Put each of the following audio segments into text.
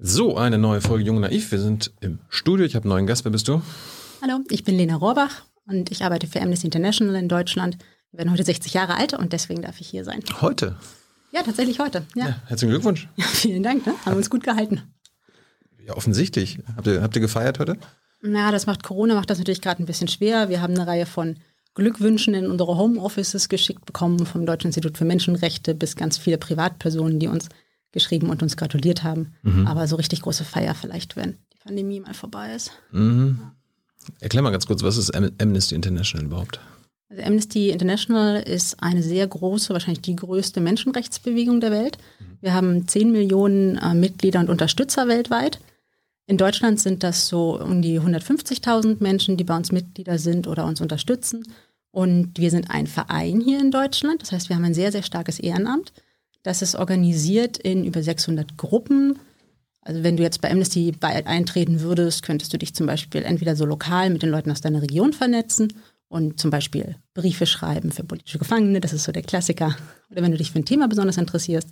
So, eine neue Folge Jung Naiv. Wir sind im Studio. Ich habe einen neuen Gast. Wer bist du? Hallo, ich bin Lena Rohrbach und ich arbeite für Amnesty International in Deutschland. Wir werden heute 60 Jahre alt und deswegen darf ich hier sein. Heute? Ja, tatsächlich heute. Ja. ja herzlichen Glückwunsch. Ja, vielen Dank. Ne? Haben uns gut gehalten. Ja, offensichtlich. Habt ihr, habt ihr gefeiert heute? Na, das macht Corona, macht das natürlich gerade ein bisschen schwer. Wir haben eine Reihe von Glückwünschen in unsere Homeoffices geschickt bekommen, vom Deutschen Institut für Menschenrechte bis ganz viele Privatpersonen, die uns geschrieben und uns gratuliert haben. Mhm. Aber so richtig große Feier vielleicht, wenn die Pandemie mal vorbei ist. Mhm. Erklär mal ganz kurz, was ist Amnesty International überhaupt? Also Amnesty International ist eine sehr große, wahrscheinlich die größte Menschenrechtsbewegung der Welt. Mhm. Wir haben 10 Millionen äh, Mitglieder und Unterstützer weltweit. In Deutschland sind das so um die 150.000 Menschen, die bei uns Mitglieder sind oder uns unterstützen. Und wir sind ein Verein hier in Deutschland. Das heißt, wir haben ein sehr, sehr starkes Ehrenamt. Das ist organisiert in über 600 Gruppen. Also wenn du jetzt bei Amnesty eintreten würdest, könntest du dich zum Beispiel entweder so lokal mit den Leuten aus deiner Region vernetzen und zum Beispiel Briefe schreiben für politische Gefangene, das ist so der Klassiker. Oder wenn du dich für ein Thema besonders interessierst,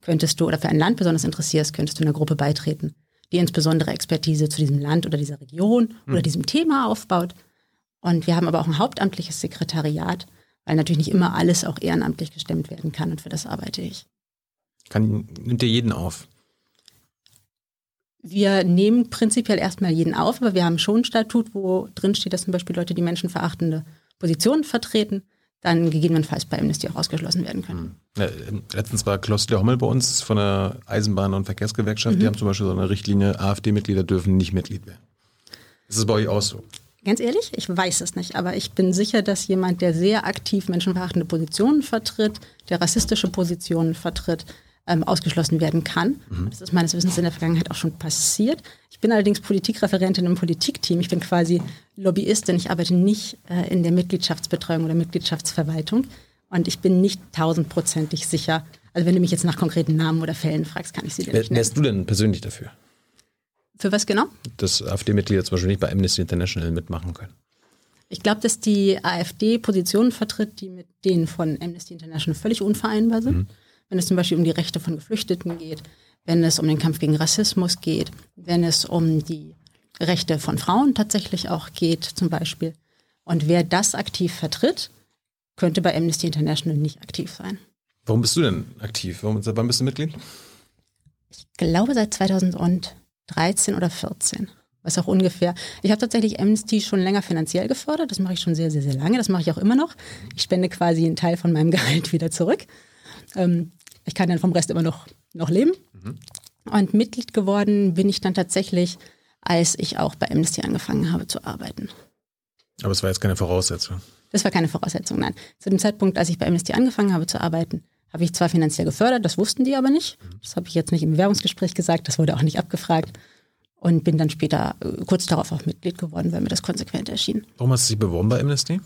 könntest du, oder für ein Land besonders interessierst, könntest du einer Gruppe beitreten, die insbesondere Expertise zu diesem Land oder dieser Region hm. oder diesem Thema aufbaut. Und wir haben aber auch ein hauptamtliches Sekretariat, weil natürlich nicht immer alles auch ehrenamtlich gestemmt werden kann und für das arbeite ich. Kann, nimmt ihr jeden auf? Wir nehmen prinzipiell erstmal jeden auf, aber wir haben schon ein Statut, wo drin steht, dass zum Beispiel Leute, die menschenverachtende Positionen vertreten, dann gegebenenfalls bei Amnesty auch ausgeschlossen werden können. Hm. Ja, letztens war der Hommel bei uns von der Eisenbahn- und Verkehrsgewerkschaft. Mhm. Die haben zum Beispiel so eine Richtlinie, AfD-Mitglieder dürfen nicht Mitglied werden. Ist es bei euch auch so? Ganz ehrlich, ich weiß es nicht, aber ich bin sicher, dass jemand, der sehr aktiv menschenverachtende Positionen vertritt, der rassistische Positionen vertritt, ähm, ausgeschlossen werden kann. Mhm. Das ist meines Wissens in der Vergangenheit auch schon passiert. Ich bin allerdings Politikreferentin im Politikteam. Ich bin quasi Lobbyistin. Ich arbeite nicht äh, in der Mitgliedschaftsbetreuung oder Mitgliedschaftsverwaltung. Und ich bin nicht tausendprozentig sicher. Also wenn du mich jetzt nach konkreten Namen oder Fällen fragst, kann ich sie dir nicht nennen. Wärst du denn persönlich dafür? Für was genau? Dass AfD-Mitglieder zum Beispiel nicht bei Amnesty International mitmachen können. Ich glaube, dass die AfD Positionen vertritt, die mit denen von Amnesty International völlig unvereinbar sind. Mhm wenn es zum Beispiel um die Rechte von Geflüchteten geht, wenn es um den Kampf gegen Rassismus geht, wenn es um die Rechte von Frauen tatsächlich auch geht, zum Beispiel. Und wer das aktiv vertritt, könnte bei Amnesty International nicht aktiv sein. Warum bist du denn aktiv? Warum, wann bist du Mitglied? Ich glaube seit 2013 oder 14. Was auch ungefähr. Ich habe tatsächlich Amnesty schon länger finanziell gefördert. Das mache ich schon sehr, sehr, sehr lange. Das mache ich auch immer noch. Ich spende quasi einen Teil von meinem Gehalt wieder zurück. Ähm, ich kann dann vom Rest immer noch, noch leben. Mhm. Und Mitglied geworden bin ich dann tatsächlich, als ich auch bei Amnesty angefangen habe zu arbeiten. Aber es war jetzt keine Voraussetzung. Das war keine Voraussetzung, nein. Zu dem Zeitpunkt, als ich bei Amnesty angefangen habe zu arbeiten, habe ich zwar finanziell gefördert, das wussten die aber nicht. Mhm. Das habe ich jetzt nicht im Bewerbungsgespräch gesagt, das wurde auch nicht abgefragt. Und bin dann später äh, kurz darauf auch Mitglied geworden, weil mir das konsequent erschien. Warum hast du dich beworben bei Amnesty?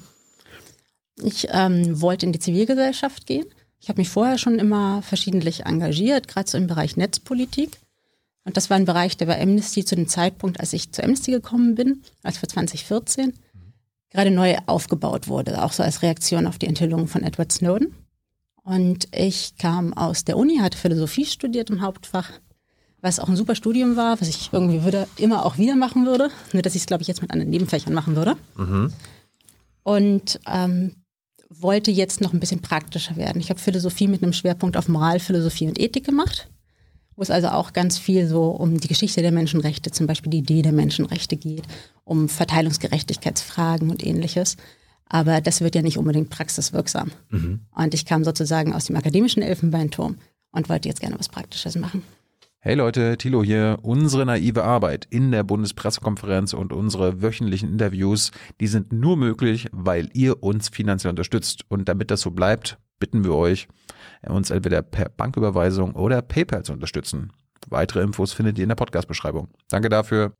Ich ähm, wollte in die Zivilgesellschaft gehen ich habe mich vorher schon immer verschiedentlich engagiert, gerade so im Bereich Netzpolitik. Und das war ein Bereich, der bei Amnesty zu dem Zeitpunkt, als ich zu Amnesty gekommen bin, als für 2014, gerade neu aufgebaut wurde, auch so als Reaktion auf die Enthüllungen von Edward Snowden. Und ich kam aus der Uni, hatte Philosophie studiert im Hauptfach, was auch ein super Studium war, was ich irgendwie würde, immer auch wieder machen würde. Nur, dass ich es, glaube ich, jetzt mit anderen Nebenfächern machen würde. Mhm. Und ähm, wollte jetzt noch ein bisschen praktischer werden. Ich habe Philosophie mit einem Schwerpunkt auf Moralphilosophie und Ethik gemacht, wo es also auch ganz viel so um die Geschichte der Menschenrechte, zum Beispiel die Idee der Menschenrechte geht, um Verteilungsgerechtigkeitsfragen und ähnliches. Aber das wird ja nicht unbedingt praxiswirksam. Mhm. Und ich kam sozusagen aus dem akademischen Elfenbeinturm und wollte jetzt gerne was Praktisches machen. Hey Leute, Thilo hier. Unsere naive Arbeit in der Bundespressekonferenz und unsere wöchentlichen Interviews, die sind nur möglich, weil ihr uns finanziell unterstützt. Und damit das so bleibt, bitten wir euch, uns entweder per Banküberweisung oder PayPal zu unterstützen. Weitere Infos findet ihr in der Podcast-Beschreibung. Danke dafür.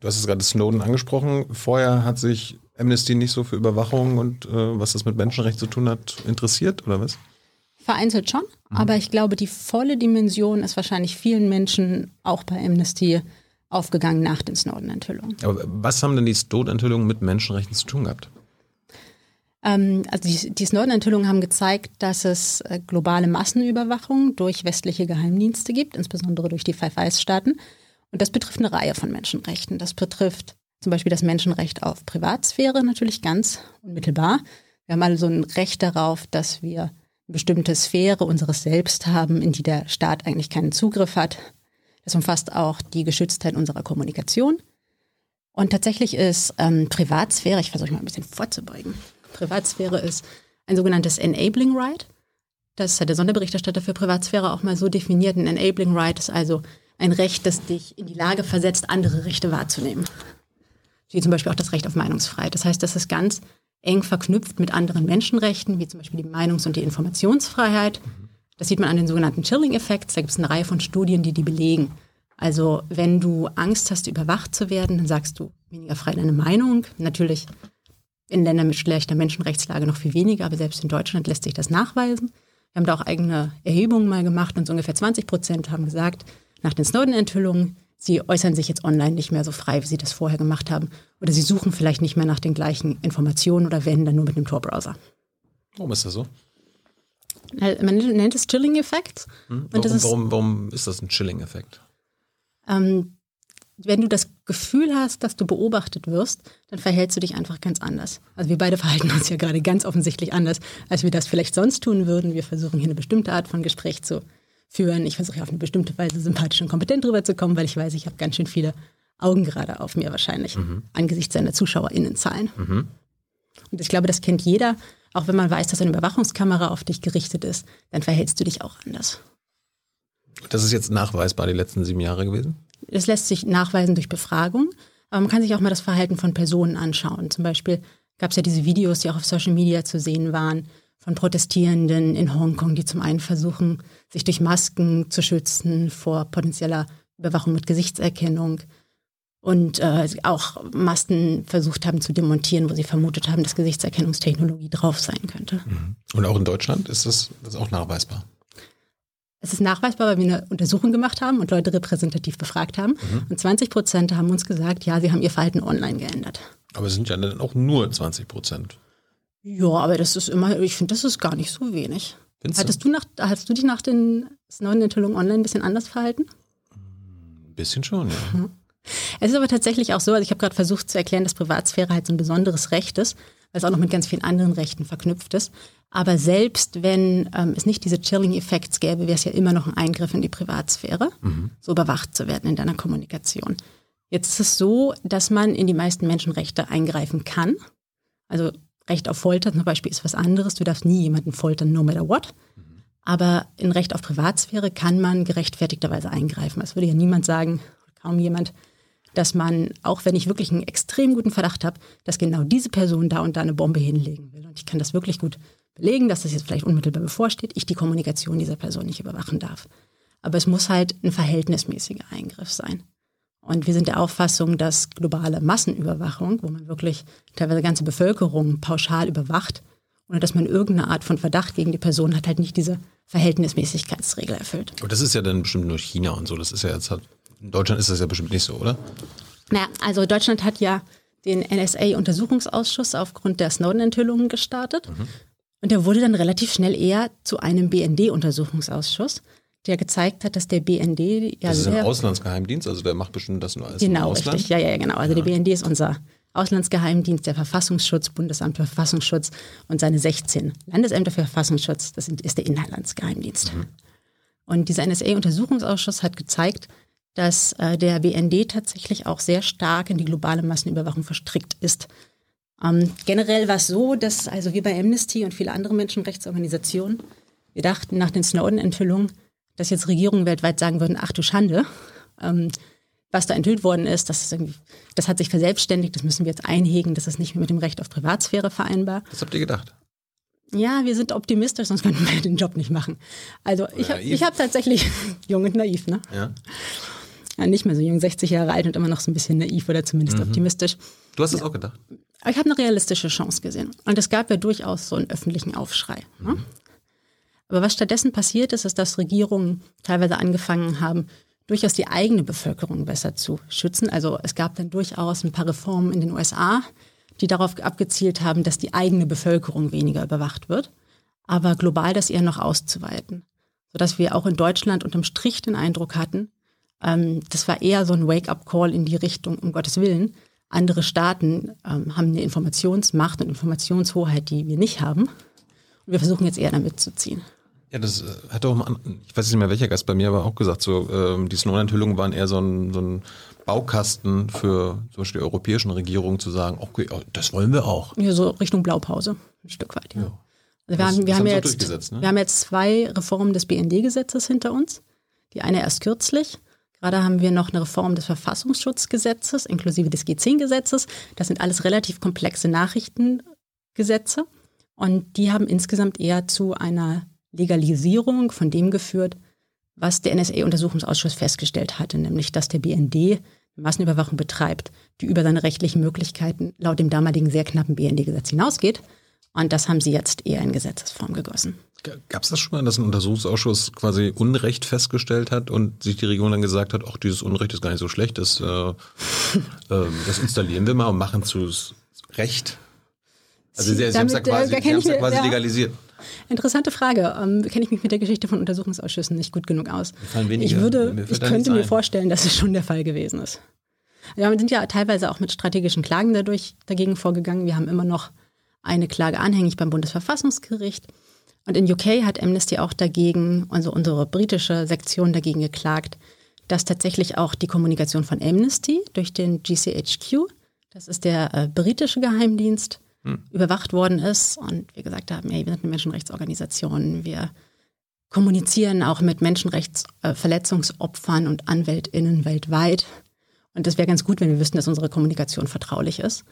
Du hast es gerade Snowden angesprochen. Vorher hat sich Amnesty nicht so für Überwachung und äh, was das mit Menschenrecht zu tun hat, interessiert, oder was? Vereinzelt schon, mhm. aber ich glaube, die volle Dimension ist wahrscheinlich vielen Menschen auch bei Amnesty aufgegangen nach den Snowden-Enthüllungen. Aber was haben denn die Snowden-Enthüllungen mit Menschenrechten zu tun gehabt? Ähm, also die, die Snowden-Enthüllungen haben gezeigt, dass es äh, globale Massenüberwachung durch westliche Geheimdienste gibt, insbesondere durch die Five Eyes-Staaten. Und das betrifft eine Reihe von Menschenrechten. Das betrifft zum Beispiel das Menschenrecht auf Privatsphäre natürlich ganz unmittelbar. Wir haben also ein Recht darauf, dass wir eine bestimmte Sphäre unseres Selbst haben, in die der Staat eigentlich keinen Zugriff hat. Das umfasst auch die Geschütztheit unserer Kommunikation. Und tatsächlich ist ähm, Privatsphäre, ich versuche mal ein bisschen vorzubeugen, Privatsphäre ist ein sogenanntes Enabling Right. Das hat der Sonderberichterstatter für Privatsphäre auch mal so definiert. Ein Enabling Right ist also ein Recht, das dich in die Lage versetzt, andere Rechte wahrzunehmen. Wie zum Beispiel auch das Recht auf Meinungsfreiheit. Das heißt, das ist ganz eng verknüpft mit anderen Menschenrechten, wie zum Beispiel die Meinungs- und die Informationsfreiheit. Das sieht man an den sogenannten Chilling-Effekts. Da gibt es eine Reihe von Studien, die die belegen. Also wenn du Angst hast, überwacht zu werden, dann sagst du weniger frei deine Meinung. Natürlich in Ländern mit schlechter Menschenrechtslage noch viel weniger, aber selbst in Deutschland lässt sich das nachweisen. Wir haben da auch eigene Erhebungen mal gemacht und so ungefähr 20 Prozent haben gesagt, nach den Snowden-Enthüllungen, sie äußern sich jetzt online nicht mehr so frei, wie sie das vorher gemacht haben. Oder sie suchen vielleicht nicht mehr nach den gleichen Informationen oder wenn, dann nur mit einem Tor-Browser. Warum ist das so? Man nennt es Chilling-Effekt. Hm? Warum, warum, warum ist das ein Chilling-Effekt? Ähm, wenn du das Gefühl hast, dass du beobachtet wirst, dann verhältst du dich einfach ganz anders. Also wir beide verhalten uns ja gerade ganz offensichtlich anders, als wir das vielleicht sonst tun würden. Wir versuchen hier eine bestimmte Art von Gespräch zu führen. Ich versuche auf eine bestimmte Weise sympathisch und kompetent rüberzukommen, weil ich weiß, ich habe ganz schön viele Augen gerade auf mir wahrscheinlich, mhm. angesichts seiner ZuschauerInnenzahlen. Mhm. Und ich glaube, das kennt jeder. Auch wenn man weiß, dass eine Überwachungskamera auf dich gerichtet ist, dann verhältst du dich auch anders. Das ist jetzt nachweisbar die letzten sieben Jahre gewesen? Das lässt sich nachweisen durch Befragung. Aber man kann sich auch mal das Verhalten von Personen anschauen. Zum Beispiel gab es ja diese Videos, die auch auf Social Media zu sehen waren, von Protestierenden in Hongkong, die zum einen versuchen, sich durch Masken zu schützen vor potenzieller Überwachung mit Gesichtserkennung und äh, auch Masten versucht haben zu demontieren, wo sie vermutet haben, dass Gesichtserkennungstechnologie drauf sein könnte. Mhm. Und auch in Deutschland ist das, das auch nachweisbar? Es ist nachweisbar, weil wir eine Untersuchung gemacht haben und Leute repräsentativ befragt haben. Mhm. Und 20 Prozent haben uns gesagt, ja, sie haben ihr Verhalten online geändert. Aber es sind ja dann auch nur 20 Prozent. Ja, aber das ist immer, ich finde, das ist gar nicht so wenig. Findest hattest du, nach, hast du dich nach den neuen Enthüllungen online ein bisschen anders verhalten? Ein bisschen schon, ja. Mhm. Es ist aber tatsächlich auch so, also ich habe gerade versucht zu erklären, dass Privatsphäre halt so ein besonderes Recht ist, weil es auch noch mit ganz vielen anderen Rechten verknüpft ist. Aber selbst wenn ähm, es nicht diese Chilling-Effekts gäbe, wäre es ja immer noch ein Eingriff in die Privatsphäre, mhm. so überwacht zu werden in deiner Kommunikation. Jetzt ist es so, dass man in die meisten Menschenrechte eingreifen kann. Also Recht auf Folter zum Beispiel ist was anderes. Du darfst nie jemanden foltern, no matter what. Aber in Recht auf Privatsphäre kann man gerechtfertigterweise eingreifen. Es würde ja niemand sagen, kaum jemand, dass man, auch wenn ich wirklich einen extrem guten Verdacht habe, dass genau diese Person da und da eine Bombe hinlegen will. Und ich kann das wirklich gut belegen, dass das jetzt vielleicht unmittelbar bevorsteht, ich die Kommunikation dieser Person nicht überwachen darf. Aber es muss halt ein verhältnismäßiger Eingriff sein. Und wir sind der Auffassung, dass globale Massenüberwachung, wo man wirklich teilweise ganze Bevölkerung pauschal überwacht, ohne dass man irgendeine Art von Verdacht gegen die Person hat, halt nicht diese Verhältnismäßigkeitsregel erfüllt. Aber das ist ja dann bestimmt nur China und so. Das ist ja jetzt halt, in Deutschland ist das ja bestimmt nicht so, oder? Naja, also Deutschland hat ja den NSA-Untersuchungsausschuss aufgrund der Snowden-Enthüllungen gestartet. Mhm. Und der wurde dann relativ schnell eher zu einem BND-Untersuchungsausschuss, der gezeigt hat, dass der BND ja Das ist ein Auslandsgeheimdienst, also der macht bestimmt das nur alles genau, Ausland? Richtig, ja, ja, genau. Also ja. der BND ist unser Auslandsgeheimdienst, der Verfassungsschutz, Bundesamt für Verfassungsschutz und seine 16 Landesämter für Verfassungsschutz, das ist der Inlandsgeheimdienst. Mhm. Und dieser NSA-Untersuchungsausschuss hat gezeigt, dass äh, der BND tatsächlich auch sehr stark in die globale Massenüberwachung verstrickt ist. Ähm, generell war es so, dass also wir bei Amnesty und viele andere Menschenrechtsorganisationen, wir dachten nach den Snowden-Enthüllungen, dass jetzt Regierungen weltweit sagen würden, ach du Schande, ähm, was da enthüllt worden ist, das, ist das hat sich verselbstständigt, das müssen wir jetzt einhegen, das ist nicht mehr mit dem Recht auf Privatsphäre vereinbar. Was habt ihr gedacht? Ja, wir sind optimistisch, sonst könnten wir den Job nicht machen. Also ich habe hab tatsächlich, jung und naiv, ne? Ja. ja. Nicht mehr so jung, 60 Jahre alt und immer noch so ein bisschen naiv oder zumindest mhm. optimistisch. Du hast das ja. auch gedacht? Ich habe eine realistische Chance gesehen. Und es gab ja durchaus so einen öffentlichen Aufschrei. Ne? Aber was stattdessen passiert ist, ist, dass Regierungen teilweise angefangen haben, durchaus die eigene Bevölkerung besser zu schützen. Also es gab dann durchaus ein paar Reformen in den USA, die darauf abgezielt haben, dass die eigene Bevölkerung weniger überwacht wird, aber global das eher noch auszuweiten. Sodass wir auch in Deutschland unterm Strich den Eindruck hatten, ähm, das war eher so ein Wake-up-Call in die Richtung, um Gottes Willen. Andere Staaten ähm, haben eine Informationsmacht und Informationshoheit, die wir nicht haben. Und wir versuchen jetzt eher damit zu ziehen. Ja, das äh, hat auch mal, ich weiß nicht mehr welcher Gast bei mir, aber auch gesagt, so ähm, die Snowden-Enthüllungen waren eher so ein, so ein Baukasten für zum Beispiel die europäischen Regierungen zu sagen, okay, oh, das wollen wir auch. Ja, so Richtung Blaupause, ein Stück weit. Ja. ja. Also wir, haben, wir, haben jetzt, ne? wir haben jetzt zwei Reformen des BND-Gesetzes hinter uns. Die eine erst kürzlich. Gerade haben wir noch eine Reform des Verfassungsschutzgesetzes inklusive des G10-Gesetzes. Das sind alles relativ komplexe Nachrichtengesetze. Und die haben insgesamt eher zu einer Legalisierung von dem geführt, was der NSA-Untersuchungsausschuss festgestellt hatte, nämlich dass der BND Massenüberwachung betreibt, die über seine rechtlichen Möglichkeiten laut dem damaligen sehr knappen BND-Gesetz hinausgeht. Und das haben sie jetzt eher in Gesetzesform gegossen. Gab es das schon mal, dass ein Untersuchungsausschuss quasi Unrecht festgestellt hat und sich die Regierung dann gesagt hat, ach, dieses Unrecht ist gar nicht so schlecht, das, äh, äh, das installieren wir mal und machen zu Recht? Also sie, sie haben es ja quasi, sie ja quasi ja. legalisiert. Interessante Frage. Ähm, Kenne ich mich mit der Geschichte von Untersuchungsausschüssen nicht gut genug aus. Ich würde, ich könnte mir vorstellen, dass es schon der Fall gewesen ist. Ja, wir sind ja teilweise auch mit strategischen Klagen dadurch dagegen vorgegangen. Wir haben immer noch eine Klage anhängig beim Bundesverfassungsgericht. Und in UK hat Amnesty auch dagegen, also unsere britische Sektion dagegen geklagt, dass tatsächlich auch die Kommunikation von Amnesty durch den GCHQ, das ist der äh, britische Geheimdienst, hm. überwacht worden ist und wir gesagt haben, hey, wir sind eine Menschenrechtsorganisation, wir kommunizieren auch mit Menschenrechtsverletzungsopfern und AnwältInnen weltweit. Und es wäre ganz gut, wenn wir wüssten, dass unsere Kommunikation vertraulich ist.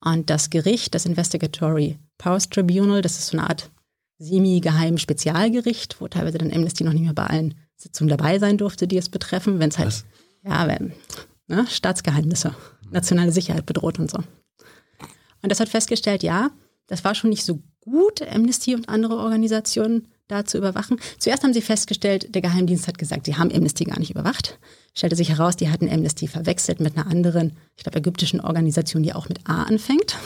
Und das Gericht, das Investigatory Powers Tribunal, das ist so eine Art semi-geheim Spezialgericht, wo teilweise dann Amnesty noch nicht mehr bei allen Sitzungen dabei sein durfte, die es betreffen, wenn es halt, Was? ja, wenn, ne, Staatsgeheimnisse, nationale Sicherheit bedroht und so. Und das hat festgestellt, ja, das war schon nicht so gut, Amnesty und andere Organisationen da zu überwachen. Zuerst haben sie festgestellt, der Geheimdienst hat gesagt, sie haben Amnesty gar nicht überwacht. Stellte sich heraus, die hatten Amnesty verwechselt mit einer anderen, ich glaube, ägyptischen Organisation, die auch mit A anfängt.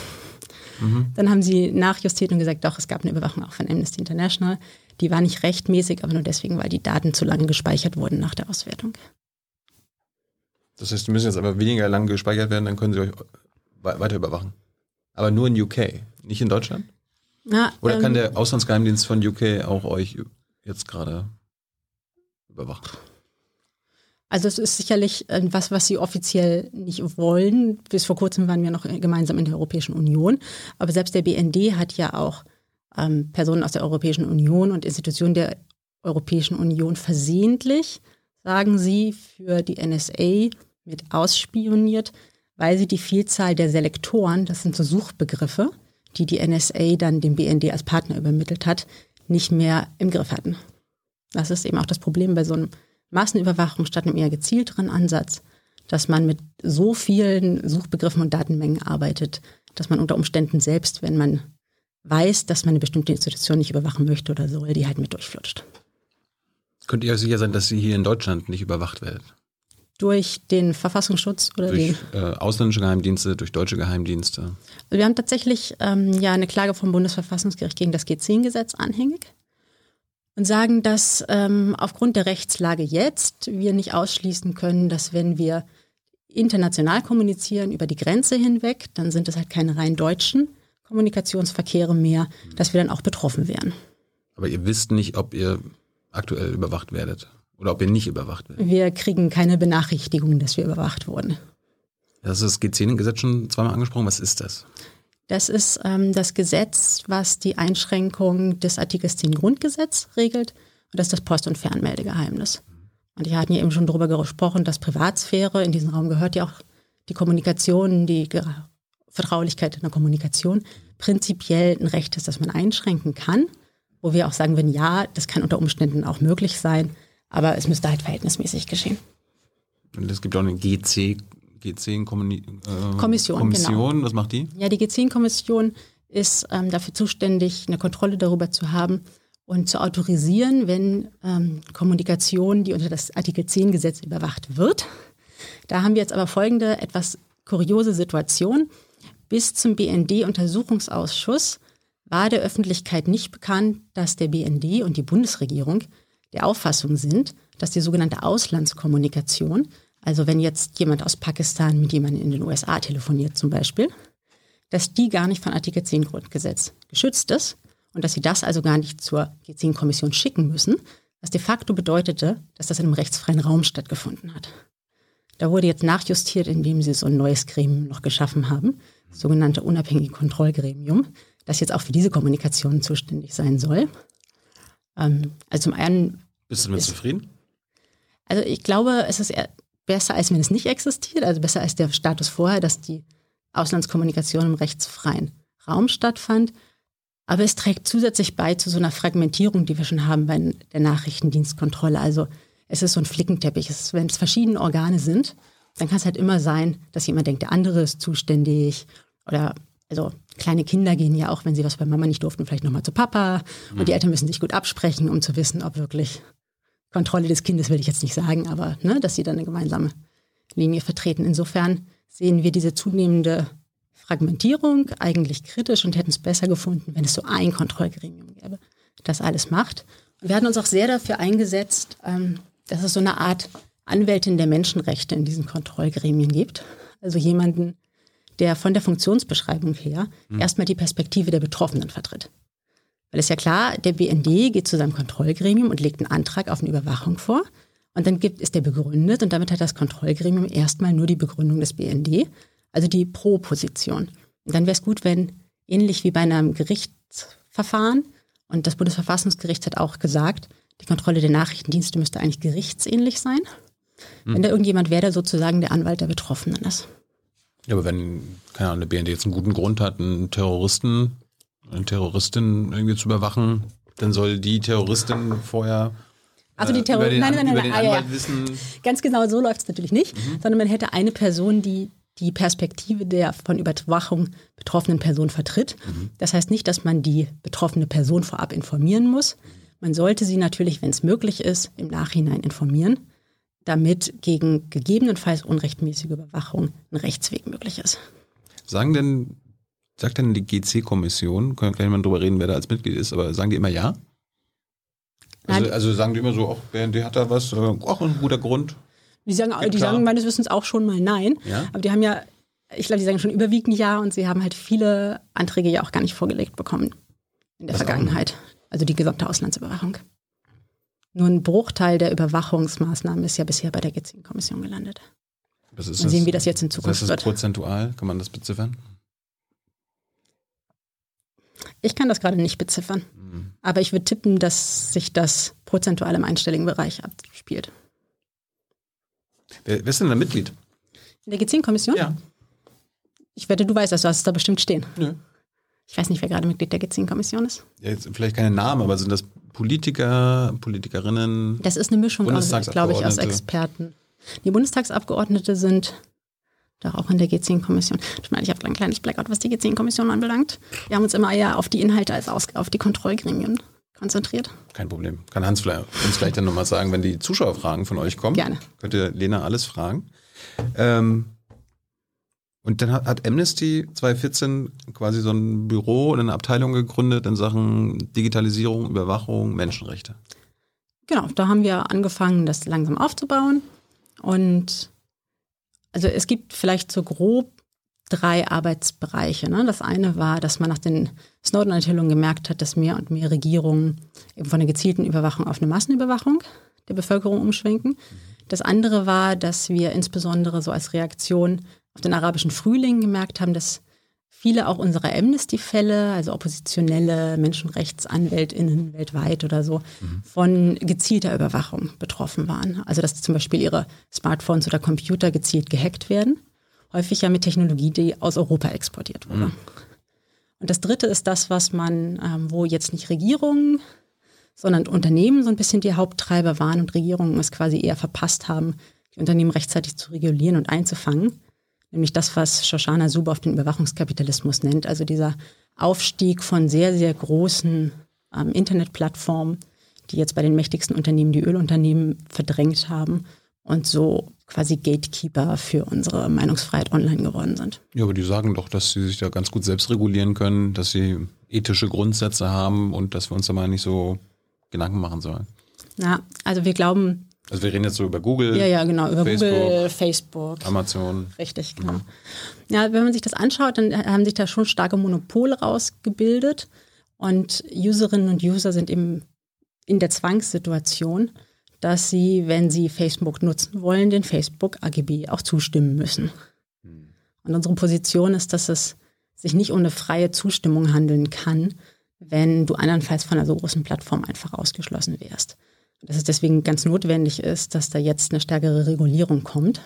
Mhm. Dann haben sie nachjustiert und gesagt, doch, es gab eine Überwachung auch von Amnesty International. Die war nicht rechtmäßig, aber nur deswegen, weil die Daten zu lange gespeichert wurden nach der Auswertung. Das heißt, die müssen jetzt aber weniger lang gespeichert werden, dann können sie euch weiter überwachen. Aber nur in UK, nicht in Deutschland? Ja, Oder kann ähm, der Auslandsgeheimdienst von UK auch euch jetzt gerade überwachen? Also es ist sicherlich äh, was, was sie offiziell nicht wollen. Bis vor kurzem waren wir noch gemeinsam in der Europäischen Union. Aber selbst der BND hat ja auch ähm, Personen aus der Europäischen Union und Institutionen der Europäischen Union versehentlich, sagen sie, für die NSA mit ausspioniert weil sie die Vielzahl der Selektoren, das sind so Suchbegriffe, die die NSA dann dem BND als Partner übermittelt hat, nicht mehr im Griff hatten. Das ist eben auch das Problem bei so einem Massenüberwachung statt einem eher gezielteren Ansatz, dass man mit so vielen Suchbegriffen und Datenmengen arbeitet, dass man unter Umständen selbst, wenn man weiß, dass man eine bestimmte Institution nicht überwachen möchte oder soll, die halt mit durchflutscht. Könnt ihr sicher sein, dass sie hier in Deutschland nicht überwacht werden? Durch den Verfassungsschutz oder durch den, äh, ausländische Geheimdienste, durch deutsche Geheimdienste? Also wir haben tatsächlich ähm, ja eine Klage vom Bundesverfassungsgericht gegen das G10-Gesetz anhängig und sagen, dass ähm, aufgrund der Rechtslage jetzt wir nicht ausschließen können, dass wenn wir international kommunizieren über die Grenze hinweg, dann sind es halt keine rein deutschen Kommunikationsverkehre mehr, dass wir dann auch betroffen wären. Aber ihr wisst nicht, ob ihr aktuell überwacht werdet? Oder ob ihr nicht überwacht werdet? Wir kriegen keine Benachrichtigung, dass wir überwacht wurden. Das ist das G10-Gesetz schon zweimal angesprochen. Was ist das? Das ist ähm, das Gesetz, was die Einschränkung des Artikels 10 Grundgesetz regelt. Und das ist das Post- und Fernmeldegeheimnis. Und ich hatte ja eben schon darüber gesprochen, dass Privatsphäre, in diesen Raum gehört ja auch die Kommunikation, die Vertraulichkeit in der Kommunikation, prinzipiell ein Recht ist, das man einschränken kann. Wo wir auch sagen würden, ja, das kann unter Umständen auch möglich sein. Aber es müsste halt verhältnismäßig geschehen. Und es gibt auch eine GC, G10 Kommuni äh, Kommission. Kommission. Genau. Was macht die? Ja, die G10-Kommission ist ähm, dafür zuständig, eine Kontrolle darüber zu haben und zu autorisieren, wenn ähm, Kommunikation, die unter das Artikel 10 Gesetz überwacht wird. Da haben wir jetzt aber folgende etwas kuriose Situation. Bis zum BND-Untersuchungsausschuss war der Öffentlichkeit nicht bekannt, dass der BND und die Bundesregierung der Auffassung sind, dass die sogenannte Auslandskommunikation, also wenn jetzt jemand aus Pakistan mit jemandem in den USA telefoniert zum Beispiel, dass die gar nicht von Artikel 10 Grundgesetz geschützt ist und dass sie das also gar nicht zur G10-Kommission schicken müssen, was de facto bedeutete, dass das in einem rechtsfreien Raum stattgefunden hat. Da wurde jetzt nachjustiert, indem sie so ein neues Gremium noch geschaffen haben, das sogenannte unabhängige Kontrollgremium, das jetzt auch für diese Kommunikation zuständig sein soll. Ähm, also zum einen. Bist du damit ist, zufrieden? Also ich glaube, es ist besser, als wenn es nicht existiert, also besser als der Status vorher, dass die Auslandskommunikation im rechtsfreien Raum stattfand. Aber es trägt zusätzlich bei zu so einer Fragmentierung, die wir schon haben bei der Nachrichtendienstkontrolle. Also es ist so ein Flickenteppich. Es, wenn es verschiedene Organe sind, dann kann es halt immer sein, dass jemand denkt, der andere ist zuständig. Oder also kleine Kinder gehen ja auch, wenn sie was bei Mama nicht durften, vielleicht nochmal zu Papa. Mhm. Und die Eltern müssen sich gut absprechen, um zu wissen, ob wirklich Kontrolle des Kindes will ich jetzt nicht sagen, aber ne, dass sie dann eine gemeinsame Linie vertreten. Insofern sehen wir diese zunehmende Fragmentierung eigentlich kritisch und hätten es besser gefunden, wenn es so ein Kontrollgremium gäbe, das alles macht. Und wir hatten uns auch sehr dafür eingesetzt, ähm, dass es so eine Art Anwältin der Menschenrechte in diesen Kontrollgremien gibt. Also jemanden, der von der Funktionsbeschreibung her mhm. erstmal die Perspektive der Betroffenen vertritt. Weil es ja klar, der BND geht zu seinem Kontrollgremium und legt einen Antrag auf eine Überwachung vor. Und dann gibt, ist der begründet und damit hat das Kontrollgremium erstmal nur die Begründung des BND, also die Pro-Position. Und dann wäre es gut, wenn ähnlich wie bei einem Gerichtsverfahren, und das Bundesverfassungsgericht hat auch gesagt, die Kontrolle der Nachrichtendienste müsste eigentlich gerichtsähnlich sein, hm. wenn da irgendjemand wäre, der sozusagen der Anwalt der Betroffenen ist. Ja, aber wenn, keine Ahnung, der BND jetzt einen guten Grund hat, einen Terroristen, eine Terroristin irgendwie zu überwachen, dann soll die Terroristin vorher also die äh, Terror nein, nein, nein, nein, ah, ja. Ganz genau so läuft es natürlich nicht, mhm. sondern man hätte eine Person, die die Perspektive der von Überwachung betroffenen Person vertritt. Mhm. Das heißt nicht, dass man die betroffene Person vorab informieren muss. Man sollte sie natürlich, wenn es möglich ist, im Nachhinein informieren, damit gegen gegebenenfalls unrechtmäßige Überwachung ein Rechtsweg möglich ist. Sagen denn, sagt denn die GC-Kommission, können gleich mal drüber reden, wer da als Mitglied ist, aber sagen die immer ja? Also, also sagen die immer so, ach, BND hat da was, auch ein guter Grund. Die sagen, die sagen meines Wissens auch schon mal nein. Ja? Aber die haben ja, ich glaube, die sagen schon überwiegend ja und sie haben halt viele Anträge ja auch gar nicht vorgelegt bekommen in der das Vergangenheit. Also die gesamte Auslandsüberwachung. Nur ein Bruchteil der Überwachungsmaßnahmen ist ja bisher bei der G10-Kommission gelandet. Was ist Mal sehen, das, wie das jetzt in Zukunft was ist das wird. prozentual? Kann man das beziffern? Ich kann das gerade nicht beziffern. Mhm. Aber ich würde tippen, dass sich das prozentual im einstelligen Bereich abspielt. Wer, wer ist denn da Mitglied? In der G10-Kommission? Ja. Ich wette, du weißt das, du hast es da bestimmt stehen. Nö. Ich weiß nicht, wer gerade Mitglied der G10-Kommission ist. Ja, jetzt vielleicht keine Namen, aber sind das Politiker, Politikerinnen? Das ist eine Mischung, glaube ich, aus Experten. Die Bundestagsabgeordnete sind doch auch in der G10-Kommission. Ich meine, ich habe ein kleines Blackout, was die G10-Kommission anbelangt. Wir haben uns immer eher auf die Inhalte als auf die Kontrollgremien konzentriert. Kein Problem. Kann Hans uns gleich dann nochmal sagen, wenn die Zuschauerfragen von euch kommen. Gerne. Könnt ihr Lena alles fragen. Ähm, und dann hat, Amnesty 2014 quasi so ein Büro und eine Abteilung gegründet in Sachen Digitalisierung, Überwachung, Menschenrechte. Genau, da haben wir angefangen, das langsam aufzubauen. Und also es gibt vielleicht so grob drei Arbeitsbereiche. Ne? Das eine war, dass man nach den Snowden-Enthüllungen gemerkt hat, dass mehr und mehr Regierungen eben von der gezielten Überwachung auf eine Massenüberwachung der Bevölkerung umschwenken. Das andere war, dass wir insbesondere so als Reaktion auf den arabischen Frühling gemerkt haben, dass viele auch unserer Amnesty-Fälle, also oppositionelle Menschenrechtsanwältinnen weltweit oder so, mhm. von gezielter Überwachung betroffen waren. Also dass zum Beispiel ihre Smartphones oder Computer gezielt gehackt werden häufig ja mit Technologie, die aus Europa exportiert wurde. Mhm. Und das Dritte ist das, was man, ähm, wo jetzt nicht Regierungen, sondern Unternehmen so ein bisschen die Haupttreiber waren und Regierungen es quasi eher verpasst haben, die Unternehmen rechtzeitig zu regulieren und einzufangen. Nämlich das, was Shoshana Zuboff den Überwachungskapitalismus nennt, also dieser Aufstieg von sehr, sehr großen ähm, Internetplattformen, die jetzt bei den mächtigsten Unternehmen die Ölunternehmen verdrängt haben und so quasi Gatekeeper für unsere Meinungsfreiheit online geworden sind. Ja, aber die sagen doch, dass sie sich da ganz gut selbst regulieren können, dass sie ethische Grundsätze haben und dass wir uns da mal nicht so Gedanken machen sollen. Ja, also wir glauben, Also wir reden jetzt so über Google. Ja, ja, genau, über Facebook, Google, Facebook. Amazon. Richtig, genau. Ja, wenn man sich das anschaut, dann haben sich da schon starke Monopole rausgebildet. Und Userinnen und User sind eben in der Zwangssituation, dass sie, wenn sie Facebook nutzen wollen, den Facebook AGB auch zustimmen müssen. Hm. Und unsere Position ist, dass es sich nicht ohne freie Zustimmung handeln kann, wenn du andernfalls von einer so großen Plattform einfach ausgeschlossen wärst. Dass es deswegen ganz notwendig ist, dass da jetzt eine stärkere Regulierung kommt,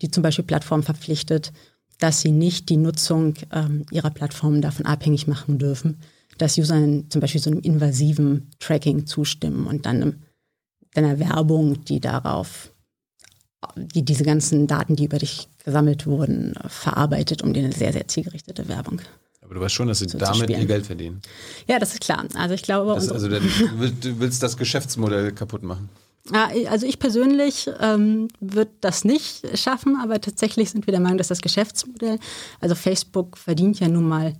die zum Beispiel Plattformen verpflichtet, dass sie nicht die Nutzung ähm, ihrer Plattformen davon abhängig machen dürfen, dass User zum Beispiel so einem invasiven Tracking zustimmen und dann einer Werbung, die darauf, die diese ganzen Daten, die über dich gesammelt wurden, verarbeitet, um dir eine sehr, sehr zielgerichtete Werbung aber du weißt schon, dass sie so damit ihr Geld verdienen. Ja, das ist klar. Also ich glaube. Das, also du willst das Geschäftsmodell kaputt machen. Also ich persönlich ähm, würde das nicht schaffen, aber tatsächlich sind wir der Meinung, dass das Geschäftsmodell, also Facebook verdient ja nun mal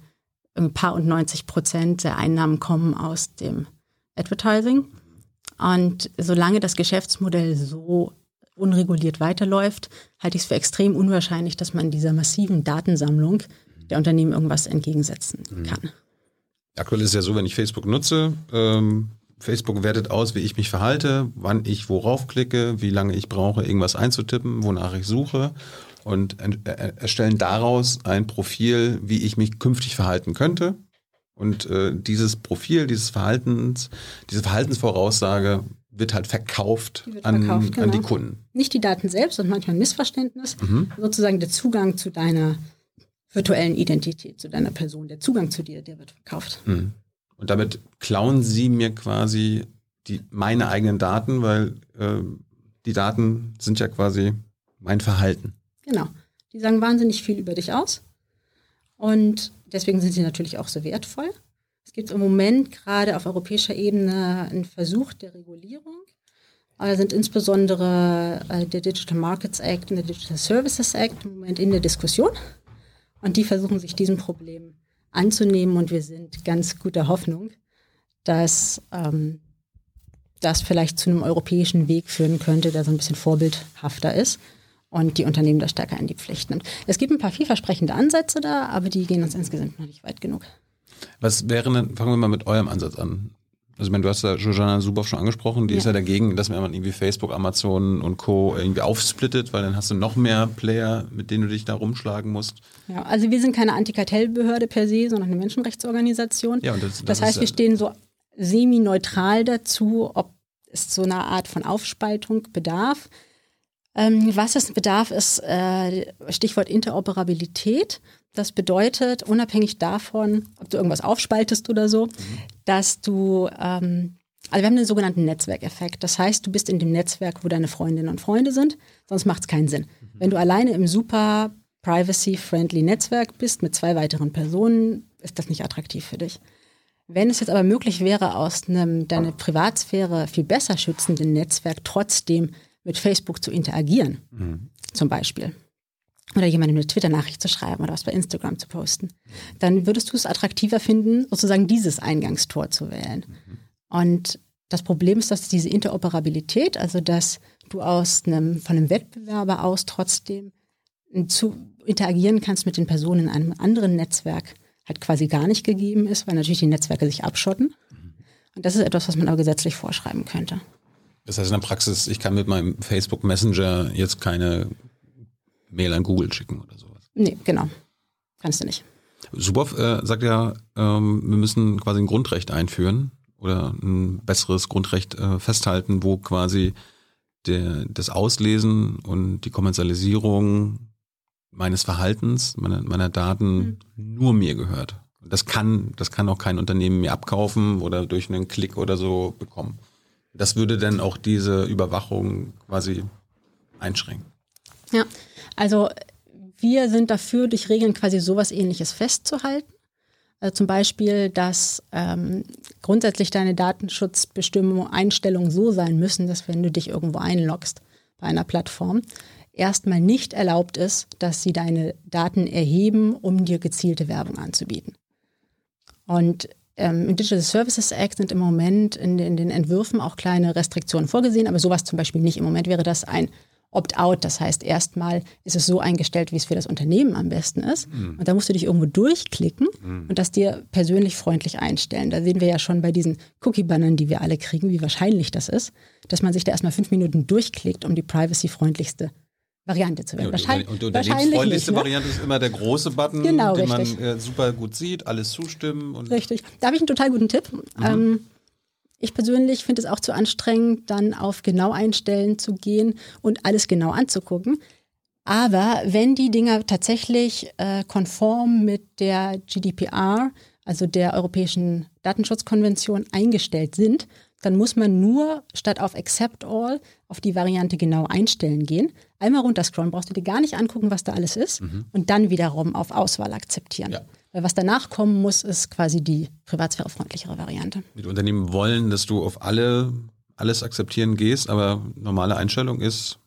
ein paar und 90 Prozent der Einnahmen kommen aus dem Advertising. Und solange das Geschäftsmodell so unreguliert weiterläuft, halte ich es für extrem unwahrscheinlich, dass man dieser massiven Datensammlung der Unternehmen irgendwas entgegensetzen mhm. kann. Aktuell ist es ja so, wenn ich Facebook nutze, ähm, Facebook wertet aus, wie ich mich verhalte, wann ich worauf klicke, wie lange ich brauche, irgendwas einzutippen, wonach ich suche und erstellen daraus ein Profil, wie ich mich künftig verhalten könnte. Und äh, dieses Profil, dieses Verhaltens, diese Verhaltensvoraussage wird halt verkauft, wird an, verkauft genau. an, die genau. Kunden. Nicht die Daten selbst, sondern manchmal ein Missverständnis. Mhm. Sozusagen der Zugang zu deiner virtuellen Identität, zu deiner Person. Der Zugang zu dir, der wird verkauft. Mhm. Und damit klauen sie mir quasi die, meine eigenen Daten, weil äh, die Daten sind ja quasi mein Verhalten. Genau. Die sagen wahnsinnig viel über dich aus. Und deswegen sind sie natürlich auch so wertvoll. Es gibt im Moment gerade auf europäischer Ebene einen Versuch der Regulierung. Da sind insbesondere äh, der Digital Markets Act und der Digital Services Act im Moment in der Diskussion. Und die versuchen sich diesem Problem anzunehmen und wir sind ganz guter Hoffnung, dass ähm, das vielleicht zu einem europäischen Weg führen könnte, der so ein bisschen vorbildhafter ist und die Unternehmen da stärker in die Pflicht nimmt. Es gibt ein paar vielversprechende Ansätze da, aber die gehen uns insgesamt noch nicht weit genug. Was wäre denn, fangen wir mal mit eurem Ansatz an. Also, ich meine, du hast da Jojana Suboff schon angesprochen, die ja. ist ja dagegen, dass man irgendwie Facebook, Amazon und Co. irgendwie aufsplittet, weil dann hast du noch mehr Player, mit denen du dich da rumschlagen musst. Ja, also wir sind keine Antikartellbehörde per se, sondern eine Menschenrechtsorganisation. Ja, und das, das, das heißt, wir stehen so semi-neutral dazu, ob es so eine Art von Aufspaltung bedarf. Ähm, was es bedarf, ist äh, Stichwort Interoperabilität. Das bedeutet, unabhängig davon, ob du irgendwas aufspaltest oder so, mhm. dass du, ähm, also wir haben den sogenannten Netzwerkeffekt. Das heißt, du bist in dem Netzwerk, wo deine Freundinnen und Freunde sind, sonst macht es keinen Sinn. Mhm. Wenn du alleine im super privacy-friendly Netzwerk bist mit zwei weiteren Personen, ist das nicht attraktiv für dich. Wenn es jetzt aber möglich wäre, aus einem deine Privatsphäre viel besser schützenden Netzwerk trotzdem mit Facebook zu interagieren, mhm. zum Beispiel, oder jemandem eine Twitter-Nachricht zu schreiben oder was bei Instagram zu posten, dann würdest du es attraktiver finden, sozusagen dieses Eingangstor zu wählen. Mhm. Und das Problem ist, dass diese Interoperabilität, also dass du aus einem, von einem Wettbewerber aus trotzdem zu interagieren kannst mit den Personen in einem anderen Netzwerk, halt quasi gar nicht gegeben ist, weil natürlich die Netzwerke sich abschotten. Und das ist etwas, was man aber gesetzlich vorschreiben könnte. Das heißt in der Praxis, ich kann mit meinem Facebook Messenger jetzt keine Mail an Google schicken oder sowas. Nee, genau. Kannst du nicht. Suboff äh, sagt ja, ähm, wir müssen quasi ein Grundrecht einführen oder ein besseres Grundrecht äh, festhalten, wo quasi der, das Auslesen und die Kommerzialisierung meines Verhaltens, meiner, meiner Daten mhm. nur mir gehört. Das kann, das kann auch kein Unternehmen mir abkaufen oder durch einen Klick oder so bekommen. Das würde dann auch diese Überwachung quasi einschränken. Ja, also wir sind dafür, durch Regeln quasi sowas ähnliches festzuhalten. Also zum Beispiel, dass ähm, grundsätzlich deine Datenschutzbestimmungen, Einstellungen so sein müssen, dass wenn du dich irgendwo einloggst bei einer Plattform, erstmal nicht erlaubt ist, dass sie deine Daten erheben, um dir gezielte Werbung anzubieten. Und ähm, Im Digital Services Act sind im Moment in, in den Entwürfen auch kleine Restriktionen vorgesehen, aber sowas zum Beispiel nicht. Im Moment wäre das ein Opt-out. Das heißt, erstmal ist es so eingestellt, wie es für das Unternehmen am besten ist. Mhm. Und da musst du dich irgendwo durchklicken mhm. und das dir persönlich freundlich einstellen. Da sehen wir ja schon bei diesen Cookie-Bannern, die wir alle kriegen, wie wahrscheinlich das ist, dass man sich da erstmal fünf Minuten durchklickt, um die privacy-freundlichste Variante zu werden. Ja, wahrscheinlich, und die unternehmensfreundlichste ne? Variante ist immer der große Button, genau, den richtig. man äh, super gut sieht, alles zustimmen. Und richtig. Da habe ich einen total guten Tipp. Mhm. Ähm, ich persönlich finde es auch zu anstrengend, dann auf genau einstellen zu gehen und alles genau anzugucken. Aber wenn die Dinger tatsächlich äh, konform mit der GDPR, also der Europäischen Datenschutzkonvention, eingestellt sind, dann muss man nur statt auf Accept All auf die Variante genau einstellen gehen. Einmal runterscrollen, brauchst du dir gar nicht angucken, was da alles ist mhm. und dann wiederum auf Auswahl akzeptieren. Ja. Weil was danach kommen muss, ist quasi die privatsphärefreundlichere Variante. Die Unternehmen wollen, dass du auf alle alles akzeptieren gehst, aber normale Einstellung ist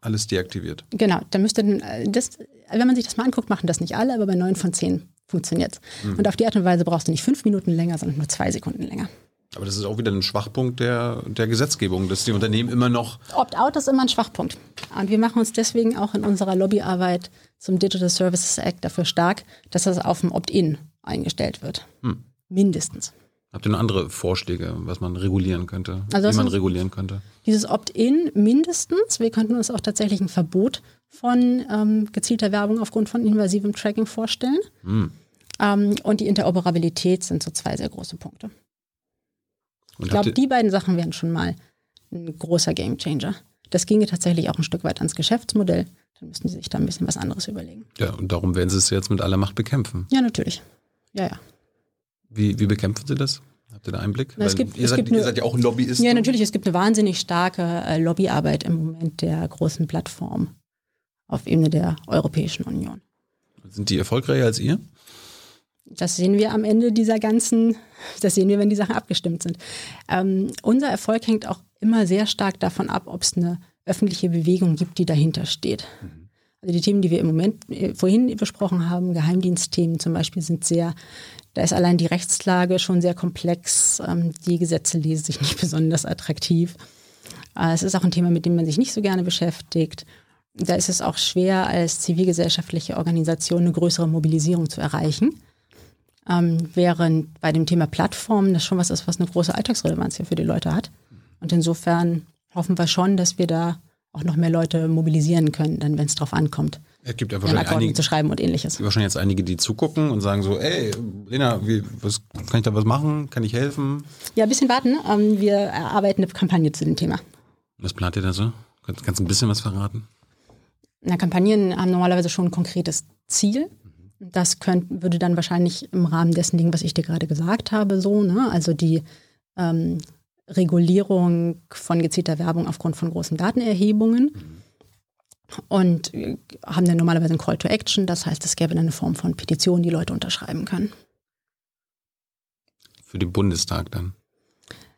alles deaktiviert. Genau, da müsste das, wenn man sich das mal anguckt, machen das nicht alle, aber bei neun von zehn funktioniert es. Mhm. Und auf die Art und Weise brauchst du nicht fünf Minuten länger, sondern nur zwei Sekunden länger. Aber das ist auch wieder ein Schwachpunkt der, der Gesetzgebung, dass die Unternehmen immer noch. Opt-out ist immer ein Schwachpunkt. Und wir machen uns deswegen auch in unserer Lobbyarbeit zum Digital Services Act dafür stark, dass das auf dem Opt-in eingestellt wird. Hm. Mindestens. Habt ihr noch andere Vorschläge, was man regulieren könnte? Also wie man regulieren könnte? Dieses Opt-in mindestens. Wir könnten uns auch tatsächlich ein Verbot von ähm, gezielter Werbung aufgrund von invasivem Tracking vorstellen. Hm. Ähm, und die Interoperabilität sind so zwei sehr große Punkte. Und ich glaube, die beiden Sachen wären schon mal ein großer Gamechanger. Das ginge tatsächlich auch ein Stück weit ans Geschäftsmodell. Dann müssten sie sich da ein bisschen was anderes überlegen. Ja, und darum werden sie es jetzt mit aller Macht bekämpfen. Ja, natürlich. Ja, ja. Wie, wie bekämpfen sie das? Habt ihr da Einblick? Na, es gibt, ihr, es seid, gibt ihr seid, ja auch ein Lobbyist. Ja, natürlich. Es gibt eine wahnsinnig starke äh, Lobbyarbeit im Moment der großen Plattform auf Ebene der Europäischen Union. Sind die erfolgreicher als ihr? Das sehen wir am Ende dieser ganzen, das sehen wir, wenn die Sachen abgestimmt sind. Ähm, unser Erfolg hängt auch immer sehr stark davon ab, ob es eine öffentliche Bewegung gibt, die dahinter steht. Mhm. Also die Themen, die wir im Moment äh, vorhin besprochen haben, Geheimdienstthemen zum Beispiel, sind sehr, da ist allein die Rechtslage schon sehr komplex. Ähm, die Gesetze lesen sich nicht besonders attraktiv. Äh, es ist auch ein Thema, mit dem man sich nicht so gerne beschäftigt. Da ist es auch schwer, als zivilgesellschaftliche Organisation eine größere Mobilisierung zu erreichen. Ähm, während bei dem Thema Plattformen das schon was ist, was eine große Alltagsrelevanz hier für die Leute hat. Und insofern hoffen wir schon, dass wir da auch noch mehr Leute mobilisieren können, dann wenn es drauf ankommt. Es gibt ja wahrscheinlich einige, zu schreiben und ähnliches. Wahrscheinlich jetzt einige, die zugucken und sagen so, ey, Lena, wie, was, kann ich da was machen? Kann ich helfen? Ja, ein bisschen warten. Ähm, wir erarbeiten eine Kampagne zu dem Thema. Was plant ihr da so? Kannst du ein bisschen was verraten? Na, Kampagnen haben normalerweise schon ein konkretes Ziel. Das könnt, würde dann wahrscheinlich im Rahmen dessen liegen, was ich dir gerade gesagt habe, so, ne? Also die ähm, Regulierung von gezielter Werbung aufgrund von großen Datenerhebungen. Und äh, haben dann normalerweise einen Call to Action, das heißt, es gäbe eine Form von Petition, die Leute unterschreiben können. Für den Bundestag dann?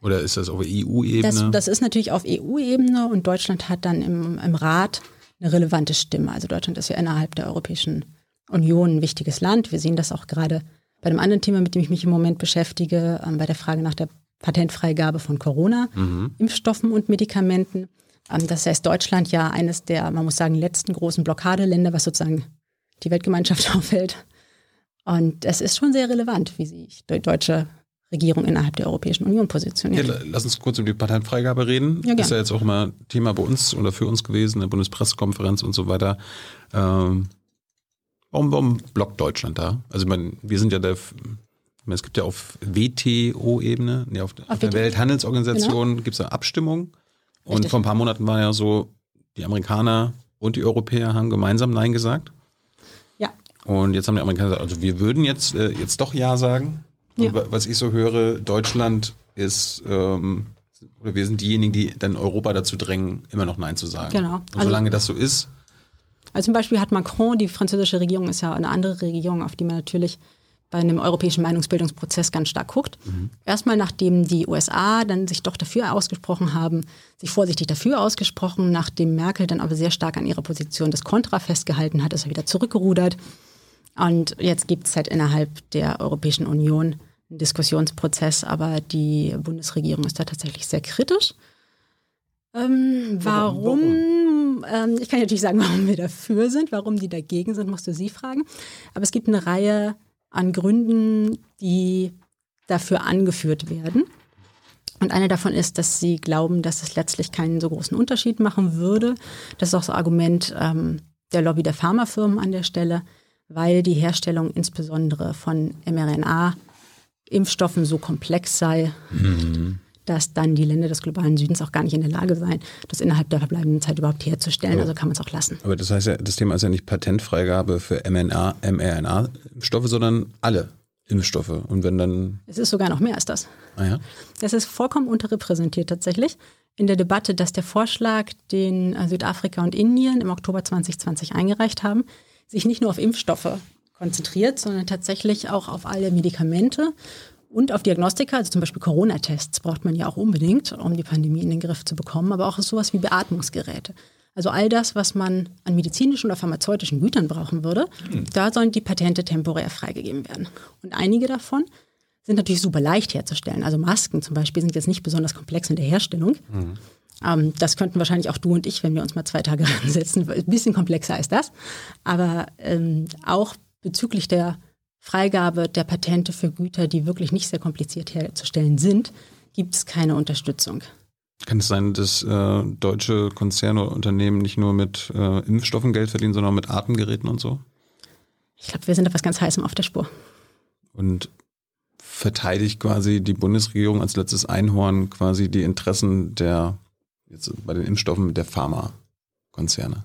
Oder ist das auf EU-Ebene? Das, das, ist natürlich auf EU-Ebene und Deutschland hat dann im, im Rat eine relevante Stimme. Also Deutschland ist ja innerhalb der Europäischen Union ein wichtiges Land. Wir sehen das auch gerade bei einem anderen Thema, mit dem ich mich im Moment beschäftige, ähm, bei der Frage nach der Patentfreigabe von Corona-Impfstoffen mhm. und Medikamenten. Ähm, das heißt, Deutschland ja eines der, man muss sagen, letzten großen Blockadeländer, was sozusagen die Weltgemeinschaft aufhält. Und es ist schon sehr relevant, wie sich die deutsche Regierung innerhalb der Europäischen Union positioniert. Ja, lass uns kurz über die Patentfreigabe reden. Ja, ist ja jetzt auch immer Thema bei uns oder für uns gewesen, der Bundespressekonferenz und so weiter. Ähm, Warum, warum blockt Deutschland da? Also meine, wir sind ja der, es gibt ja auf WTO-Ebene, nee, auf, auf der Welthandelsorganisation genau. gibt es eine Abstimmung. Und Richtig. vor ein paar Monaten war ja so, die Amerikaner und die Europäer haben gemeinsam Nein gesagt. Ja. Und jetzt haben die Amerikaner gesagt, also wir würden jetzt, äh, jetzt doch Ja sagen. Ja. was ich so höre, Deutschland ist, ähm, oder wir sind diejenigen, die dann Europa dazu drängen, immer noch Nein zu sagen. Genau. Und also, solange das so ist, also zum Beispiel hat Macron, die französische Regierung ist ja eine andere Regierung, auf die man natürlich bei einem europäischen Meinungsbildungsprozess ganz stark guckt. Mhm. Erstmal nachdem die USA dann sich doch dafür ausgesprochen haben, sich vorsichtig dafür ausgesprochen, nachdem Merkel dann aber sehr stark an ihrer Position des Kontra festgehalten hat, ist er wieder zurückgerudert. Und jetzt gibt es halt innerhalb der Europäischen Union ein Diskussionsprozess, aber die Bundesregierung ist da tatsächlich sehr kritisch. Ähm, warum? warum? Ähm, ich kann natürlich sagen, warum wir dafür sind, warum die dagegen sind, musst du sie fragen. Aber es gibt eine Reihe an Gründen, die dafür angeführt werden. Und eine davon ist, dass sie glauben, dass es letztlich keinen so großen Unterschied machen würde. Das ist auch so Argument ähm, der Lobby der Pharmafirmen an der Stelle, weil die Herstellung insbesondere von mRNA-Impfstoffen so komplex sei, mhm. Dass dann die Länder des globalen Südens auch gar nicht in der Lage seien, das innerhalb der verbleibenden Zeit überhaupt herzustellen. Aber, also kann man es auch lassen. Aber das heißt ja, das Thema ist ja nicht Patentfreigabe für mRNA-Impfstoffe, sondern alle Impfstoffe. Und wenn dann. Es ist sogar noch mehr als das. Ah ja? Das ist vollkommen unterrepräsentiert tatsächlich in der Debatte, dass der Vorschlag, den äh, Südafrika und Indien im Oktober 2020 eingereicht haben, sich nicht nur auf Impfstoffe konzentriert, sondern tatsächlich auch auf alle Medikamente und auf Diagnostika, also zum Beispiel Corona-Tests braucht man ja auch unbedingt, um die Pandemie in den Griff zu bekommen, aber auch sowas wie Beatmungsgeräte. Also all das, was man an medizinischen oder pharmazeutischen Gütern brauchen würde, mhm. da sollen die Patente temporär freigegeben werden. Und einige davon sind natürlich super leicht herzustellen. Also Masken zum Beispiel sind jetzt nicht besonders komplex in der Herstellung. Mhm. Ähm, das könnten wahrscheinlich auch du und ich, wenn wir uns mal zwei Tage ransetzen. Ein bisschen komplexer ist das. Aber ähm, auch bezüglich der Freigabe der Patente für Güter, die wirklich nicht sehr kompliziert herzustellen sind, gibt es keine Unterstützung. Kann es sein, dass äh, deutsche Konzerne oder Unternehmen nicht nur mit äh, Impfstoffen Geld verdienen, sondern auch mit Atemgeräten und so? Ich glaube, wir sind etwas ganz Heißem auf der Spur. Und verteidigt quasi die Bundesregierung als letztes Einhorn quasi die Interessen der, jetzt bei den Impfstoffen der Pharmakonzerne?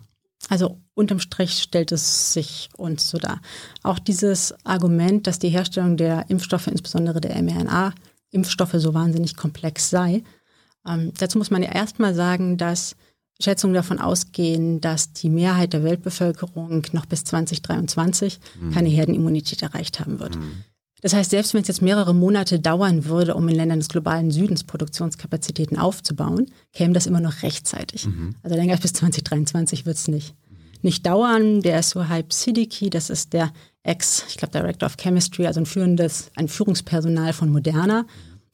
Also unterm Strich stellt es sich uns so dar. Auch dieses Argument, dass die Herstellung der Impfstoffe, insbesondere der mRNA-Impfstoffe, so wahnsinnig komplex sei, ähm, dazu muss man ja erstmal sagen, dass Schätzungen davon ausgehen, dass die Mehrheit der Weltbevölkerung noch bis 2023 mhm. keine Herdenimmunität erreicht haben wird. Mhm. Das heißt, selbst wenn es jetzt mehrere Monate dauern würde, um in Ländern des globalen Südens Produktionskapazitäten aufzubauen, käme das immer noch rechtzeitig. Mhm. Also länger als bis 2023 wird es nicht. Nicht dauern. Der Suhaib Siddiqui, das ist der Ex, ich glaube, Director of Chemistry, also ein führendes, ein Führungspersonal von Moderna.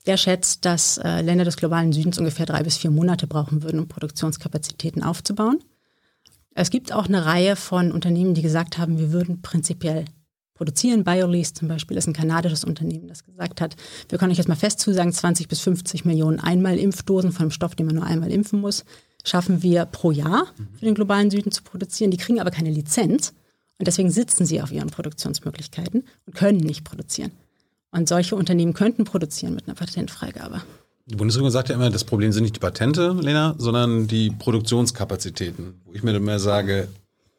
Der schätzt, dass äh, Länder des globalen Südens ungefähr drei bis vier Monate brauchen würden, um Produktionskapazitäten aufzubauen. Es gibt auch eine Reihe von Unternehmen, die gesagt haben, wir würden prinzipiell produzieren. BioLease zum Beispiel ist ein kanadisches Unternehmen, das gesagt hat, wir können euch jetzt mal fest zusagen, 20 bis 50 Millionen Einmal-Impfdosen von einem Stoff, den man nur einmal impfen muss, schaffen wir pro Jahr für den globalen Süden zu produzieren. Die kriegen aber keine Lizenz und deswegen sitzen sie auf ihren Produktionsmöglichkeiten und können nicht produzieren. Und solche Unternehmen könnten produzieren mit einer Patentfreigabe. Die Bundesregierung sagt ja immer, das Problem sind nicht die Patente, Lena, sondern die Produktionskapazitäten. Wo ich mir immer sage,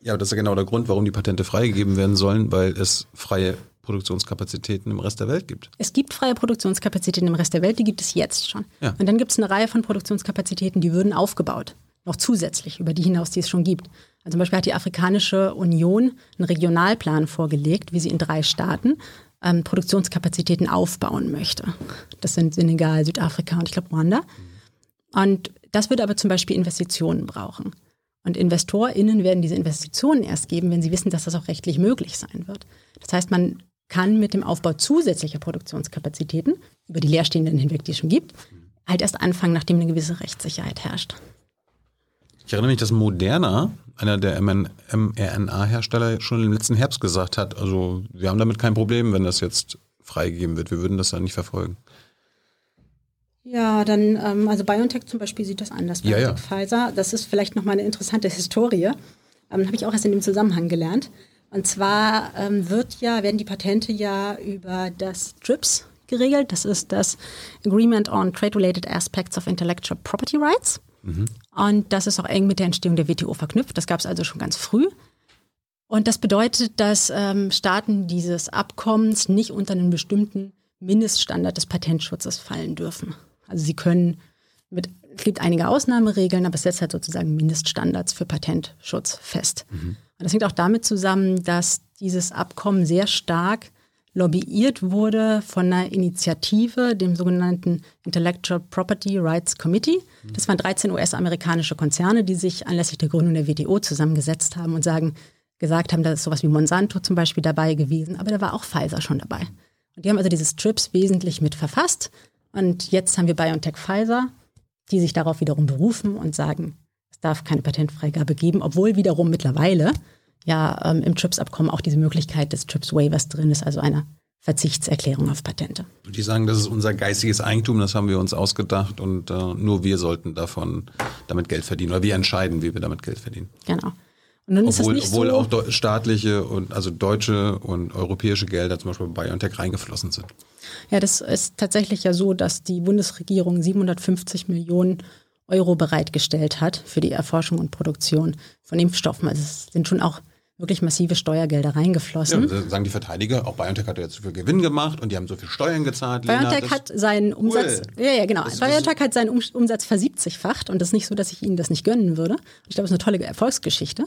ja, das ist ja genau der Grund, warum die Patente freigegeben werden sollen, weil es freie Produktionskapazitäten im Rest der Welt gibt. Es gibt freie Produktionskapazitäten im Rest der Welt, die gibt es jetzt schon. Ja. Und dann gibt es eine Reihe von Produktionskapazitäten, die würden aufgebaut, noch zusätzlich über die hinaus, die es schon gibt. Also zum Beispiel hat die Afrikanische Union einen Regionalplan vorgelegt, wie sie in drei Staaten ähm, Produktionskapazitäten aufbauen möchte. Das sind Senegal, Südafrika und ich glaube Ruanda. Und das würde aber zum Beispiel Investitionen brauchen. Und InvestorInnen werden diese Investitionen erst geben, wenn sie wissen, dass das auch rechtlich möglich sein wird. Das heißt, man kann mit dem Aufbau zusätzlicher Produktionskapazitäten über die leerstehenden hinweg, die es schon gibt, halt erst anfangen, nachdem eine gewisse Rechtssicherheit herrscht. Ich erinnere mich, dass Moderna, einer der mRNA-Hersteller, schon im letzten Herbst gesagt hat, also wir haben damit kein Problem, wenn das jetzt freigegeben wird. Wir würden das dann nicht verfolgen. Ja, dann, ähm, also BioNTech zum Beispiel sieht das anders. Ja, ja. Pfizer, das ist vielleicht nochmal eine interessante Historie. Ähm, Habe ich auch erst in dem Zusammenhang gelernt. Und zwar ähm, wird ja, werden die Patente ja über das TRIPS geregelt. Das ist das Agreement on Trade-Related Aspects of Intellectual Property Rights. Mhm. Und das ist auch eng mit der Entstehung der WTO verknüpft. Das gab es also schon ganz früh. Und das bedeutet, dass ähm, Staaten dieses Abkommens nicht unter einen bestimmten Mindeststandard des Patentschutzes fallen dürfen. Also sie können mit, es gibt einige Ausnahmeregeln, aber es setzt halt sozusagen Mindeststandards für Patentschutz fest. Mhm. Und das hängt auch damit zusammen, dass dieses Abkommen sehr stark lobbyiert wurde von einer Initiative, dem sogenannten Intellectual Property Rights Committee. Mhm. Das waren 13 US-amerikanische Konzerne, die sich anlässlich der Gründung der WTO zusammengesetzt haben und sagen, gesagt haben, da ist sowas wie Monsanto zum Beispiel dabei gewesen, aber da war auch Pfizer schon dabei. Und die haben also dieses TRIPS wesentlich mit verfasst. Und jetzt haben wir BioNTech Pfizer, die sich darauf wiederum berufen und sagen, es darf keine Patentfreigabe geben, obwohl wiederum mittlerweile ja ähm, im TRIPS-Abkommen auch diese Möglichkeit des TRIPS-Waivers drin ist, also einer Verzichtserklärung auf Patente. Und die sagen, das ist unser geistiges Eigentum, das haben wir uns ausgedacht und äh, nur wir sollten davon damit Geld verdienen oder wir entscheiden, wie wir damit Geld verdienen. Genau. Und dann obwohl, ist es nicht obwohl so, auch staatliche und also deutsche und europäische Gelder zum Beispiel bei BioNTech reingeflossen sind. Ja, das ist tatsächlich ja so, dass die Bundesregierung 750 Millionen Euro bereitgestellt hat für die Erforschung und Produktion von Impfstoffen. Also es sind schon auch wirklich massive Steuergelder reingeflossen. Ja, sagen die Verteidiger, auch BioNTech hat ja zu viel Gewinn gemacht und die haben so viel Steuern gezahlt. BioNTech Lena, hat seinen Umsatz, cool. ja, ja, genau. Das, BioNTech das, hat seinen Umsatz versiebzigfacht und das ist nicht so, dass ich ihnen das nicht gönnen würde. Ich glaube, es ist eine tolle Erfolgsgeschichte.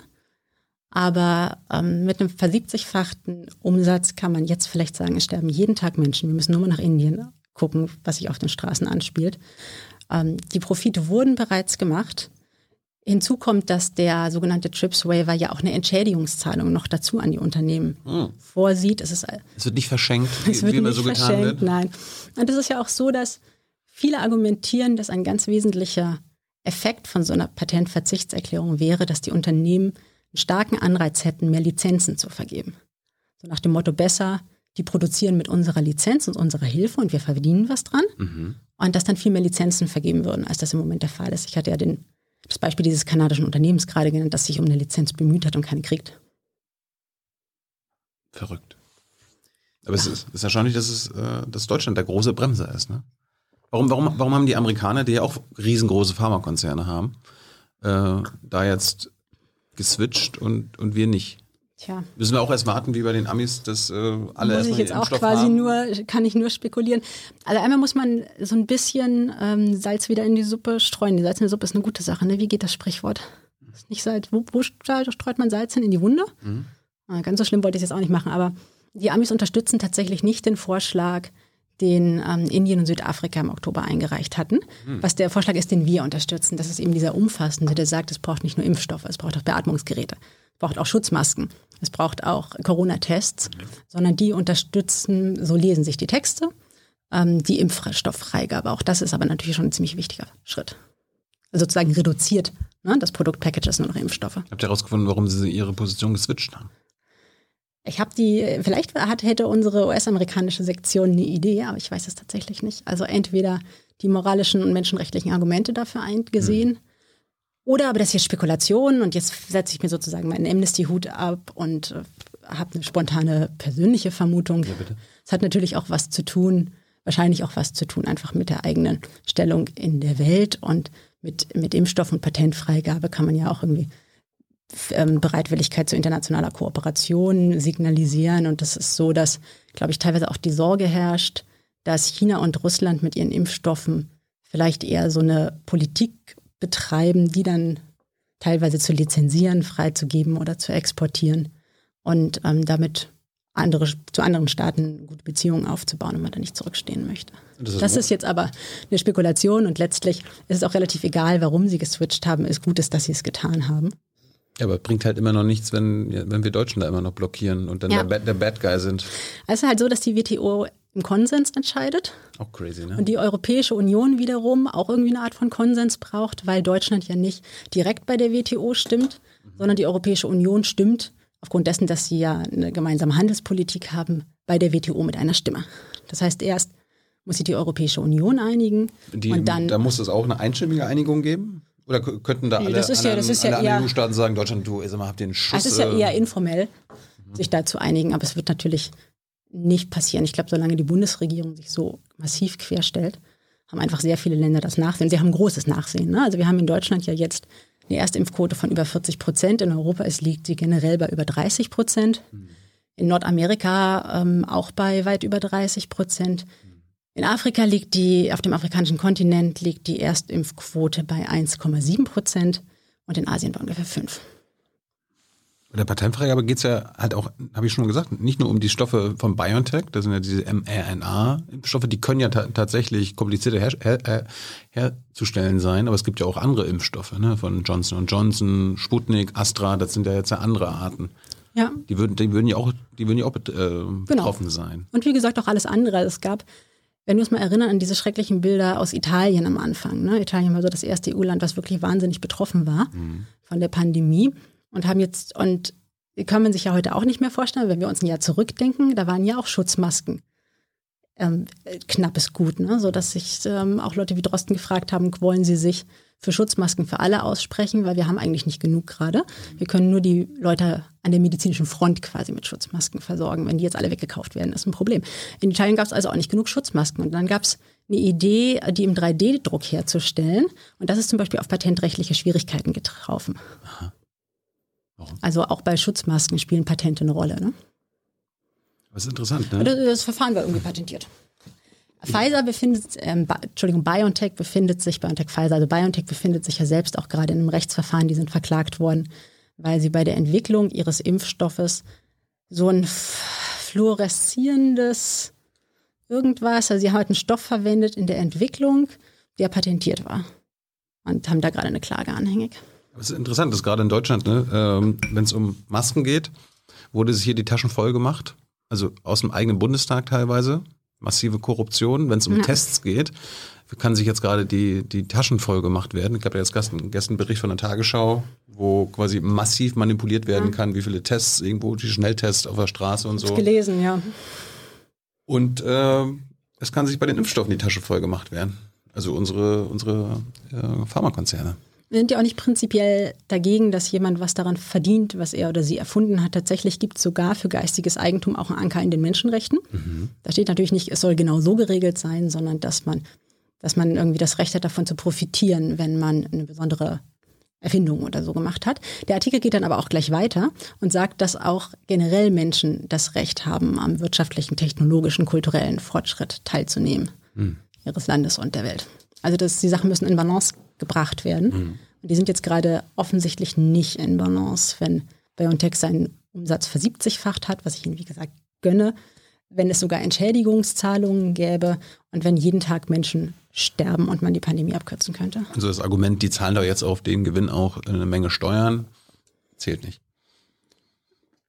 Aber ähm, mit einem versiebzigfachten Umsatz kann man jetzt vielleicht sagen, es sterben jeden Tag Menschen. Wir müssen nur mal nach Indien gucken, was sich auf den Straßen anspielt. Ähm, die Profite wurden bereits gemacht. Hinzu kommt, dass der sogenannte Trips Waiver ja auch eine Entschädigungszahlung noch dazu an die Unternehmen hm. vorsieht. Es, ist, es wird nicht verschenkt, es wird wie nicht so verschenkt, wird. Nein. Und es ist ja auch so, dass viele argumentieren, dass ein ganz wesentlicher Effekt von so einer Patentverzichtserklärung wäre, dass die Unternehmen einen starken Anreiz hätten, mehr Lizenzen zu vergeben. So nach dem Motto besser, die produzieren mit unserer Lizenz und unserer Hilfe und wir verdienen was dran. Mhm. Und dass dann viel mehr Lizenzen vergeben würden, als das im Moment der Fall ist. Ich hatte ja den das Beispiel dieses kanadischen Unternehmens gerade genannt, das sich um eine Lizenz bemüht hat und keine kriegt. Verrückt. Aber es ist, ist erstaunlich, dass, es, äh, dass Deutschland der große Bremser ist. Ne? Warum, warum, warum haben die Amerikaner, die ja auch riesengroße Pharmakonzerne haben, äh, da jetzt geswitcht und, und wir nicht? Tja. Müssen wir auch erst warten, wie bei den Amis, dass äh, alle muss ich jetzt auch quasi haben? nur, kann ich nur spekulieren. Also einmal muss man so ein bisschen ähm, Salz wieder in die Suppe streuen. Die Salz in der Suppe ist eine gute Sache. Ne? Wie geht das Sprichwort? Ist nicht Salz. Wo, wo streut man Salz hin? In die Wunde? Mhm. Ah, ganz so schlimm wollte ich es jetzt auch nicht machen. Aber die Amis unterstützen tatsächlich nicht den Vorschlag, den ähm, Indien und Südafrika im Oktober eingereicht hatten. Mhm. Was der Vorschlag ist, den wir unterstützen. Das ist eben dieser umfassende, der sagt, es braucht nicht nur Impfstoffe, es braucht auch Beatmungsgeräte braucht auch Schutzmasken, es braucht auch Corona-Tests, sondern die unterstützen, so lesen sich die Texte, ähm, die Impfstofffreigabe. Auch das ist aber natürlich schon ein ziemlich wichtiger Schritt. Also sozusagen reduziert ne, das Produktpackage ist nur noch Impfstoffe. Habt ihr herausgefunden, warum sie ihre Position geswitcht haben? Ich habe die, vielleicht hat, hätte unsere US-amerikanische Sektion eine Idee, aber ich weiß es tatsächlich nicht. Also entweder die moralischen und menschenrechtlichen Argumente dafür eingesehen. Hm oder aber das hier Spekulation und jetzt setze ich mir sozusagen meinen Amnesty-Hut ab und äh, habe eine spontane persönliche Vermutung. Ja, bitte. Es hat natürlich auch was zu tun, wahrscheinlich auch was zu tun, einfach mit der eigenen Stellung in der Welt und mit, mit Impfstoff und Patentfreigabe kann man ja auch irgendwie Bereitwilligkeit zu internationaler Kooperation signalisieren. Und das ist so, dass, glaube ich, teilweise auch die Sorge herrscht, dass China und Russland mit ihren Impfstoffen vielleicht eher so eine Politik betreiben, die dann teilweise zu lizenzieren, freizugeben oder zu exportieren und ähm, damit andere, zu anderen Staaten gute Beziehungen aufzubauen und man da nicht zurückstehen möchte. Das, ist, das ist, jetzt aber eine Spekulation und letztlich ist es auch relativ egal, warum sie geswitcht haben. Es ist gut ist, dass sie es getan haben. Ja, aber bringt halt immer noch nichts, wenn, wenn wir Deutschen da immer noch blockieren und dann ja. der, der Bad Guy sind. Es ist halt so, dass die WTO im Konsens entscheidet. Auch crazy, ne? Und die Europäische Union wiederum auch irgendwie eine Art von Konsens braucht, weil Deutschland ja nicht direkt bei der WTO stimmt, mhm. sondern die Europäische Union stimmt aufgrund dessen, dass sie ja eine gemeinsame Handelspolitik haben, bei der WTO mit einer Stimme. Das heißt, erst muss sich die Europäische Union einigen die, und dann. Da muss es auch eine einstimmige Einigung geben? Oder könnten da alle, das ist ja, das ist ja alle EU-Staaten sagen, Deutschland, du, sag mal, habt den Schuss. Es ist ja eher informell, mhm. sich da zu einigen, aber es wird natürlich nicht passieren. Ich glaube, solange die Bundesregierung sich so massiv querstellt, haben einfach sehr viele Länder das Nachsehen. Sie haben großes Nachsehen. Ne? Also wir haben in Deutschland ja jetzt eine Erstimpfquote von über 40 Prozent. In Europa ist, liegt sie generell bei über 30 Prozent. In Nordamerika ähm, auch bei weit über 30 Prozent. In Afrika liegt die, auf dem afrikanischen Kontinent liegt die Erstimpfquote bei 1,7 Prozent und in Asien bei ungefähr 5. Bei der Patentfreigabe geht es ja halt auch, habe ich schon gesagt, nicht nur um die Stoffe von BioNTech, das sind ja diese mRNA-Impfstoffe, die können ja ta tatsächlich komplizierter her her herzustellen sein, aber es gibt ja auch andere Impfstoffe, ne, von Johnson Johnson, Sputnik, Astra, das sind ja jetzt ja andere Arten. Ja. Die würden, die würden ja auch, die würden ja auch äh, Genau. betroffen sein. Und wie gesagt, auch alles andere. Es gab, wenn wir uns mal erinnern an diese schrecklichen Bilder aus Italien am Anfang. Ne? Italien war so das erste EU-Land, was wirklich wahnsinnig betroffen war von der Pandemie und haben jetzt, und kann man sich ja heute auch nicht mehr vorstellen, wenn wir uns ein Jahr zurückdenken, da waren ja auch Schutzmasken. Ähm, äh, knappes Gut, ne? so dass sich ähm, auch Leute wie Drosten gefragt haben, wollen sie sich für Schutzmasken für alle aussprechen, weil wir haben eigentlich nicht genug gerade. Wir können nur die Leute an der medizinischen Front quasi mit Schutzmasken versorgen. Wenn die jetzt alle weggekauft werden, ist ein Problem. In Italien gab es also auch nicht genug Schutzmasken. Und dann gab es eine Idee, die im 3D-Druck herzustellen. Und das ist zum Beispiel auf patentrechtliche Schwierigkeiten getroffen. Warum? Also auch bei Schutzmasken spielen Patente eine Rolle. Ne? Das ist interessant, ne? Das, das Verfahren war irgendwie patentiert. Pfizer befindet, ähm, Entschuldigung, BioNTech befindet sich, BioNTech Pfizer, also BioNTech befindet sich ja selbst auch gerade in einem Rechtsverfahren, die sind verklagt worden, weil sie bei der Entwicklung ihres Impfstoffes so ein fluoreszierendes irgendwas, also sie haben halt einen Stoff verwendet in der Entwicklung, der patentiert war. Und haben da gerade eine Klage anhängig. Das ist interessant, das ist gerade in Deutschland, ne? ähm, wenn es um Masken geht, wurde sich hier die Taschen voll gemacht. Also aus dem eigenen Bundestag teilweise. Massive Korruption. Wenn es um Ja. Tests geht, kann sich jetzt gerade die, die Taschen voll gemacht werden. Ich habe ja jetzt gestern, gestern einen Bericht von der Tagesschau, wo quasi massiv manipuliert werden kann, wie viele Tests irgendwo, die Schnelltests auf der Straße und so. Gelesen, ja. Und äh, es kann sich bei den Impfstoffen die Tasche voll gemacht werden. Also unsere, unsere äh, Pharmakonzerne. Wir sind ja auch nicht prinzipiell dagegen, dass jemand was daran verdient, was er oder sie erfunden hat. Tatsächlich gibt es sogar für geistiges Eigentum auch einen Anker in den Menschenrechten. Da steht natürlich nicht, es soll genau so geregelt sein, sondern dass man, dass man irgendwie das Recht hat, davon zu profitieren, wenn man eine besondere Erfindung oder so gemacht hat. Der Artikel geht dann aber auch gleich weiter und sagt, dass auch generell Menschen das Recht haben, am wirtschaftlichen, technologischen, kulturellen Fortschritt teilzunehmen ihres Landes und der Welt. Also das, die Sachen müssen in Balance gebracht werden. Und die sind jetzt gerade offensichtlich nicht in Balance, wenn BioNTech seinen Umsatz versiebzigfacht hat, was ich Ihnen wie gesagt gönne, wenn es sogar Entschädigungszahlungen gäbe und wenn jeden Tag Menschen sterben und man die Pandemie abkürzen könnte. Also das Argument, die zahlen doch jetzt auf den Gewinn auch eine Menge Steuern, zählt nicht.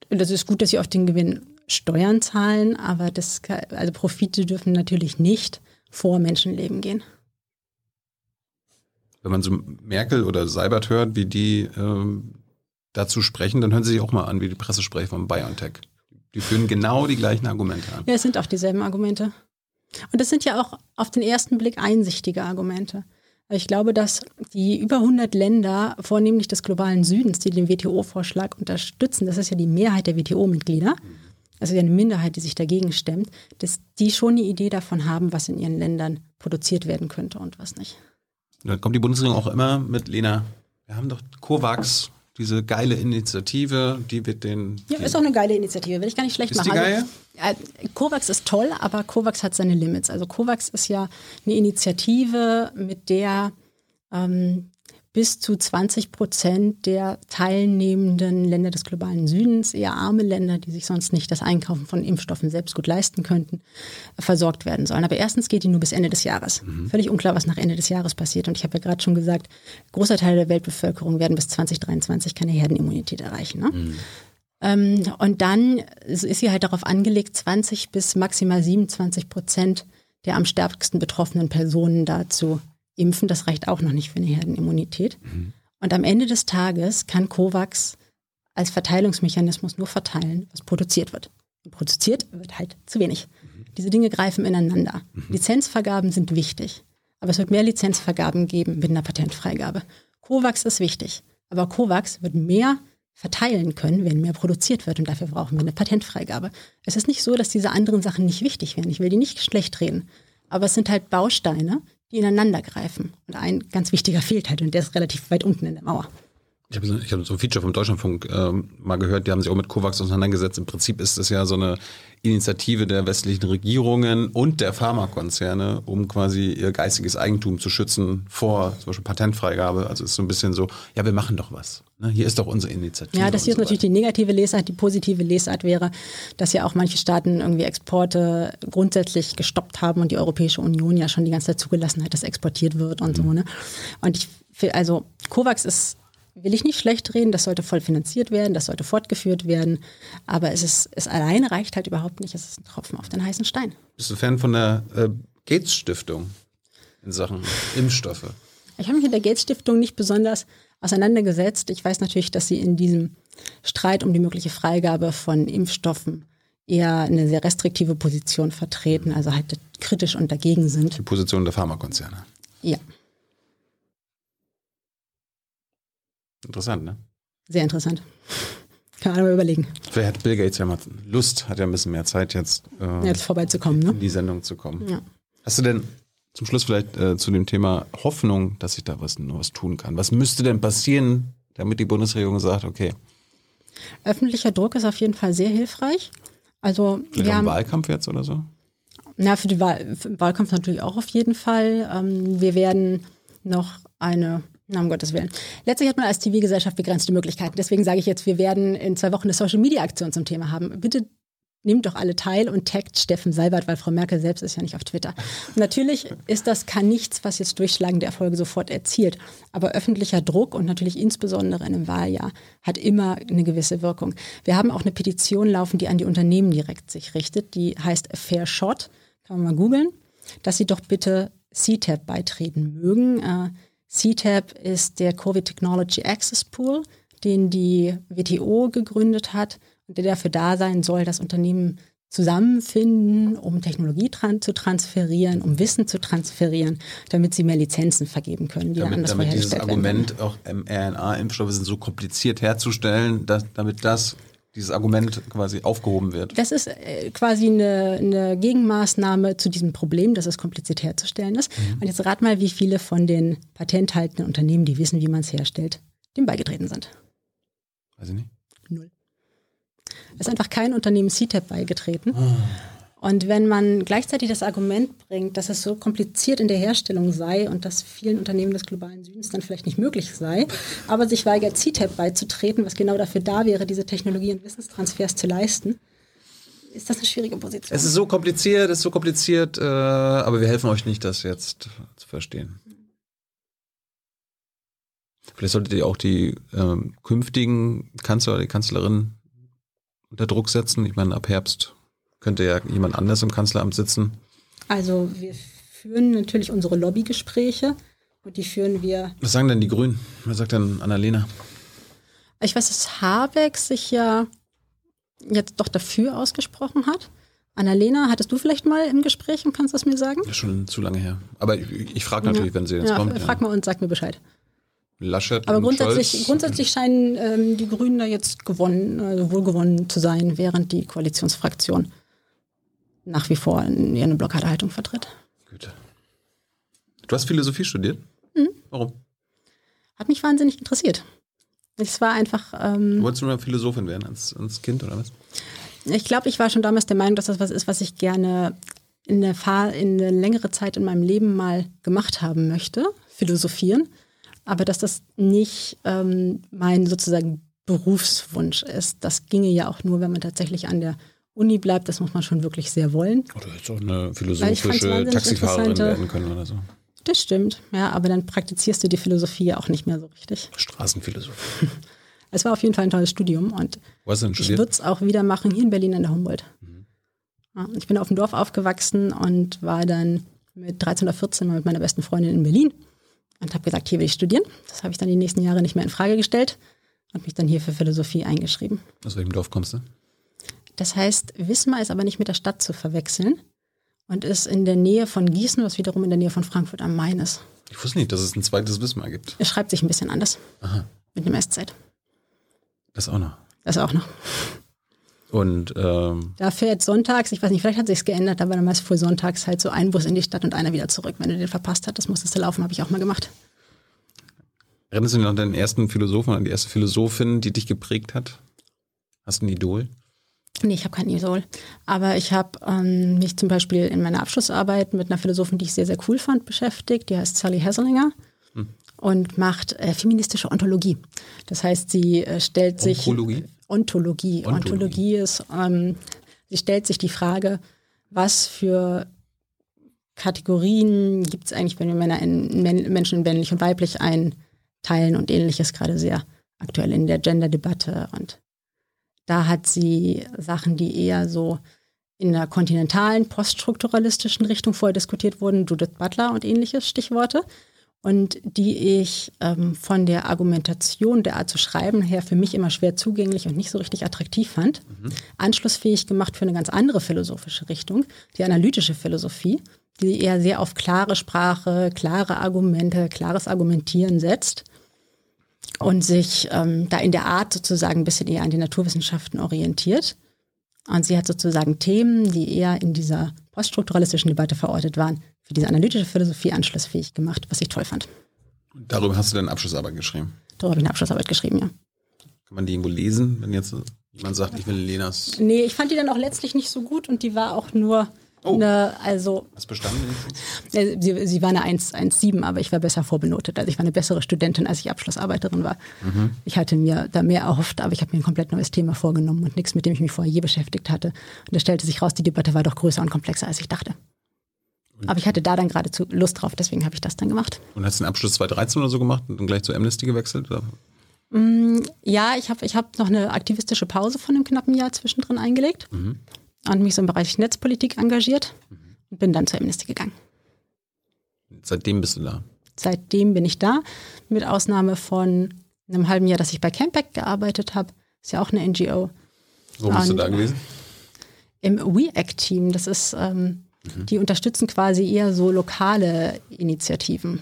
Das ist gut, dass sie auf den Gewinn Steuern zahlen, aber das, also Profite dürfen natürlich nicht vor Menschenleben gehen. Wenn man so Merkel oder Seibert hört, wie die ähm, dazu sprechen, dann hören sie sich auch mal an, wie die Pressesprecher von BioNTech. Die führen genau die gleichen Argumente an. Ja, es sind auch dieselben Argumente. Und das sind ja auch auf den ersten Blick einsichtige Argumente. Ich glaube, dass die über 100 Länder, vornehmlich des globalen Südens, die den WTO-Vorschlag unterstützen, das ist ja die Mehrheit der WTO-Mitglieder, also eine Minderheit, die sich dagegen stemmt, dass die schon eine Idee davon haben, was in ihren Ländern produziert werden könnte und was nicht. Dann kommt die Bundesregierung auch immer mit Lena, wir haben doch COVAX, diese geile Initiative, die wird den. Ja, ist auch eine geile Initiative, will ich gar nicht schlecht Ist machen. die geil? Also, ja, COVAX ist toll, aber COVAX hat seine Limits. Also COVAX ist ja eine Initiative, mit der ähm, bis zu 20 Prozent der teilnehmenden Länder des globalen Südens, eher arme Länder, die sich sonst nicht das Einkaufen von Impfstoffen selbst gut leisten könnten, versorgt werden sollen. Aber erstens geht die nur bis Ende des Jahres. Völlig unklar, was nach Ende des Jahres passiert. Und ich habe ja gerade schon gesagt, großer Teil der Weltbevölkerung werden bis 2023 keine Herdenimmunität erreichen. Ne? Ähm, und dann ist sie halt darauf angelegt, 20 bis maximal 27 Prozent der am stärksten betroffenen Personen da zu impfen. Das reicht auch noch nicht für eine Herdenimmunität. Und am Ende des Tages kann COVAX als Verteilungsmechanismus nur verteilen, was produziert wird. Und produziert wird halt zu wenig. Diese Dinge greifen ineinander. Lizenzvergaben sind wichtig. Aber es wird mehr Lizenzvergaben geben mit einer Patentfreigabe. COVAX ist wichtig. Aber COVAX wird mehr verteilen können, wenn mehr produziert wird. Und dafür brauchen wir eine Patentfreigabe. Es ist nicht so, dass diese anderen Sachen nicht wichtig wären. Ich will die nicht schlecht reden. Aber es sind halt Bausteine, die ineinander greifen. Und ein ganz wichtiger fehlt halt. Und der ist relativ weit unten in der Mauer. Ich habe so, ich hab so ein Feature vom Deutschlandfunk ähm, mal gehört, die haben sich auch mit COVAX auseinandergesetzt. Im Prinzip ist das ja so eine Initiative der westlichen Regierungen und der Pharmakonzerne, um quasi ihr geistiges Eigentum zu schützen vor zum Beispiel Patentfreigabe. Also ist so ein bisschen so, ja, wir machen doch was. Ne? Hier ist doch unsere Initiative. Ja, das hier ist so natürlich die negative Lesart. Die positive Lesart wäre, dass ja auch manche Staaten irgendwie Exporte grundsätzlich gestoppt haben und die Europäische Union ja schon die ganze Zeit zugelassen hat, dass exportiert wird und so. Ne? Und ich finde, also COVAX ist will ich nicht schlecht reden, das sollte voll finanziert werden, das sollte fortgeführt werden, aber es, ist, es alleine reicht halt überhaupt nicht, es ist ein Tropfen auf den heißen Stein. Bist du Fan von der äh, Gates Stiftung in Sachen Impfstoffe? Ich habe mich mit der Gates Stiftung nicht besonders auseinandergesetzt. Ich weiß natürlich, dass sie in diesem Streit um die mögliche Freigabe von Impfstoffen eher eine sehr restriktive Position vertreten, also halt kritisch und dagegen sind. Die Position der Pharmakonzerne. Ja. Interessant, ne? Sehr interessant. Kann man mal überlegen. Vielleicht hat Bill Gates ja mal Lust, hat ja ein bisschen mehr Zeit jetzt, äh, jetzt vorbeizukommen, ne? in die Sendung zu kommen. Ja. Hast du denn zum Schluss vielleicht äh, zu dem Thema Hoffnung, dass sich da was, was tun kann? Was müsste denn passieren, damit die Bundesregierung sagt, okay? Öffentlicher Druck ist auf jeden Fall sehr hilfreich. Also Vielleicht wir haben Wahlkampf jetzt oder so? Na, für, die Wahl, für den Wahlkampf natürlich auch auf jeden Fall. Ähm, wir werden noch eine na, um Gottes Willen. Letztlich hat man als TV-Gesellschaft begrenzte Möglichkeiten. Deswegen sage ich jetzt, wir werden in zwei Wochen eine Social-Media-Aktion zum Thema haben. Bitte nehmt doch alle teil und taggt Steffen Seibert, weil Frau Merkel selbst ist ja nicht auf Twitter. Natürlich ist das kann nichts, was jetzt durchschlagende Erfolge sofort erzielt. Aber öffentlicher Druck und natürlich insbesondere in einem Wahljahr hat immer eine gewisse Wirkung. Wir haben auch eine Petition laufen, die an die Unternehmen direkt sich richtet. Die heißt Fair Shot. Kann man mal googeln. Dass sie doch bitte CTAP beitreten mögen. CTAP ist der Covid Technology Access Pool, den die WTO gegründet hat und der dafür da sein soll, dass Unternehmen zusammenfinden, um Technologie tran zu transferieren, um Wissen zu transferieren, damit sie mehr Lizenzen vergeben können. Die damit damit dieses Argument, auch mRNA-Impfstoffe sind so kompliziert herzustellen, dass, damit das dieses Argument quasi aufgehoben wird. Das ist äh, quasi eine, eine, Gegenmaßnahme zu diesem Problem, dass es kompliziert herzustellen ist. Mhm. Und jetzt rat mal, wie viele von den patenthaltenden Unternehmen, die wissen, wie man es herstellt, dem beigetreten sind. Weiß ich nicht. Null. Es ist einfach kein Unternehmen CTAP beigetreten. Oh. Und wenn man gleichzeitig das Argument bringt, dass es so kompliziert in der Herstellung sei und dass vielen Unternehmen des globalen Südens dann vielleicht nicht möglich sei, aber sich weigert, CTAP beizutreten, was genau dafür da wäre, diese Technologie- und Wissenstransfers zu leisten, ist das eine schwierige Position. Es ist so kompliziert, es ist so kompliziert, äh, aber wir helfen euch nicht, das jetzt zu verstehen. Vielleicht solltet ihr auch die äh, künftigen Kanzler oder die Kanzlerin unter Druck setzen. Ich meine, ab Herbst könnte ja jemand anders im Kanzleramt sitzen. Also wir führen natürlich unsere Lobbygespräche und die führen wir. Was sagen denn die Grünen? Was sagt denn Annalena? Ich weiß, dass Habeck sich ja jetzt doch dafür ausgesprochen hat. Annalena, hattest du vielleicht mal im Gespräch und kannst das mir sagen? Ja, schon zu lange her. Aber ich, ich frage natürlich, ja. wenn sie jetzt ja, kommt. Frag ja. mal und sag mir Bescheid. Laschet Aber grundsätzlich, grundsätzlich scheinen ähm, die Grünen da jetzt gewonnen, also wohlgewonnen zu sein, während die Koalitionsfraktion nach wie vor eine Blockadehaltung vertritt. Gut. Du hast Philosophie studiert? Mhm. Warum? Hat mich wahnsinnig interessiert. Es war einfach. Ähm, Wolltest du mal Philosophin werden als, als Kind oder was? Ich glaube, ich war schon damals der Meinung, dass das was ist, was ich gerne in eine, Fahr in eine längere Zeit in meinem Leben mal gemacht haben möchte, philosophieren. Aber dass das nicht ähm, mein sozusagen Berufswunsch ist. Das ginge ja auch nur, wenn man tatsächlich an der Uni bleibt, das muss man schon wirklich sehr wollen. Oder jetzt auch eine philosophische Taxifahrerin werden können oder so. Das stimmt, ja, aber dann praktizierst du die Philosophie ja auch nicht mehr so richtig. Straßenphilosophie. Es war auf jeden Fall ein tolles Studium und ich würde es auch wieder machen hier in Berlin an der Humboldt. Mhm. Ja, ich bin auf dem Dorf aufgewachsen und war dann mit 13 oder 14 mal mit meiner besten Freundin in Berlin und habe gesagt, hier will ich studieren. Das habe ich dann die nächsten Jahre nicht mehr in Frage gestellt und mich dann hier für Philosophie eingeschrieben. Aus welchem Dorf kommst du? Das heißt, Wismar ist aber nicht mit der Stadt zu verwechseln und ist in der Nähe von Gießen, was wiederum in der Nähe von Frankfurt am Main ist. Ich wusste nicht, dass es ein zweites Wismar gibt. Es schreibt sich ein bisschen anders. Aha. Mit einem SZ. Das auch noch. Das auch noch. Und ähm, da fährt sonntags, ich weiß nicht, vielleicht hat sich's geändert, aber damals fuhr sonntags halt so ein Bus in die Stadt und einer wieder zurück. Wenn du den verpasst hast, das musstest du laufen, habe ich auch mal gemacht. Erinnerst du dich noch an deinen ersten Philosophen, an die erste Philosophin, die dich geprägt hat? Hast du ein Idol? Nee, ich habe kein Isol. Aber ich habe ähm, mich zum Beispiel in meiner Abschlussarbeit mit einer Philosophin, die ich sehr, sehr cool fand, beschäftigt. Die heißt Sally Hesselinger hm. und macht äh, feministische Ontologie. Das heißt, sie äh, stellt sich. Ontologie? Ontologie. Ontologie, Ontologie ist, ähm, sie stellt sich die Frage, was für Kategorien gibt es eigentlich, wenn wir Männer in, Menschen in männlich und weiblich ein, teilen und ähnliches gerade sehr aktuell in der Gender-Debatte. Und da hat sie Sachen, die eher so in der kontinentalen, poststrukturalistischen Richtung vorher diskutiert wurden, Judith Butler und ähnliches Stichworte, und die ich ähm, von der Argumentation der Art zu schreiben her für mich immer schwer zugänglich und nicht so richtig attraktiv fand, mhm. anschlussfähig gemacht für eine ganz andere philosophische Richtung, die analytische Philosophie, die eher sehr auf klare Sprache, klare Argumente, klares Argumentieren setzt und sich ähm, da in der Art sozusagen ein bisschen eher an den Naturwissenschaften orientiert. Und sie hat sozusagen Themen, die eher in dieser poststrukturalistischen Debatte verortet waren, für diese analytische Philosophie anschlussfähig gemacht, was ich toll fand. Darüber hast du deine Abschlussarbeit geschrieben? Darüber habe ich eine Abschlussarbeit geschrieben, ja. Kann man die irgendwo lesen, wenn jetzt jemand sagt, ich will Lenas? Nee, ich fand die dann auch letztlich nicht so gut und die war auch nur Oh. Eine, also, Was bestanden? Sie, sie war eine 1,7, aber ich war besser vorbenotet. Also ich war eine bessere Studentin, als ich Abschlussarbeiterin war. Mhm. Ich hatte mir da mehr erhofft, aber ich habe mir ein komplett neues Thema vorgenommen und nichts, mit dem ich mich vorher je beschäftigt hatte. Und da stellte sich raus, die Debatte war doch größer und komplexer, als ich dachte. Aber ich hatte da dann geradezu Lust drauf, deswegen habe ich das dann gemacht. Und hast du den Abschluss 2013 oder so gemacht und dann gleich zur Amnesty gewechselt? Oder? Mm, ja, ich habe ich hab noch eine aktivistische Pause von einem knappen Jahr zwischendrin eingelegt mhm. Und mich so im Bereich Netzpolitik engagiert mhm. und bin dann zur Amnesty gegangen. Seitdem bist du da? Seitdem bin ich da, mit Ausnahme von einem halben Jahr, dass ich bei Campact gearbeitet habe. Ist ja auch eine NGO. Wo bist und, du da gewesen? Im WeAct-Team. Das ist ähm, Mhm. Die unterstützen quasi eher so lokale Initiativen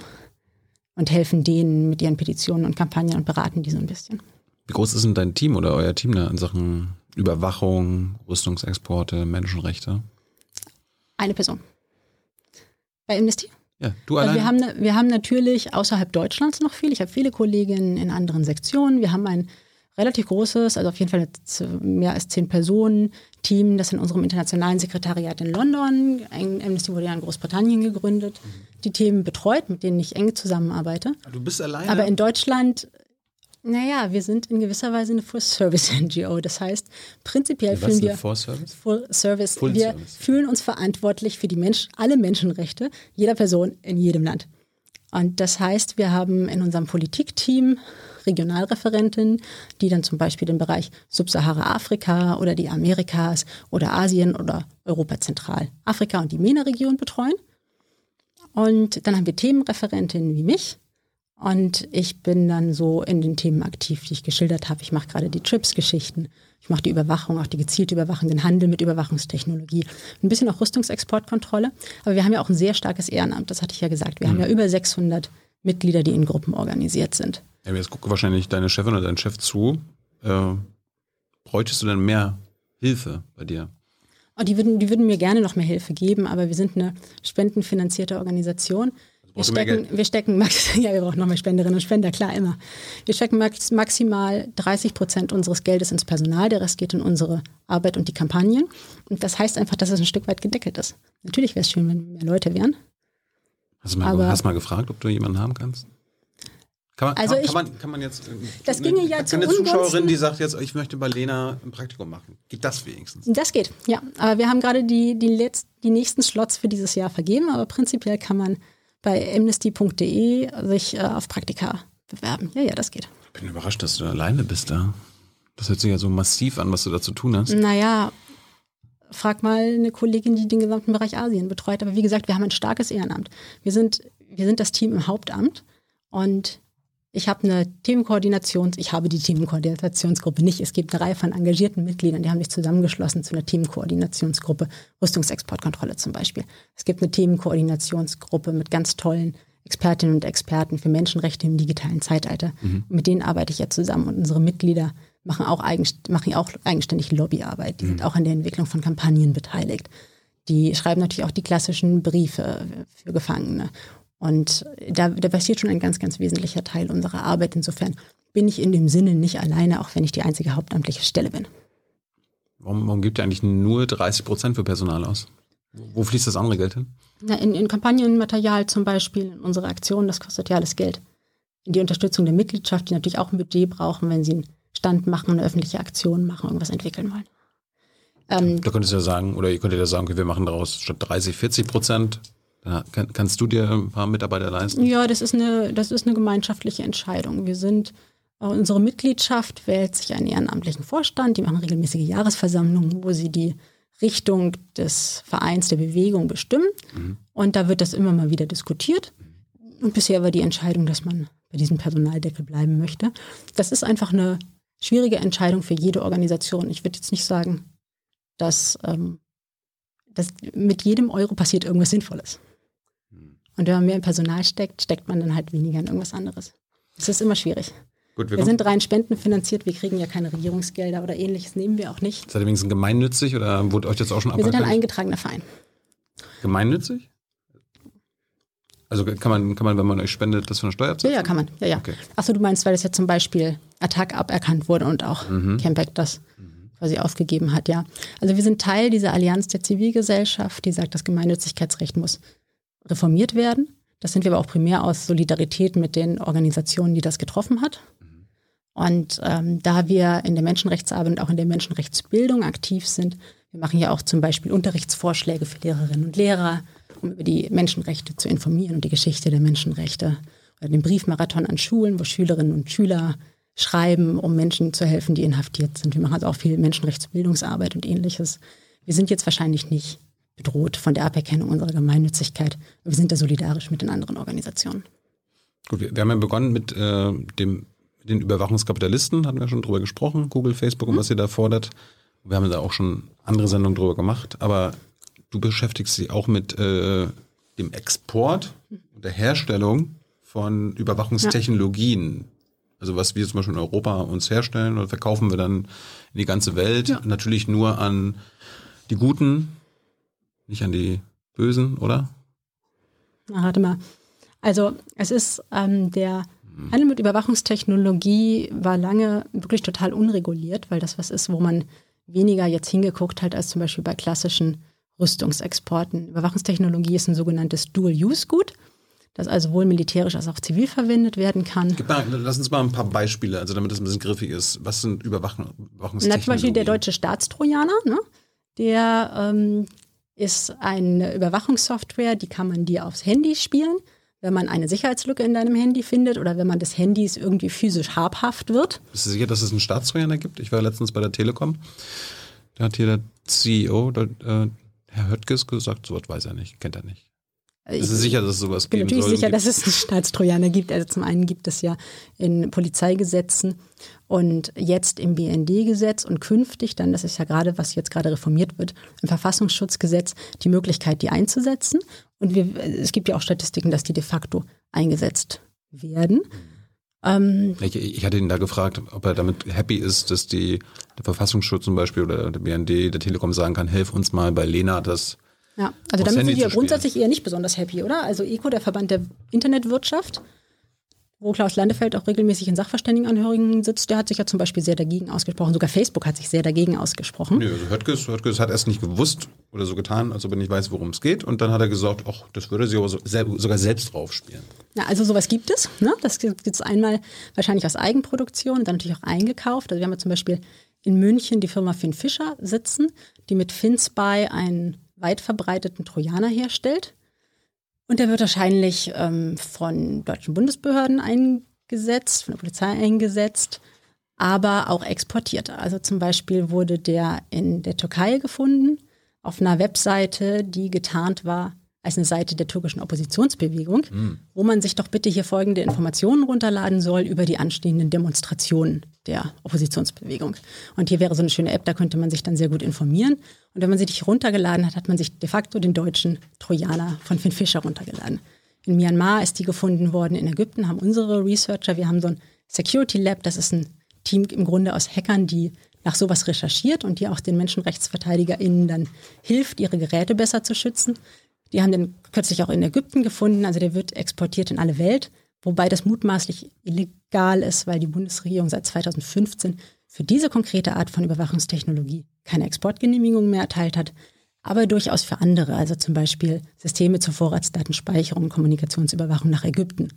und helfen denen mit ihren Petitionen und Kampagnen und beraten die so ein bisschen. Wie groß ist denn dein Team oder euer Team da in Sachen Überwachung, Rüstungsexporte, Menschenrechte? Eine Person. Bei Amnesty? Ja, du allein? Wir haben, wir haben natürlich außerhalb Deutschlands noch viel. Ich habe viele Kolleginnen in anderen Sektionen. Wir haben ein relativ großes, also auf jeden Fall mehr als zehn Personen Team, das in unserem internationalen Sekretariat in London, Amnesty wurde ja in Großbritannien gegründet, mhm. die Themen betreut, mit denen ich eng zusammenarbeite. Du bist alleine? Aber in Deutschland, naja, wir sind in gewisser Weise eine Full-Service-NGO. Das heißt, prinzipiell ja, fühlen wir Full-Service? Full-Service. Full wir Service. fühlen uns verantwortlich für die Mensch, alle Menschenrechte jeder Person in jedem Land. Und das heißt, wir haben in unserem Politikteam Regionalreferentin, die dann zum Beispiel den Bereich Subsahara-Afrika oder die Amerikas oder Asien oder Europa zentral Afrika und die MENA-Region betreuen. Und dann haben wir Themenreferentinnen wie mich. Und ich bin dann so in den Themen aktiv, die ich geschildert habe. Ich mache gerade die Trips-Geschichten. Ich mache die Überwachung, auch die gezielte Überwachung, den Handel mit Überwachungstechnologie. Ein bisschen auch Rüstungsexportkontrolle. Aber wir haben ja auch ein sehr starkes Ehrenamt, das hatte ich ja gesagt. Wir mhm. haben ja über 600 Mitglieder, die in Gruppen organisiert sind. Ja, jetzt guckt wahrscheinlich deine Chefin oder dein Chef zu. Äh, bräuchtest du denn mehr Hilfe bei dir? Oh, die, würden, die würden mir gerne noch mehr Hilfe geben, aber wir sind eine spendenfinanzierte Organisation. Wir stecken, wir stecken ja, wir brauchen noch mehr Spenderinnen und Spender, klar, immer. Wir stecken max, maximal 30 Prozent unseres Geldes ins Personal, der Rest geht in unsere Arbeit und die Kampagnen. Und das heißt einfach, dass es ein Stück weit gedeckelt ist. Natürlich wäre es schön, wenn mehr Leute wären. Hast du mal, aber, hast mal gefragt, ob du jemanden haben kannst? Kann man, also kann, ich, kann, man, kann man jetzt. Äh, das ginge ja zu Eine Zuschauerin, die sagt jetzt, ich möchte bei Lena ein Praktikum machen. Geht das wenigstens? Das geht, ja. Aber wir haben gerade die, die, letzt, die nächsten Slots für dieses Jahr vergeben, aber prinzipiell kann man bei amnesty.de sich äh, auf Praktika bewerben. Ja, ja, das geht. Ich bin überrascht, dass du alleine bist da. Das hört sich ja so massiv an, was du da zu tun hast. Naja, frag mal eine Kollegin, die den gesamten Bereich Asien betreut. Aber wie gesagt, wir haben ein starkes Ehrenamt. Wir sind, wir sind das Team im Hauptamt und ich habe eine Themenkoordinations, ich habe die Themenkoordinationsgruppe nicht. Es gibt eine Reihe von engagierten Mitgliedern, die haben sich zusammengeschlossen zu einer Themenkoordinationsgruppe, Rüstungsexportkontrolle zum Beispiel. Es gibt eine Themenkoordinationsgruppe mit ganz tollen Expertinnen und Experten für Menschenrechte im digitalen Zeitalter. Mhm. Mit denen arbeite ich ja zusammen und unsere Mitglieder machen auch, eigenst machen auch eigenständig Lobbyarbeit. Die mhm. sind auch an der Entwicklung von Kampagnen beteiligt. Die schreiben natürlich auch die klassischen Briefe für Gefangene und da, da passiert schon ein ganz, ganz wesentlicher Teil unserer Arbeit. Insofern bin ich in dem Sinne nicht alleine, auch wenn ich die einzige hauptamtliche Stelle bin. Warum, warum gibt ihr eigentlich nur 30 Prozent für Personal aus? Wo fließt das andere Geld hin? Na, in, in Kampagnenmaterial zum Beispiel, in unsere Aktionen, das kostet ja alles Geld. In die Unterstützung der Mitgliedschaft, die natürlich auch ein Budget brauchen, wenn sie einen Stand machen, eine öffentliche Aktion machen, irgendwas entwickeln wollen. Ähm, da könntest du ja sagen, oder ihr könntet ja sagen, okay, wir machen daraus statt 30, 40 Prozent Kann, kannst du dir ein paar Mitarbeiter leisten? Ja, das ist eine, das ist eine gemeinschaftliche Entscheidung. Wir sind, äh, unsere Mitgliedschaft wählt sich einen ehrenamtlichen Vorstand, die machen regelmäßige Jahresversammlungen, wo sie die Richtung des Vereins, der Bewegung bestimmen. Mhm. Und da wird das immer mal wieder diskutiert. Und bisher war die Entscheidung, dass man bei diesem Personaldeckel bleiben möchte. Das ist einfach eine schwierige Entscheidung für jede Organisation. Ich würde jetzt nicht sagen, dass, ähm, dass mit jedem Euro passiert irgendwas Sinnvolles. Und wenn man mehr in Personal steckt, steckt man dann halt weniger in irgendwas anderes. Das ist immer schwierig. Gut, wir, wir sind rein spendenfinanziert, wir kriegen ja keine Regierungsgelder oder ähnliches, nehmen wir auch nicht. Seid ihr wenigstens gemeinnützig oder wurde euch das auch schon Wir sind ein eingetragener Verein. Gemeinnützig? Also kann man, kann man, wenn man euch spendet, das von der Steuer zahlen? Ja, ja, kann man. Ja, ja. Okay. Achso, du meinst, weil das jetzt zum Beispiel Attac aberkannt wurde und auch mhm. Campact das mhm. quasi aufgegeben hat, ja. Also wir sind Teil dieser Allianz der Zivilgesellschaft, die sagt, das Gemeinnützigkeitsrecht muss reformiert werden. Das sind wir aber auch primär aus Solidarität mit den Organisationen, die das getroffen hat. Und ähm, da wir in der Menschenrechtsarbeit und auch in der Menschenrechtsbildung aktiv sind, wir machen ja auch zum Beispiel Unterrichtsvorschläge für Lehrerinnen und Lehrer, um über die Menschenrechte zu informieren und die Geschichte der Menschenrechte. Oder den Briefmarathon an Schulen, wo Schülerinnen und Schüler schreiben, um Menschen zu helfen, die inhaftiert sind. Wir machen also auch viel Menschenrechtsbildungsarbeit und ähnliches. Wir sind jetzt wahrscheinlich nicht bedroht von der Aberkennung unserer Gemeinnützigkeit. Wir sind da solidarisch mit den anderen Organisationen. Gut, wir, wir haben ja begonnen mit äh, dem, den Überwachungskapitalisten, hatten wir schon drüber gesprochen, Google, Facebook und mhm. was ihr da fordert. Wir haben da auch schon andere Sendungen drüber gemacht, aber du beschäftigst dich auch mit äh, dem Export und der Herstellung von Überwachungstechnologien. Ja. Also was wir zum Beispiel in Europa uns herstellen oder verkaufen wir dann in die ganze Welt. Ja. Natürlich nur an die Guten, nicht an die Bösen, oder? Na, warte mal. Also es ist ähm, der Handel mit Überwachungstechnologie war lange wirklich total unreguliert, weil das was ist, wo man weniger jetzt hingeguckt hat als zum Beispiel bei klassischen Rüstungsexporten. Überwachungstechnologie ist ein sogenanntes Dual-Use-Gut, das also sowohl militärisch als auch zivil verwendet werden kann. Mal, lass uns mal ein paar Beispiele, also damit es ein bisschen griffig ist. Was sind Überwachung, Überwachungstechnologien? Na, zum Beispiel der deutsche Staatstrojaner, ne? der ähm, ist eine Überwachungssoftware, die kann man dir aufs Handy spielen, wenn man eine Sicherheitslücke in deinem Handy findet oder wenn man des Handys irgendwie physisch habhaft wird. Bist du sicher, dass es einen Staatstrojaner gibt? Ich war letztens bei der Telekom. Da hat hier der CEO, der, äh, Herr Höttges gesagt, sowas weiß er nicht, kennt er nicht. Ich Ist sicher, dass es sowas gibt? Ich bin natürlich sicher, dass es einen Staatstrojaner gibt. Also zum einen gibt es ja in Polizeigesetzen und jetzt im BND-Gesetz und künftig dann, das ist ja gerade, was jetzt gerade reformiert wird, im Verfassungsschutzgesetz die Möglichkeit, die einzusetzen. Und wir, es gibt ja auch Statistiken, dass die de facto eingesetzt werden. Ähm, ich, ich, hatte ihn da gefragt, ob er damit happy ist, dass die, der Verfassungsschutz zum Beispiel oder der BND, der Telekom sagen kann, helf uns mal bei Lena, das ja, also damit sind wir grundsätzlich eher nicht besonders happy, oder? Also ECO, der Verband der Internetwirtschaft, wo Klaus Landefeld auch regelmäßig in Sachverständigenanhörigen sitzt, der hat sich ja zum Beispiel sehr dagegen ausgesprochen. Sogar Facebook hat sich sehr dagegen ausgesprochen. Nee, also Höttges, Höttges hat erst nicht gewusst oder so getan, als ob er nicht weiß, worum es geht. Und dann hat er gesagt, ach, das würde sie aber so, sogar selbst draufspielen. Ja, also sowas gibt es. Ne? Das gibt es einmal wahrscheinlich aus Eigenproduktion, dann natürlich auch eingekauft. Also wir haben ja zum Beispiel in München die Firma Finn Fischer sitzen, die mit FinSpy einen weit verbreiteten Trojaner herstellt. Und der wird wahrscheinlich ähm, von deutschen Bundesbehörden eingesetzt, von der Polizei eingesetzt, aber auch exportiert. Also zum Beispiel wurde der in der Türkei gefunden, auf einer Webseite, die getarnt war als eine Seite der türkischen Oppositionsbewegung, mhm. wo man sich doch bitte hier folgende Informationen runterladen soll über die anstehenden Demonstrationen der Oppositionsbewegung. Und hier wäre so eine schöne App, da könnte man sich dann sehr gut informieren. Und wenn man sie nicht runtergeladen hat, hat man sich de facto den deutschen Trojaner von Finn Fischer runtergeladen. In Myanmar ist die gefunden worden, in Ägypten haben unsere Researcher, wir haben so ein Security Lab, das ist ein Team im Grunde aus Hackern, die nach sowas recherchiert und die auch den MenschenrechtsverteidigerInnen dann hilft, ihre Geräte besser zu schützen. Die haben den kürzlich auch in Ägypten gefunden, also der wird exportiert in alle Welt, wobei das mutmaßlich illegal ist, weil die Bundesregierung seit 2015 für diese konkrete Art von Überwachungstechnologie keine Exportgenehmigung mehr erteilt hat, aber durchaus für andere, also zum Beispiel Systeme zur Vorratsdatenspeicherung und Kommunikationsüberwachung nach Ägypten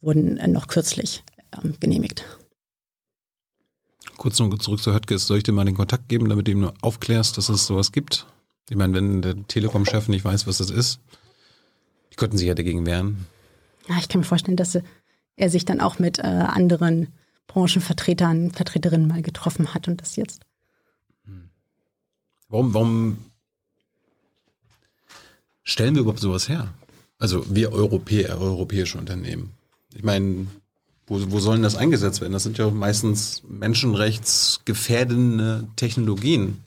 wurden äh, noch kürzlich ähm, genehmigt. Kurz noch zurück zu Höttges. Soll ich dir mal den Kontakt geben, damit du ihm aufklärst, dass es sowas gibt? Ich meine, wenn der Telekom-Chef nicht weiß, was das ist, Könnten Sie ja dagegen wehren? Ja, ich kann mir vorstellen, dass er sich dann auch mit äh, anderen Branchenvertretern, Vertreterinnen mal getroffen hat und das jetzt. Warum, warum stellen wir überhaupt sowas her? Also wir Europäer, europäische Unternehmen. Ich meine, wo, wo sollen das eingesetzt werden? Das sind ja meistens menschenrechtsgefährdende Technologien.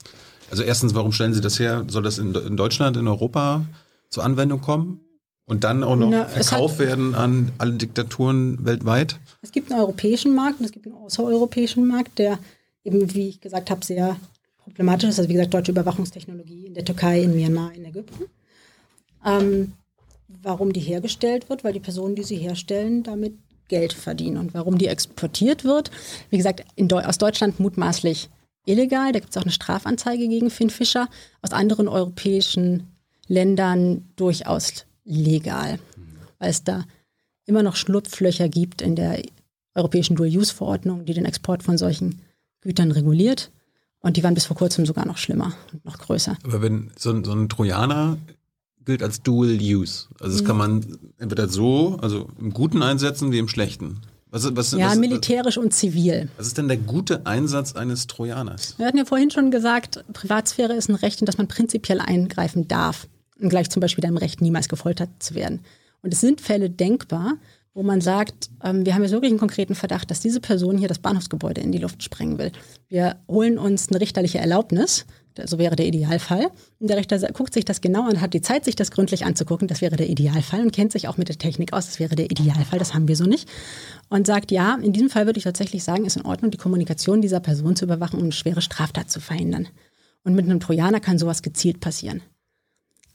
Also erstens, warum stellen Sie das her? Soll das in, in Deutschland, in Europa zur Anwendung kommen? Und dann auch noch Na, verkauft werden an alle Diktaturen weltweit? Es gibt einen europäischen Markt und es gibt einen außereuropäischen Markt, der eben, wie ich gesagt habe, sehr problematisch ist. Also wie gesagt, deutsche Überwachungstechnologie in der Türkei, in Myanmar, in Ägypten. Ähm, warum die hergestellt wird, weil die Personen, die sie herstellen, damit Geld verdienen. Und warum die exportiert wird, wie gesagt, Deu aus Deutschland mutmaßlich illegal. Da gibt es auch eine Strafanzeige gegen Finn Fischer. Aus anderen europäischen Ländern durchaus legal, weil es da immer noch Schlupflöcher gibt in der europäischen Dual-Use-Verordnung, die den Export von solchen Gütern reguliert. Und die waren bis vor kurzem sogar noch schlimmer und noch größer. Aber wenn so ein, so ein Trojaner gilt als Dual Use. Also das mhm. kann man entweder so, also im Guten einsetzen wie im Schlechten. Was, was, ja, was, militärisch und zivil. Was ist denn der gute Einsatz eines Trojaners? Wir hatten ja vorhin schon gesagt, Privatsphäre ist ein Recht, in das man prinzipiell eingreifen darf. Und gleich zum Beispiel deinem Recht, niemals gefoltert zu werden. Und es sind Fälle denkbar, wo man sagt, ähm, wir haben jetzt wirklich einen konkreten Verdacht, dass diese Person hier das Bahnhofsgebäude in die Luft sprengen will. Wir holen uns eine richterliche Erlaubnis so wäre der Idealfall. Und der Richter guckt sich das genau an, hat die Zeit, sich das gründlich anzugucken. Das wäre der Idealfall und kennt sich auch mit der Technik aus. Das wäre der Idealfall. Das haben wir so nicht. Und sagt, ja, in diesem Fall würde ich tatsächlich sagen, ist in Ordnung, die Kommunikation dieser Person zu überwachen, um eine schwere Straftat zu verhindern. Und mit einem Trojaner kann sowas gezielt passieren.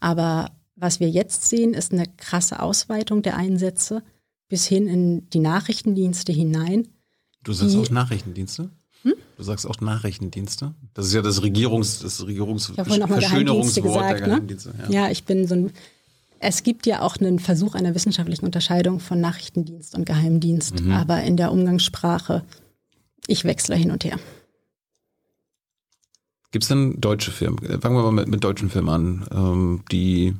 Aber was wir jetzt sehen, ist eine krasse Ausweitung der Einsätze bis hin in die Nachrichtendienste hinein. Du sagst auch Nachrichtendienste? Hm? Du sagst auch Nachrichtendienste. Das ist ja das Regierungs, das Regierungs Verschönerungswort der Geheimdienste. Ja. ja, ich bin so ein. Es gibt ja auch einen Versuch einer wissenschaftlichen Unterscheidung von Nachrichtendienst und Geheimdienst, mhm. aber in der Umgangssprache, ich wechsle hin und her. Gibt es denn deutsche Firmen? Fangen wir mal mit, mit deutschen Firmen an, ähm, die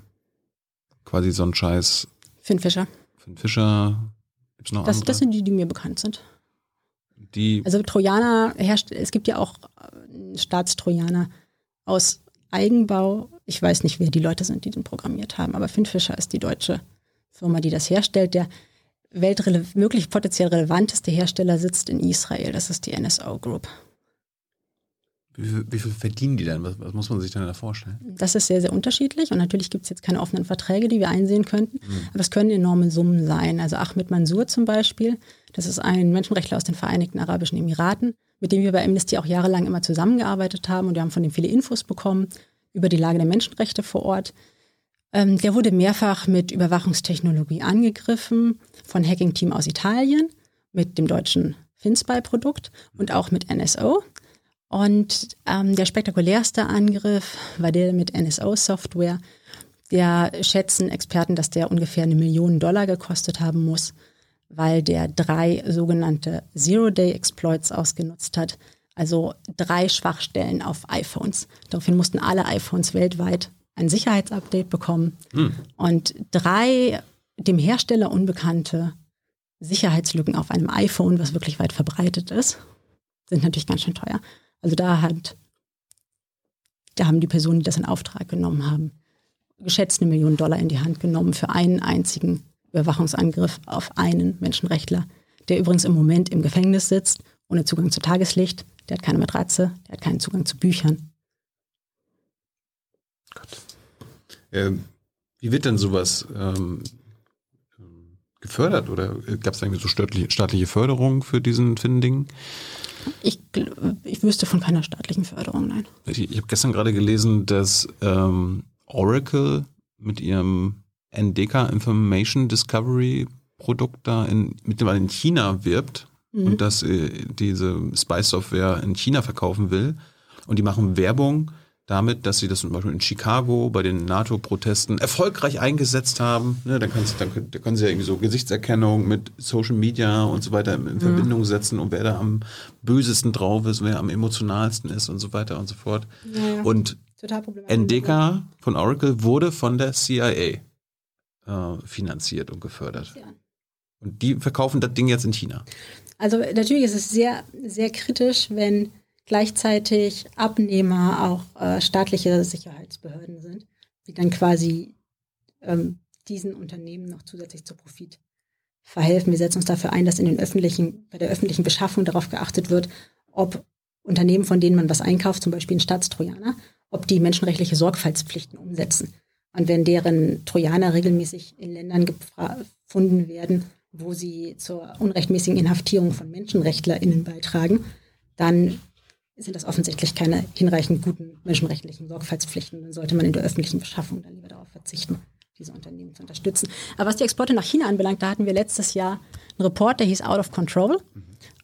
quasi so einen Scheiß. Finn Fischer. Finn Fischer. Gibt's noch das, andere? das sind die, die mir bekannt sind. Die also Trojaner herrscht, es gibt ja auch äh, Staatstrojaner aus Eigenbau. Ich weiß nicht, wer die Leute sind, die den programmiert haben, aber Finfisher ist die deutsche Firma, die das herstellt. Der weltrele- potenziell relevanteste Hersteller sitzt in Israel. Das ist die NSO Group. Wie viel, wie viel, verdienen die denn? Was, was, muss man sich denn da vorstellen? Das ist sehr, sehr unterschiedlich und natürlich gibt es jetzt keine offenen Verträge, die wir einsehen könnten, mhm. aber es können enorme Summen sein. Also Ahmed Mansour zum Beispiel, das ist ein Menschenrechtler aus den Vereinigten Arabischen Emiraten, mit dem wir bei Amnesty auch jahrelang immer zusammengearbeitet haben und wir haben von dem viele Infos bekommen über die Lage der Menschenrechte vor Ort. Ähm, der wurde mehrfach mit Überwachungstechnologie angegriffen von Hacking-Team aus Italien, mit dem deutschen Finspy-Produkt und auch mit NSO. Und ähm, der spektakulärste Angriff war der mit NSO-Software. Der schätzen Experten, dass der ungefähr eine Million Dollar gekostet haben muss, weil der drei sogenannte Zero-Day-Exploits ausgenutzt hat. Also drei Schwachstellen auf iPhones. Daraufhin mussten alle iPhones weltweit ein Sicherheitsupdate bekommen. Hm. Und drei dem Hersteller unbekannte Sicherheitslücken auf einem iPhone, was wirklich weit verbreitet ist, sind natürlich ganz schön teuer. Also da hat, da haben die Personen, die das in Auftrag genommen haben, geschätzt eine Million Dollar in die Hand genommen für einen einzigen Überwachungsangriff auf einen Menschenrechtler, der übrigens im Moment im Gefängnis sitzt, ohne Zugang zu Tageslicht, der hat keine Matratze, der hat keinen Zugang zu Büchern. Gott. Ähm, wie wird denn sowas ähm, gefördert oder gab es eigentlich so staatliche, staatliche Förderung für diesen Finding? Ich, ich wüsste von keiner staatlichen Förderung, nein. Ich, ich habe gestern gerade gelesen, dass ähm, Oracle mit ihrem NDK Information Discovery Produkt da in, mittlerweile in China wirbt mhm. und dass äh, diese Spy-Software in China verkaufen will. Und die machen Werbung damit, dass sie das zum Beispiel in Chicago bei den NATO-Protesten erfolgreich eingesetzt haben. Ne, dann, kannst, dann, dann können sie ja irgendwie so Gesichtserkennung mit Social Media und so weiter in, in mhm. Verbindung setzen und wer da am bösesten drauf ist, wer am emotionalsten ist und so weiter und so fort. Ja. Und NDK von Oracle wurde von der CIA äh, finanziert und gefördert. Ja. Und die verkaufen das Ding jetzt in China. Also natürlich ist es sehr, sehr kritisch, wenn gleichzeitig Abnehmer auch äh, staatliche Sicherheitsbehörden sind, die dann quasi ähm, diesen Unternehmen noch zusätzlich zu Profit verhelfen. Wir setzen uns dafür ein, dass in den öffentlichen, bei der öffentlichen Beschaffung darauf geachtet wird, ob Unternehmen, von denen man was einkauft, zum Beispiel ein Staatstrojaner, ob die menschenrechtliche Sorgfaltspflichten umsetzen. Und wenn deren Trojaner regelmäßig in Ländern gefunden werden, wo sie zur unrechtmäßigen Inhaftierung von MenschenrechtlerInnen beitragen, dann sind das offensichtlich keine hinreichend guten menschenrechtlichen Sorgfaltspflichten. Dann sollte man in der öffentlichen Beschaffung dann lieber darauf verzichten, diese Unternehmen zu unterstützen. Aber was die Exporte nach China anbelangt, da hatten wir letztes Jahr einen Report, der hieß Out of Control.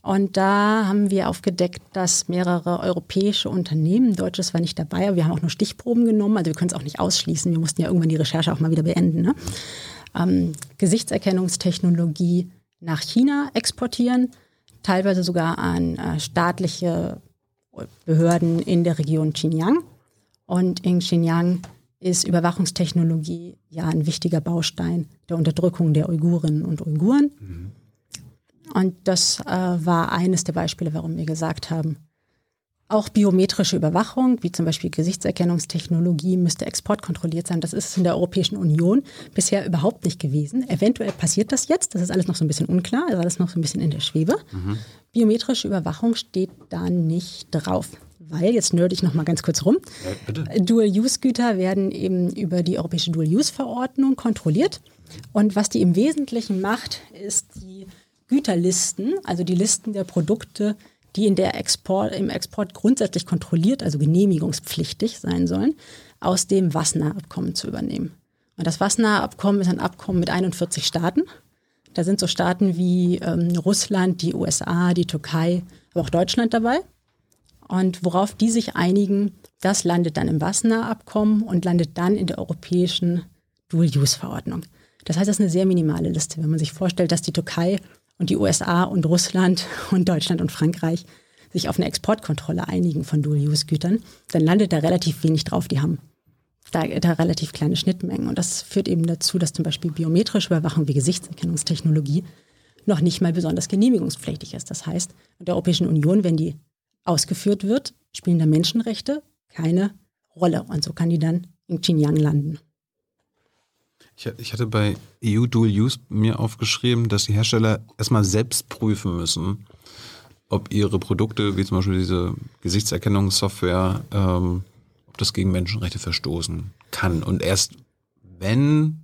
Und da haben wir aufgedeckt, dass mehrere europäische Unternehmen, deutsches war nicht dabei, aber wir haben auch nur Stichproben genommen, also wir können es auch nicht ausschließen. Wir mussten ja irgendwann die Recherche auch mal wieder beenden. Ne? Ähm, Gesichtserkennungstechnologie nach China exportieren, teilweise sogar an äh, staatliche Behörden in der Region Xinjiang. Und in Xinjiang ist Überwachungstechnologie ja ein wichtiger Baustein der Unterdrückung der Uigurinnen und Uiguren. Mhm. Und das äh, war eines der Beispiele, warum wir gesagt haben, auch biometrische Überwachung, wie zum Beispiel Gesichtserkennungstechnologie, müsste exportkontrolliert sein. Das ist es in der Europäischen Union bisher überhaupt nicht gewesen. Eventuell passiert das jetzt. Das ist alles noch so ein bisschen unklar, ist alles noch so ein bisschen in der Schwebe. Mhm. Biometrische Überwachung steht da nicht drauf. Weil, jetzt nörde ich noch mal ganz kurz rum, ja, Dual-Use-Güter werden eben über die Europäische Dual-Use-Verordnung kontrolliert. Und was die im Wesentlichen macht, ist die Güterlisten, also die Listen der Produkte, die in der Export, im Export grundsätzlich kontrolliert, also genehmigungspflichtig sein sollen, aus dem Wassenaar-Abkommen zu übernehmen. Und das Wassenaar-Abkommen ist ein Abkommen mit 41 Staaten. Da sind so Staaten wie ähm, Russland, die USA, die Türkei, aber auch Deutschland dabei. Und worauf die sich einigen, das landet dann im Wassenaar-Abkommen und landet dann in der europäischen Dual-Use-Verordnung. Das heißt, das ist eine sehr minimale Liste. Wenn man sich vorstellt, dass die Türkei und die USA und Russland und Deutschland und Frankreich sich auf eine Exportkontrolle einigen von Dual-Use-Gütern, dann landet da relativ wenig drauf. Die haben da, da, relativ kleine Schnittmengen. Und das führt eben dazu, dass zum Beispiel biometrische Überwachung wie Gesichtserkennungstechnologie noch nicht mal besonders genehmigungspflichtig ist. Das heißt, in der Europäischen Union, wenn die ausgeführt wird, spielen da Menschenrechte keine Rolle. Und so kann die dann in Xinjiang landen. Ich, hatte bei EU Dual Use mir aufgeschrieben, dass die Hersteller erstmal selbst prüfen müssen, ob ihre Produkte, wie zum Beispiel diese Gesichtserkennungssoftware, ähm, ob das gegen Menschenrechte verstoßen kann. Und erst wenn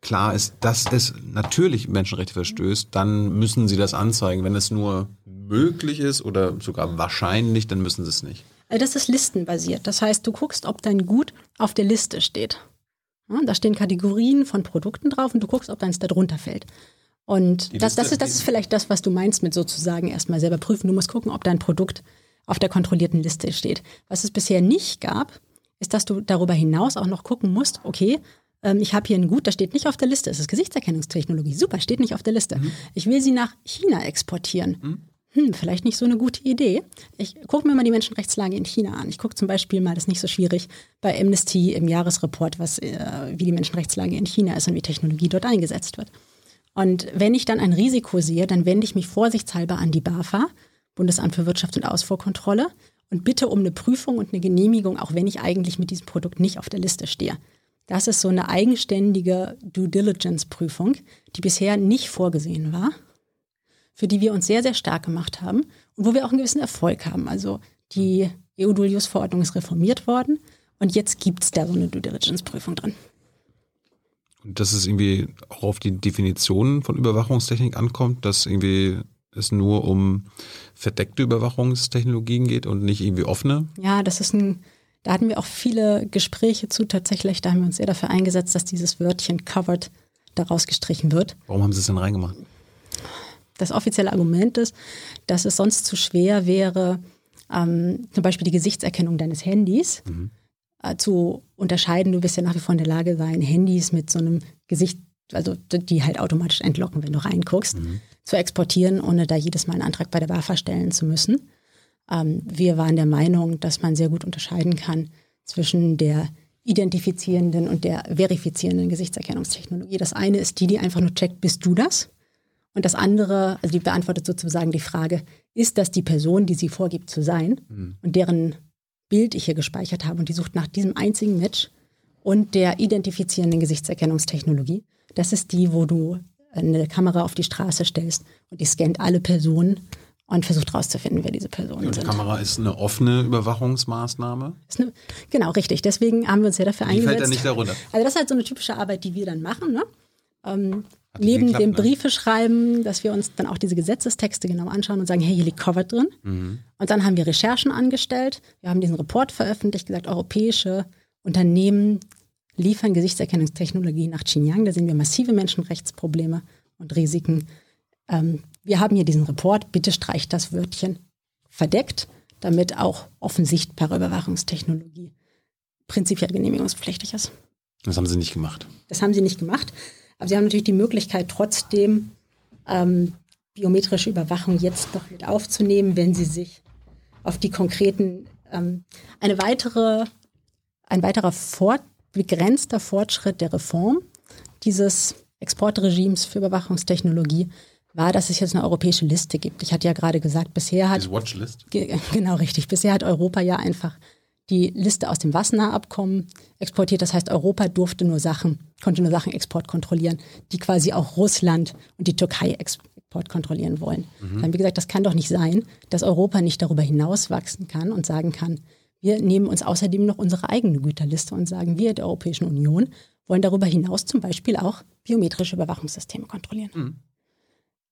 klar ist, dass es natürlich Menschenrechte verstößt, dann müssen sie das anzeigen. Wenn es nur möglich ist oder sogar wahrscheinlich, dann müssen sie es nicht. Also das ist listenbasiert. Das heißt, du guckst, ob dein Gut auf der Liste steht. Ja, da stehen Kategorien von Produkten drauf und du guckst, ob deins da drunter fällt. Und das, das, ist, das ist vielleicht das, was du meinst mit sozusagen erstmal selber prüfen. Du musst gucken, ob dein Produkt auf der kontrollierten Liste steht. Was es bisher nicht gab, ist, dass du darüber hinaus auch noch gucken musst, okay, ähm, ich habe hier ein Gut, das steht nicht auf der Liste. Es ist Gesichtserkennungstechnologie. Super, steht nicht auf der Liste. Mhm. Ich will sie nach China exportieren. Mhm hm, vielleicht nicht so eine gute Idee. Ich gucke mir mal die Menschenrechtslage in China an. Ich gucke zum Beispiel mal, das ist nicht so schwierig, bei Amnesty im Jahresreport, was, äh, wie die Menschenrechtslage in China ist und wie Technologie dort eingesetzt wird. Und wenn ich dann ein Risiko sehe, dann wende ich mich vorsichtshalber an die BAFA, Bundesamt für Wirtschaft und Ausfuhrkontrolle, und bitte um eine Prüfung und eine Genehmigung, auch wenn ich eigentlich mit diesem Produkt nicht auf der Liste stehe. Das ist so eine eigenständige Due Diligence-Prüfung, die bisher nicht vorgesehen war für die wir uns sehr, sehr stark gemacht haben und wo wir auch einen gewissen Erfolg haben. Also die EU-Dual-Use-Verordnung ist reformiert worden und jetzt gibt es da so eine Due Diligence-Prüfung drin. Und dass es irgendwie auch auf die Definition von Überwachungstechnik ankommt, dass irgendwie es nur um verdeckte Überwachungstechnologien geht und nicht irgendwie offene? Ja, das ist ein, da hatten wir auch viele Gespräche zu tatsächlich. Da haben wir uns sehr dafür eingesetzt, dass dieses Wörtchen covered daraus gestrichen wird. Warum haben Sie es denn reingemacht? Das offizielle Argument ist, dass es sonst zu schwer wäre, ähm, zum Beispiel die Gesichtserkennung deines Handys mhm. äh, zu unterscheiden. Du wirst ja nach wie vor in der Lage sein, Handys mit so einem Gesicht, also die halt automatisch entlocken, wenn du reinguckst, mhm. zu exportieren, ohne da jedes Mal einen Antrag bei der BAFA stellen zu müssen. Ähm, wir waren der Meinung, dass man sehr gut unterscheiden kann zwischen der identifizierenden und der verifizierenden Gesichtserkennungstechnologie. Das eine ist die, die einfach nur checkt, bist du das? Und das andere, also die beantwortet sozusagen die Frage, ist das die Person, die sie vorgibt zu sein mhm. und deren Bild ich hier gespeichert habe und die sucht nach diesem einzigen Match und der identifizierenden Gesichtserkennungstechnologie. Das ist die, wo du eine Kamera auf die Straße stellst und die scannt alle Personen und versucht herauszufinden, wer diese Personen und sind. Die Kamera ist eine offene Überwachungsmaßnahme? Eine, genau, richtig. Deswegen haben wir uns ja dafür die eingesetzt. fällt ja nicht darunter. Also das ist halt so eine typische Arbeit, die wir dann machen. Ne? Ähm, neben geklappt, dem ne? Briefe schreiben, dass wir uns dann auch diese Gesetzestexte genau anschauen und sagen, hey, hier liegt Covered drin. Mhm. Und dann haben wir Recherchen angestellt. Wir haben diesen Report veröffentlicht, gesagt, europäische Unternehmen liefern Gesichtserkennungstechnologie nach Xinjiang. Da sehen wir massive Menschenrechtsprobleme und Risiken. Ähm, wir haben hier diesen Report, bitte streicht das Wörtchen verdeckt, damit auch offensichtbare Überwachungstechnologie prinzipiell genehmigungspflichtig ist. Das haben sie nicht gemacht. Das haben sie nicht gemacht. Aber sie haben natürlich die Möglichkeit, trotzdem ähm, biometrische Überwachung jetzt noch mit aufzunehmen, wenn sie sich auf die konkreten, ähm, eine weitere, ein weiterer fort, begrenzter Fortschritt der Reform dieses Exportregimes für Überwachungstechnologie war, dass es jetzt eine europäische Liste gibt. Ich hatte ja gerade gesagt, bisher hat. Diese Watchlist? Genau, richtig. Bisher hat Europa ja einfach die Liste aus dem Wassenaar-Abkommen exportiert. Das heißt, Europa durfte nur Sachen, konnte nur Sachen Export kontrollieren, die quasi auch Russland und die Türkei Export kontrollieren wollen. Mhm. Dann, wie gesagt, das kann doch nicht sein, dass Europa nicht darüber hinaus wachsen kann und sagen kann, wir nehmen uns außerdem noch unsere eigene Güterliste und sagen, wir der Europäischen Union wollen darüber hinaus zum Beispiel auch biometrische Überwachungssysteme kontrollieren. Mhm.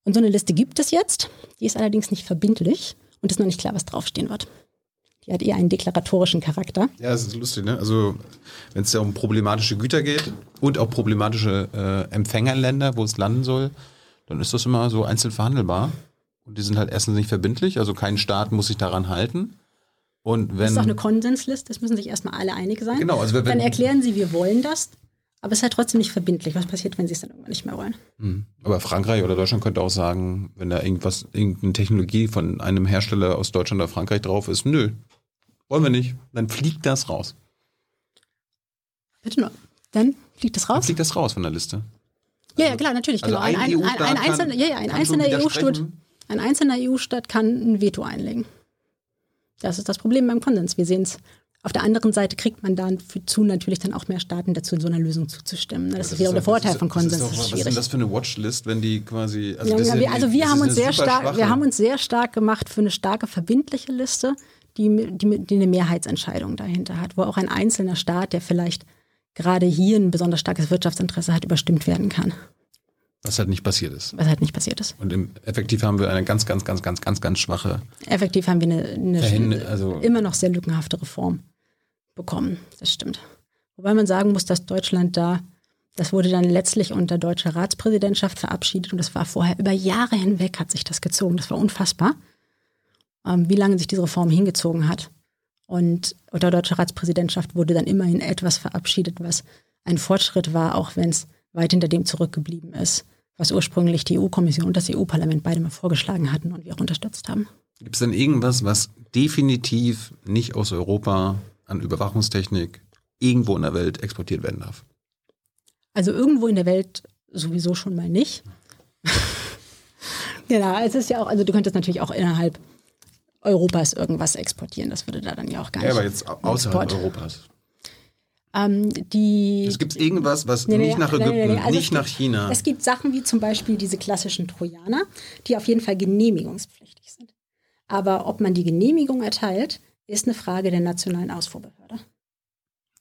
Und so eine Liste gibt es jetzt. Die ist allerdings nicht verbindlich und ist noch nicht klar, was draufstehen wird. Die hat eher einen deklaratorischen Charakter. Ja, das ist lustig, ne? Also, wenn es ja um problematische Güter geht und auch problematische äh, Empfängerländer, wo es landen soll, dann ist das immer so einzeln verhandelbar. Und die sind halt erstens nicht verbindlich, also kein Staat muss sich daran halten. Und wenn, das ist auch eine Konsensliste, das müssen sich erstmal alle einig sein. Genau, also wenn, dann erklären sie, wir wollen das, aber es ist halt trotzdem nicht verbindlich. Was passiert, wenn sie es dann irgendwann nicht mehr wollen? Mhm. Aber Frankreich oder Deutschland könnte auch sagen, wenn da irgendwas, irgendeine Technologie von einem Hersteller aus Deutschland oder Frankreich drauf ist, nö, wollen wir nicht. Dann fliegt das raus. Bitte nur. Dann fliegt das raus? Dann fliegt das raus von der Liste. Ja, ja, klar, natürlich. Also genau. ein, ein, ein, ein einzelner, ja, ja, ein einzelner EU-Staat ein einzelner EU-Staat kann ein Veto einlegen. Das ist das Problem beim Konsens. Wir sehen es. Auf der anderen Seite kriegt man dazu natürlich dann auch mehr Staaten dazu, in so einer Lösung zuzustimmen. Das, das ist wieder der Vorteil ist, von Konsens. Doch, was ist denn das für eine Watchlist, wenn die quasi. Also, ja, wir, also wir haben uns sehr stark, wir haben uns sehr stark gemacht für eine starke verbindliche Liste die, die, die eine Mehrheitsentscheidung dahinter hat, wo auch ein einzelner Staat, der vielleicht gerade hier ein besonders starkes Wirtschaftsinteresse hat, überstimmt werden kann. Was halt nicht passiert ist. Was halt nicht passiert ist. Und im, effektiv haben wir eine ganz, ganz, ganz, ganz, ganz, ganz schwache. Effektiv haben wir eine, eine also immer noch sehr lückenhafte Reform bekommen. Das stimmt. Wobei man sagen muss, dass Deutschland da, das wurde dann letztlich unter deutscher Ratspräsidentschaft verabschiedet und das war vorher über Jahre hinweg hat sich das gezogen. Das war unfassbar wie lange sich diese Reform hingezogen hat. Und unter deutscher Ratspräsidentschaft wurde dann immerhin etwas verabschiedet, was ein Fortschritt war, auch wenn es weit hinter dem zurückgeblieben ist, was ursprünglich die EU-Kommission und das EU-Parlament beide mal vorgeschlagen hatten und wir auch unterstützt haben. Gibt es denn irgendwas, was definitiv nicht aus Europa an Überwachungstechnik irgendwo in der Welt exportiert werden darf? Also irgendwo in der Welt sowieso schon mal nicht. genau, es ist ja auch, also du könntest natürlich auch innerhalb Europas irgendwas exportieren. Das würde da dann ja auch gar nicht. Ja, aber jetzt außerhalb Export. Europas. Ähm, die, es gibt irgendwas, was nee, nee, nicht nach Ägypten, nee, also nicht nach China. Es gibt Sachen wie zum Beispiel diese klassischen Trojaner, die auf jeden Fall genehmigungspflichtig sind. Aber ob man die Genehmigung erteilt, ist eine Frage der nationalen Ausfuhrbehörde.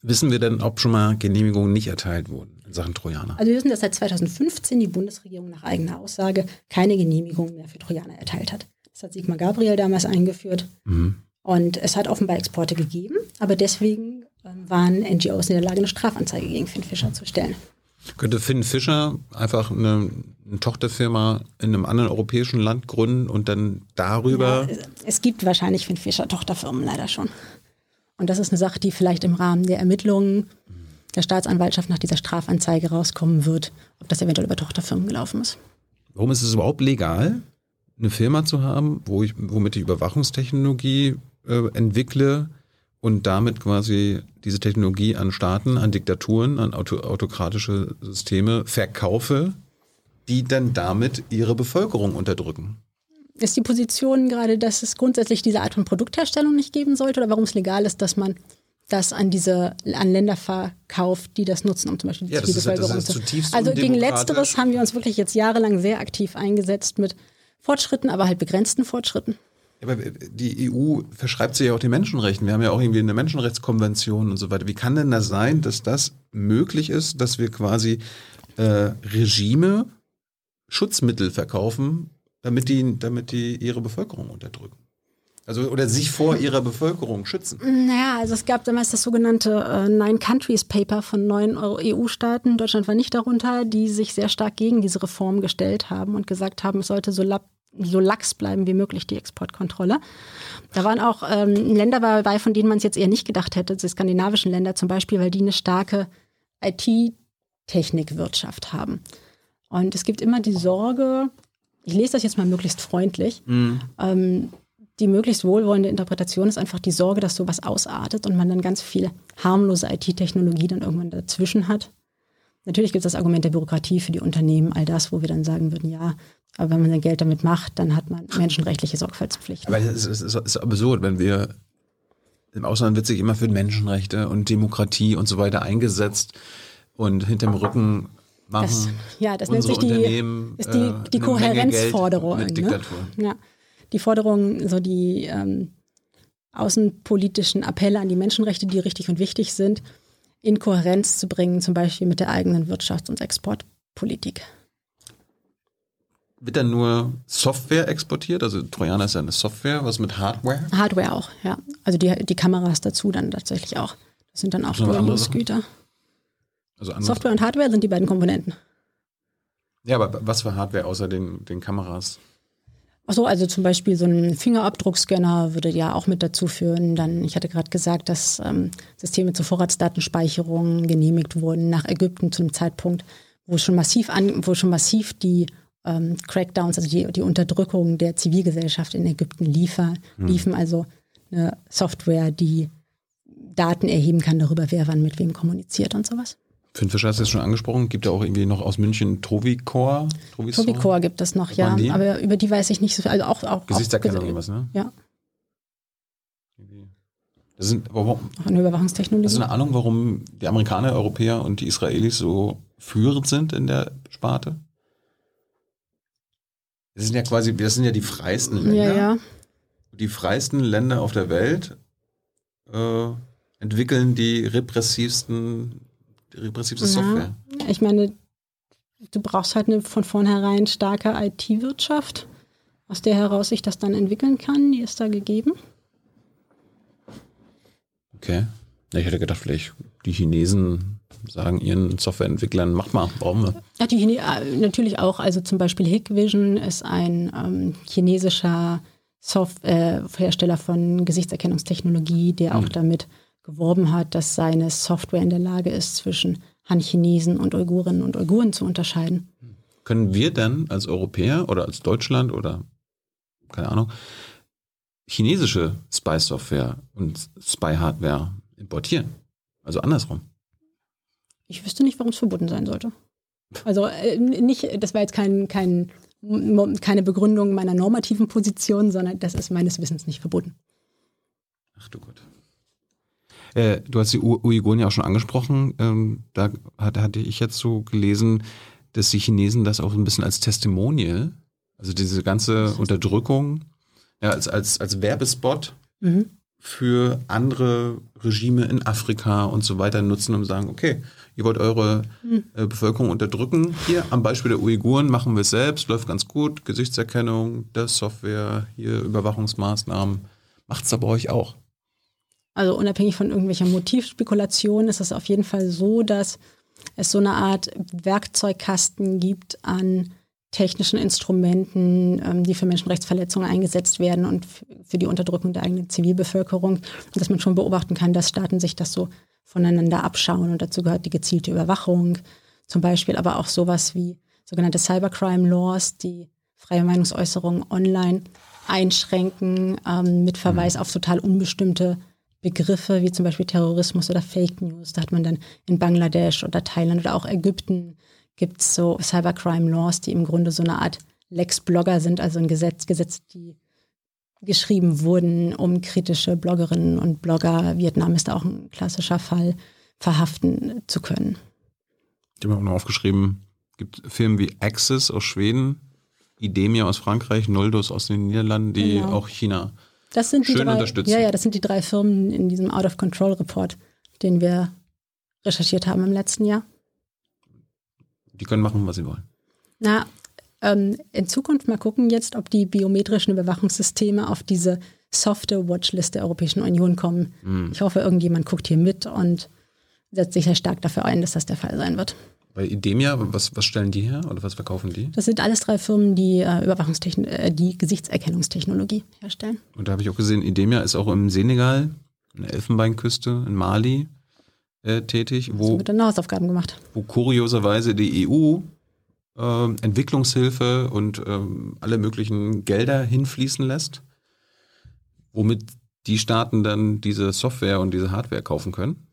Wissen wir denn, ob schon mal Genehmigungen nicht erteilt wurden in Sachen Trojaner? Also wir wissen, dass seit 2015 die Bundesregierung nach eigener Aussage keine Genehmigung mehr für Trojaner erteilt hat. Das hat Sigmar Gabriel damals eingeführt. Mhm. Und es hat offenbar Exporte gegeben, aber deswegen ähm, waren NGOs in der Lage, eine Strafanzeige gegen Finn Fischer zu stellen. Könnte Finn Fischer einfach eine, eine, Tochterfirma in einem anderen europäischen Land gründen und dann darüber. Ja, es gibt wahrscheinlich Finn Fischer Tochterfirmen leider schon. Und das ist eine Sache, die vielleicht im Rahmen der Ermittlungen der Staatsanwaltschaft nach dieser Strafanzeige rauskommen wird, ob das eventuell über Tochterfirmen gelaufen ist. Warum ist es überhaupt legal, eine Firma zu haben, wo ich, womit ich Überwachungstechnologie äh, entwickle und damit quasi diese Technologie an Staaten, an Diktaturen, an auto autokratische Systeme verkaufe, die dann damit ihre Bevölkerung unterdrücken. Ist die Position gerade, dass es grundsätzlich diese Art von Produktherstellung nicht geben sollte oder warum es legal ist, dass man das an diese an Länder verkauft, die das nutzen, um zum Beispiel die ja, Zivilbevölkerung zu. Also gegen Letzteres haben wir uns wirklich jetzt jahrelang sehr aktiv eingesetzt mit Fortschritten, aber halt begrenzten Fortschritten. Aber die EU verschreibt sich ja auch die Menschenrechten. Wir haben ja auch irgendwie eine Menschenrechtskonvention und so weiter. Wie kann denn das sein, dass das möglich ist, dass wir quasi äh, Regime Schutzmittel verkaufen, damit die, damit die ihre Bevölkerung unterdrücken? Also oder sich vor ihrer Bevölkerung schützen. Naja, also es gab damals das sogenannte äh, Nine Countries Paper von neun EU-Staaten, Deutschland war nicht darunter, die sich sehr stark gegen diese Reform gestellt haben und gesagt haben, es sollte so, so lax bleiben wie möglich, die Exportkontrolle. Da waren auch ähm, Länder dabei, von denen man es jetzt eher nicht gedacht hätte, die skandinavischen Länder zum Beispiel, weil die eine starke IT-Technikwirtschaft haben. Und es gibt immer die Sorge, ich lese das jetzt mal möglichst freundlich, mhm. ähm, die möglichst wohlwollende Interpretation ist einfach die Sorge, dass sowas ausartet und man dann ganz viel harmlose IT-Technologie dann irgendwann dazwischen hat. Natürlich gibt es das Argument der Bürokratie für die Unternehmen, all das, wo wir dann sagen würden, ja, aber wenn man sein Geld damit macht, dann hat man menschenrechtliche Sorgfaltspflichten. Aber es ist, es ist absurd, wenn wir im Ausland wird sich immer für Menschenrechte und Demokratie und so weiter eingesetzt und hinterm Rücken machen das, ja, das nennt sich die, ist die, äh, die Kohärenzforderung. Ne? Ja die Forderungen, so die ähm, außenpolitischen Appelle an die Menschenrechte, die richtig und wichtig sind, in Kohärenz zu bringen, zum Beispiel mit der eigenen Wirtschafts- und Exportpolitik. Wird dann nur Software exportiert? Also Trojaner ist ja eine Software, was mit Hardware? Hardware auch, ja. Also die, die Kameras dazu dann tatsächlich auch. Das sind dann auch Steuerungsgüter. Also Software und Hardware sind die beiden Komponenten. Ja, aber was für Hardware außer den, den Kameras? Achso, also zum Beispiel so ein Fingerabdruckscanner würde ja auch mit dazu führen. Dann, ich hatte gerade gesagt, dass ähm, Systeme zur Vorratsdatenspeicherung genehmigt wurden nach Ägypten zu einem Zeitpunkt, wo schon massiv an, wo schon massiv die ähm, Crackdowns, also die, die Unterdrückung der Zivilgesellschaft in Ägypten liefer, hm. liefen. Also eine Software, die Daten erheben kann darüber, wer wann mit wem kommuniziert und sowas. Finn Fischer hast du jetzt schon angesprochen. Gibt ja auch irgendwie noch aus München Trovicor? Trovicor gibt es noch, ja. Aber über die weiß ich nicht so viel. Also auch, auch Gesichtserkennung oder was, ne? Ja. Das sind, warum, auch eine Überwachungstechnologie. Hast du eine Ahnung, warum die Amerikaner, Europäer und die Israelis so führend sind in der Sparte? Das sind ja quasi, das sind ja die freisten Länder. Ja, ja. Die freisten Länder auf der Welt äh, entwickeln die repressivsten repressive Software. Ja, ich meine, du brauchst halt eine von vornherein starke IT-Wirtschaft, aus der heraus sich das dann entwickeln kann. Die ist da gegeben. Okay. Ich hätte gedacht, vielleicht die Chinesen sagen ihren Softwareentwicklern, macht mal, brauchen wir. Ja, die Chine äh, natürlich auch. Also zum Beispiel Hikvision ist ein ähm, chinesischer Softwarehersteller von Gesichtserkennungstechnologie, der auch hm. damit geworben hat, dass seine Software in der Lage ist, zwischen Han-Chinesen und Uigurinnen und Uiguren zu unterscheiden. Können wir denn als Europäer oder als Deutschland oder keine Ahnung chinesische Spy-Software und Spy-Hardware importieren? Also andersrum. Ich wüsste nicht, warum es verboten sein sollte. Also äh, nicht, das war jetzt kein, kein, keine Begründung meiner normativen Position, sondern das ist meines Wissens nicht verboten. Ach du Gott. Äh, du hast die Uiguren ja auch schon angesprochen. Ähm, da hatte, hatte ich jetzt so gelesen, dass die Chinesen das auch ein bisschen als Testimonial, also diese ganze Unterdrückung, ja, als, als, als Werbespot mhm. für andere Regime in Afrika und so weiter nutzen, um zu sagen, okay, ihr wollt eure mhm. äh, Bevölkerung unterdrücken. Hier am Beispiel der Uiguren machen wir es selbst, läuft ganz gut, Gesichtserkennung, das Software, hier Überwachungsmaßnahmen. Macht es da bei euch auch? Also unabhängig von irgendwelcher Motivspekulation ist es auf jeden Fall so, dass es so eine Art Werkzeugkasten gibt an technischen Instrumenten, ähm, die für Menschenrechtsverletzungen eingesetzt werden und für die Unterdrückung der eigenen Zivilbevölkerung. Und dass man schon beobachten kann, dass Staaten sich das so voneinander abschauen. Und dazu gehört die gezielte Überwachung, zum Beispiel aber auch sowas wie sogenannte Cybercrime Laws, die freie Meinungsäußerung online einschränken, ähm, mit Verweis mhm. auf total unbestimmte Begriffe wie zum Beispiel Terrorismus oder Fake News. Da hat man dann in Bangladesch oder Thailand oder auch Ägypten gibt es so Cybercrime Laws, die im Grunde so eine Art Lex Blogger sind, also ein Gesetz, Gesetz, die geschrieben wurden, um kritische Bloggerinnen und Blogger, Vietnam ist da auch ein klassischer Fall, verhaften zu können. Ich habe auch noch aufgeschrieben, gibt Filme wie Axis aus Schweden, Idemia aus Frankreich, Noldus aus den Niederlanden, die genau. auch China das sind schön die drei, unterstützen. Ja, ja, das sind die drei Firmen in diesem Out of Control Report, den wir recherchiert haben im letzten Jahr. Die können machen, was sie wollen. Na, ähm, in Zukunft mal gucken jetzt, ob die biometrischen Überwachungssysteme auf diese softe Watchlist der Europäischen Union kommen. Mhm. Ich hoffe, irgendjemand guckt hier mit und setzt sich sehr stark dafür ein, dass das der Fall sein wird. Bei Idemia, was, was stellen die her oder was verkaufen die? Das sind alles drei Firmen, die äh, Überwachungstechn äh, die Gesichtserkennungstechnologie herstellen. Und da habe ich auch gesehen, Idemia ist auch im Senegal, in der Elfenbeinküste, in Mali äh, tätig. Wo, so wird dann Hausaufgaben gemacht. Wo kurioserweise die EU äh, Entwicklungshilfe und ähm, alle möglichen Gelder hinfließen lässt, womit die Staaten dann diese Software und diese Hardware kaufen können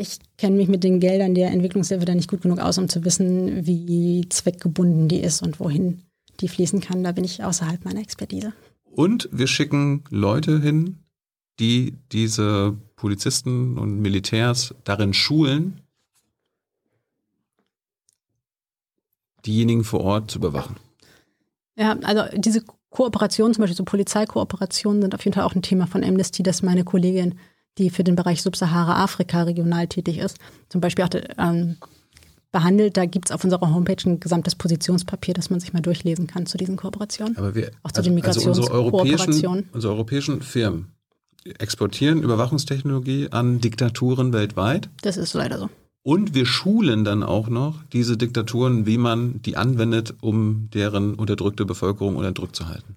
ich kenne mich mit den Geldern der Entwicklungshilfe da nicht gut genug aus, um zu wissen, wie zweckgebunden die ist und wohin die fließen kann. Da bin ich außerhalb meiner Expertise. Und wir schicken Leute hin, die diese Polizisten und Militärs darin schulen, diejenigen vor Ort zu überwachen. Ja, also diese Kooperationen, zum Beispiel so Polizeikooperationen, sind auf jeden Fall auch ein Thema von Amnesty, dass meine Kollegin die für den Bereich Subsahara-Afrika regional tätig ist, zum Beispiel auch ähm, behandelt. Da gibt es auf unserer Homepage ein gesamtes Positionspapier, das man sich mal durchlesen kann zu diesen Kooperationen. Aber wir, auch zu also, den Migrationskooperationen. Also unsere, unsere europäischen Firmen exportieren Überwachungstechnologie an Diktaturen weltweit. Das ist leider so. Und wir schulen dann auch noch diese Diktaturen, wie man die anwendet, um deren unterdrückte Bevölkerung unterdrückt zu halten.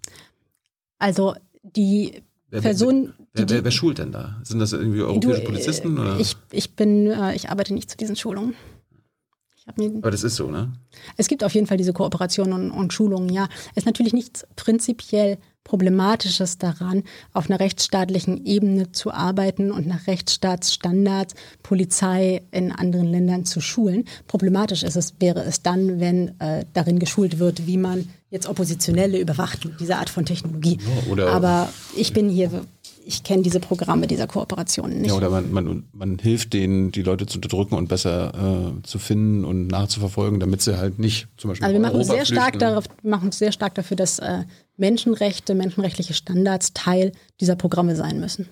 Also die Wer, Personen. Wer, wer, wer, schult denn da? Sind das irgendwie europäische du, Polizisten? Oder? Ich, ich bin, äh, ich arbeite nicht zu diesen Schulungen. Aber das ist so, ne? Es gibt auf jeden Fall diese Kooperationen und, und Schulungen, ja. Es ist natürlich nichts prinzipiell Problematisches daran, auf einer rechtsstaatlichen Ebene zu arbeiten und nach Rechtsstaatsstandards Polizei in anderen Ländern zu schulen. Problematisch ist es, wäre es dann, wenn äh, darin geschult wird, wie man jetzt Oppositionelle überwacht mit dieser Art von Technologie. Ja, Aber ich bin hier ich kenne diese Programme dieser Kooperationen nicht. Ja, oder man, man, man hilft denen, die Leute zu unterdrücken und besser äh, zu finden und nachzuverfolgen, damit sie halt nicht zum Beispiel. Also wir machen sehr stark darauf, machen sehr stark dafür, dass äh, Menschenrechte, menschenrechtliche Standards Teil dieser Programme sein müssen.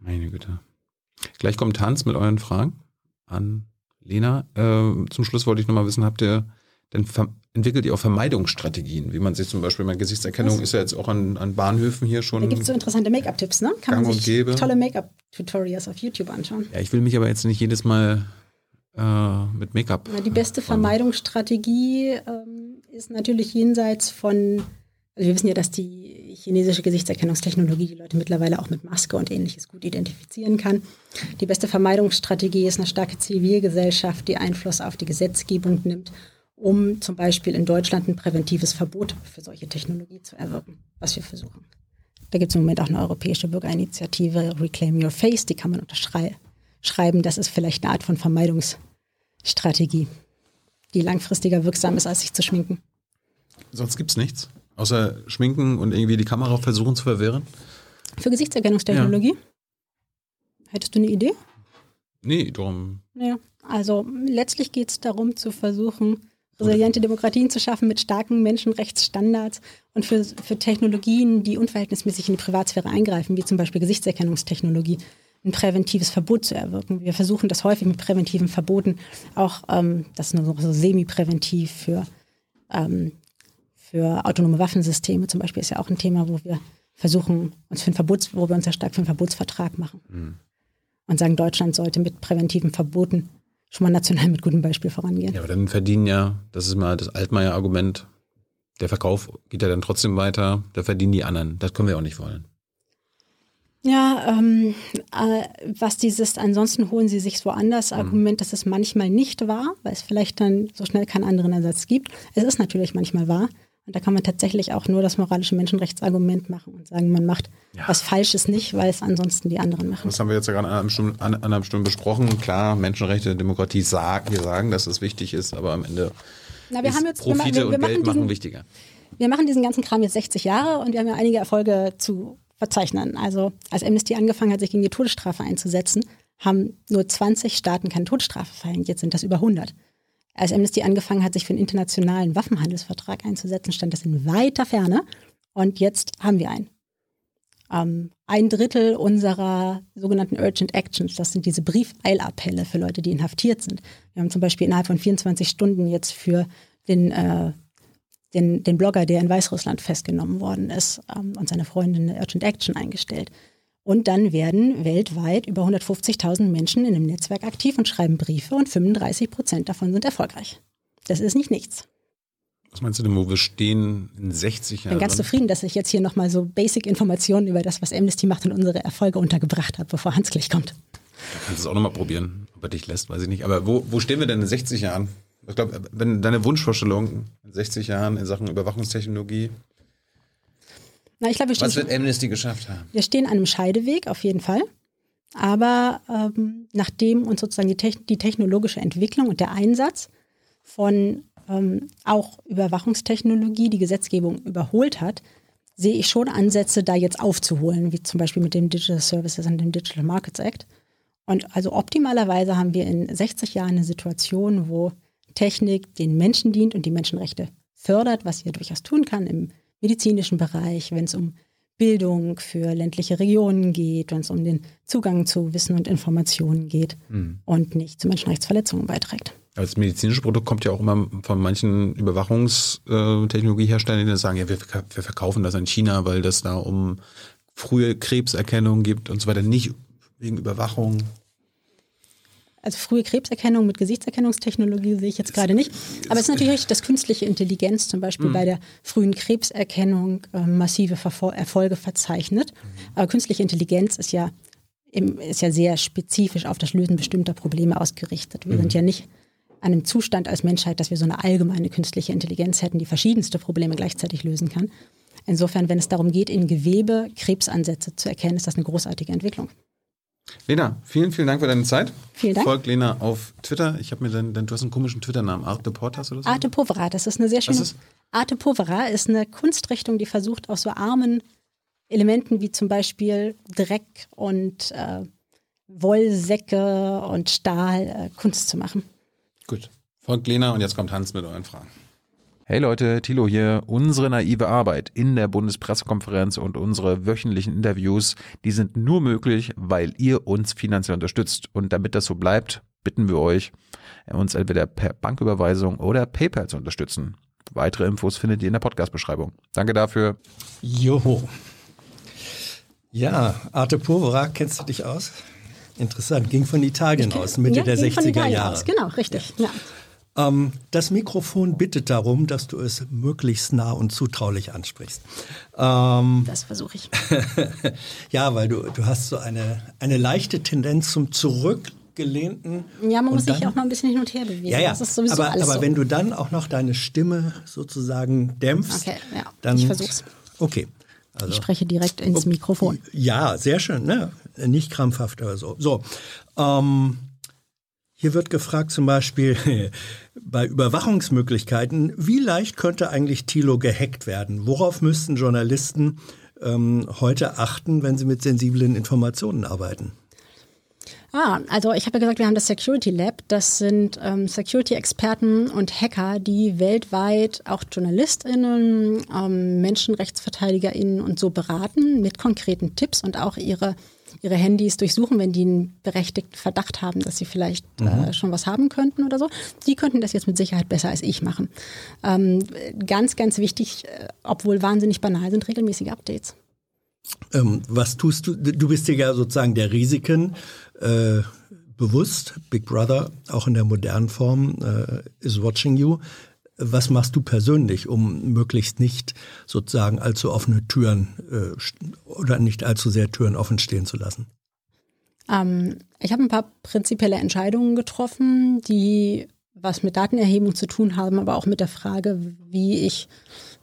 Meine Güte. Gleich kommt Hans mit euren Fragen an Lena. Äh, zum Schluss wollte ich nochmal wissen, habt ihr denn entwickelt ihr auch Vermeidungsstrategien, wie man sich zum Beispiel, meine Gesichtserkennung Was? ist ja jetzt auch an, an Bahnhöfen hier schon. Da gibt es so interessante Make-up-Tipps, ne? Kann Gang man sich gäbe. tolle Make-up-Tutorials auf YouTube anschauen. Ja, ich will mich aber jetzt nicht jedes Mal äh, mit Make-up. Die beste Vermeidungsstrategie ähm, ist natürlich jenseits von, also wir wissen ja, dass die chinesische Gesichtserkennungstechnologie die Leute mittlerweile auch mit Maske und ähnliches gut identifizieren kann. Die beste Vermeidungsstrategie ist eine starke Zivilgesellschaft, die Einfluss auf die Gesetzgebung nimmt um zum Beispiel in Deutschland ein präventives Verbot für solche Technologie zu erwirken, was wir versuchen. Da gibt es im Moment auch eine europäische Bürgerinitiative, Reclaim Your Face, die kann man unterschreiben. Das ist vielleicht eine Art von Vermeidungsstrategie, die langfristiger wirksam ist, als sich zu schminken. Sonst gibt es nichts, außer schminken und irgendwie die Kamera versuchen zu verwehren? Für Gesichtserkennungstechnologie? Ja. Hättest du eine Idee? Nee, darum. Ja, also letztlich geht es darum zu versuchen, resiliente Demokratien zu schaffen mit starken Menschenrechtsstandards und für, für Technologien, die unverhältnismäßig in die Privatsphäre eingreifen, wie zum Beispiel Gesichtserkennungstechnologie, ein präventives Verbot zu erwirken. Wir versuchen das häufig mit präventiven Verboten, auch ähm, das ist nur so semi-präventiv für, ähm, für autonome Waffensysteme zum Beispiel ist ja auch ein Thema, wo wir versuchen, uns für ein Verbots, wo wir uns sehr stark für einen Verbotsvertrag machen. Mhm. Und sagen, Deutschland sollte mit präventiven Verboten schon mal national mit gutem Beispiel vorangehen. Ja, aber dann verdienen ja, das ist mal das Altmaier-Argument, der Verkauf geht ja dann trotzdem weiter, da verdienen die anderen. Das können wir auch nicht wollen. Ja, ähm, äh, was dieses ansonsten holen sie sich woanders mhm. Argument, dass es manchmal nicht wahr, weil es vielleicht dann so schnell keinen anderen Ersatz gibt. Es ist natürlich manchmal wahr. Und da kann man tatsächlich auch nur das moralische Menschenrechtsargument machen und sagen, man macht ja. was Falsches nicht, weil es ansonsten die anderen machen. Das haben wir jetzt ja gerade an einer Stunde, besprochen. Klar, Menschenrechte, Demokratie sagen, wir sagen, dass es wichtig ist, aber am Ende Na, wir ist haben jetzt, Profite wir, wir, und Geld machen wichtiger. Wir machen diesen ganzen Kram jetzt 60 Jahre und wir haben ja einige Erfolge zu verzeichnen. Also als Amnesty angefangen hat, sich gegen die Todesstrafe einzusetzen, haben nur 20 Staaten keine Todesstrafe verhängt. Jetzt sind das über 100. Als Amnesty angefangen hat, sich für einen internationalen Waffenhandelsvertrag einzusetzen, stand das in weiter Ferne. Und jetzt haben wir einen. Ähm, ein Drittel unserer sogenannten Urgent Actions, das sind diese Briefeilappelle für Leute, die inhaftiert sind. Wir haben zum Beispiel innerhalb von 24 Stunden jetzt für den, äh, den, den Blogger, der in Weißrussland festgenommen worden ist, ähm, und seine Freundin eine Urgent Action eingestellt. Und dann werden weltweit über 150.000 Menschen in einem Netzwerk aktiv und schreiben Briefe und 35 Prozent davon sind erfolgreich. Das ist nicht nichts. Was meinst du denn, wo wir stehen in 60 Jahren? Ich bin ganz zufrieden, dass ich jetzt hier nochmal so Basic-Informationen über das, was Amnesty macht und unsere Erfolge untergebracht habe, bevor Hans gleich kommt. Da kannst du es auch nochmal probieren, ob er dich lässt, weiß ich nicht. Aber wo, wo stehen wir denn in 60 Jahren? Ich glaube, wenn deine Wunschvorstellung in 60 Jahren in Sachen Überwachungstechnologie, na, ich glaube, Was wird Amnesty geschafft haben? Wir stehen an einem Scheideweg, auf jeden Fall. Aber ähm, nachdem uns sozusagen die, Techn die, technologische Entwicklung und der Einsatz von ähm, auch Überwachungstechnologie die Gesetzgebung überholt hat, sehe ich schon Ansätze, da jetzt aufzuholen, wie zum Beispiel mit dem Digital Services und dem Digital Markets Act. Und also optimalerweise haben wir in 60 Jahren eine Situation, wo Technik den Menschen dient und die Menschenrechte fördert, was sie durchaus tun kann im medizinischen Bereich, wenn es um Bildung für ländliche Regionen geht, wenn es um den Zugang zu Wissen und Informationen geht mhm. und nicht zu Menschenrechtsverletzungen beiträgt. Das medizinische Produkt kommt ja auch immer von manchen Überwachungstechnologieherstellern, die sagen, ja, wir, wir verkaufen das in China, weil das da um frühe Krebserkennung gibt und so weiter, nicht wegen Überwachung. Also frühe Krebserkennung mit Gesichtserkennungstechnologie sehe ich jetzt gerade nicht. Aber es ist natürlich richtig, dass künstliche Intelligenz zum Beispiel mhm. bei der frühen Krebserkennung äh, massive Verfol Erfolge verzeichnet. Aber künstliche Intelligenz ist ja, ist ja sehr spezifisch auf das Lösen bestimmter Probleme ausgerichtet. Wir mhm. sind ja nicht an einem Zustand als Menschheit, dass wir so eine allgemeine künstliche Intelligenz hätten, die verschiedenste Probleme gleichzeitig lösen kann. Insofern, wenn es darum geht, in Gewebe Krebsansätze zu erkennen, ist das eine großartige Entwicklung. Lena, vielen, vielen Dank für deine Zeit. Vielen Dank. Folgt Lena auf Twitter. Ich habe mir dann, du hast einen komischen Twitter-Namen, Arte Portas oder so? Arte Povera, das ist eine sehr schöne. Ist? Arte Povera ist eine Kunstrichtung, die versucht, aus so armen Elementen wie zum Beispiel Dreck und äh, Wollsäcke und Stahl äh, Kunst zu machen. Gut. Folgt Lena und jetzt kommt Hans mit euren Fragen. Hey Leute, Thilo hier. Unsere naive Arbeit in der Bundespressekonferenz und unsere wöchentlichen Interviews, die sind nur möglich, weil ihr uns finanziell unterstützt. Und damit das so bleibt, bitten wir euch, uns entweder per Banküberweisung oder PayPal zu unterstützen. Weitere Infos findet ihr in der Podcast-Beschreibung. Danke dafür. Joho. Ja, Arte Povera, kennst du dich aus? Interessant, ging von Italien aus, Mitte ja, der 60er Jahre. Aus. Genau, richtig. Ja. ja. Ähm, das Mikrofon bittet darum, dass du es möglichst nah und zutraulich ansprichst. Ähm, das versuche ich. ja, weil du, du hast so eine, eine leichte Tendenz zum Zurückgelehnten. Ja, man muss dann, sich auch noch ein bisschen hin und her bewegen. Ja, ja. Das ist sowieso aber, alles aber so. wenn du dann auch noch deine Stimme sozusagen dämpfst, okay, ja. dann. Ich versuch's. Okay. Also, ich spreche direkt ins Mikrofon. Ja, sehr schön. Ne? Nicht krampfhaft oder so. So. Ähm, hier wird gefragt zum Beispiel bei Überwachungsmöglichkeiten, wie leicht könnte eigentlich Thilo gehackt werden? Worauf müssten Journalisten ähm, heute achten, wenn sie mit sensiblen Informationen arbeiten? Ah, also ich habe ja gesagt, wir haben das Security Lab. Das sind ähm, Security-Experten und Hacker, die weltweit auch JournalistInnen, ähm, MenschenrechtsverteidigerInnen und so beraten mit konkreten Tipps und auch ihre ihre Handys durchsuchen, wenn die einen berechtigten Verdacht haben, dass sie vielleicht äh, mhm. äh, schon was haben könnten oder so. Die könnten das jetzt mit Sicherheit besser als ich machen. Ähm, ganz, ganz wichtig, äh, obwohl wahnsinnig banal sind, regelmäßige Updates. Ähm, was tust du? Du bist dir ja sozusagen der Risiken äh, bewusst. Big Brother, auch in der modernen Form, äh, is watching you. Was machst du persönlich, um möglichst nicht sozusagen allzu offene Türen äh, oder nicht allzu sehr Türen offen stehen zu lassen? Ähm, ich habe ein paar prinzipielle Entscheidungen getroffen, die was mit Datenerhebung zu tun haben, aber auch mit der Frage, wie ich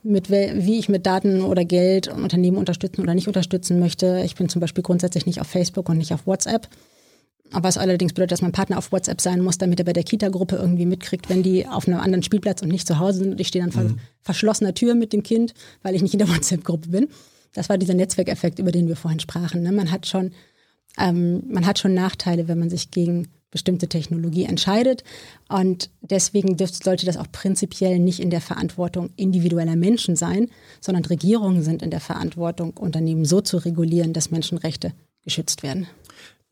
mit wie ich mit Daten oder Geld Unternehmen unterstützen oder nicht unterstützen möchte. Ich bin zum Beispiel grundsätzlich nicht auf Facebook und nicht auf WhatsApp. Was allerdings bedeutet, dass mein Partner auf WhatsApp sein muss, damit er bei der Kita-Gruppe irgendwie mitkriegt, wenn die auf einem anderen Spielplatz und nicht zu Hause sind und ich stehe dann vor mhm. verschlossener Tür mit dem Kind, weil ich nicht in der WhatsApp-Gruppe bin. Das war dieser Netzwerkeffekt, über den wir vorhin sprachen. Ne? Man hat schon, ähm, man hat schon Nachteile, wenn man sich gegen bestimmte Technologie entscheidet. Und deswegen dürfte, sollte das auch prinzipiell nicht in der Verantwortung individueller Menschen sein, sondern Regierungen sind in der Verantwortung, Unternehmen so zu regulieren, dass Menschenrechte geschützt werden.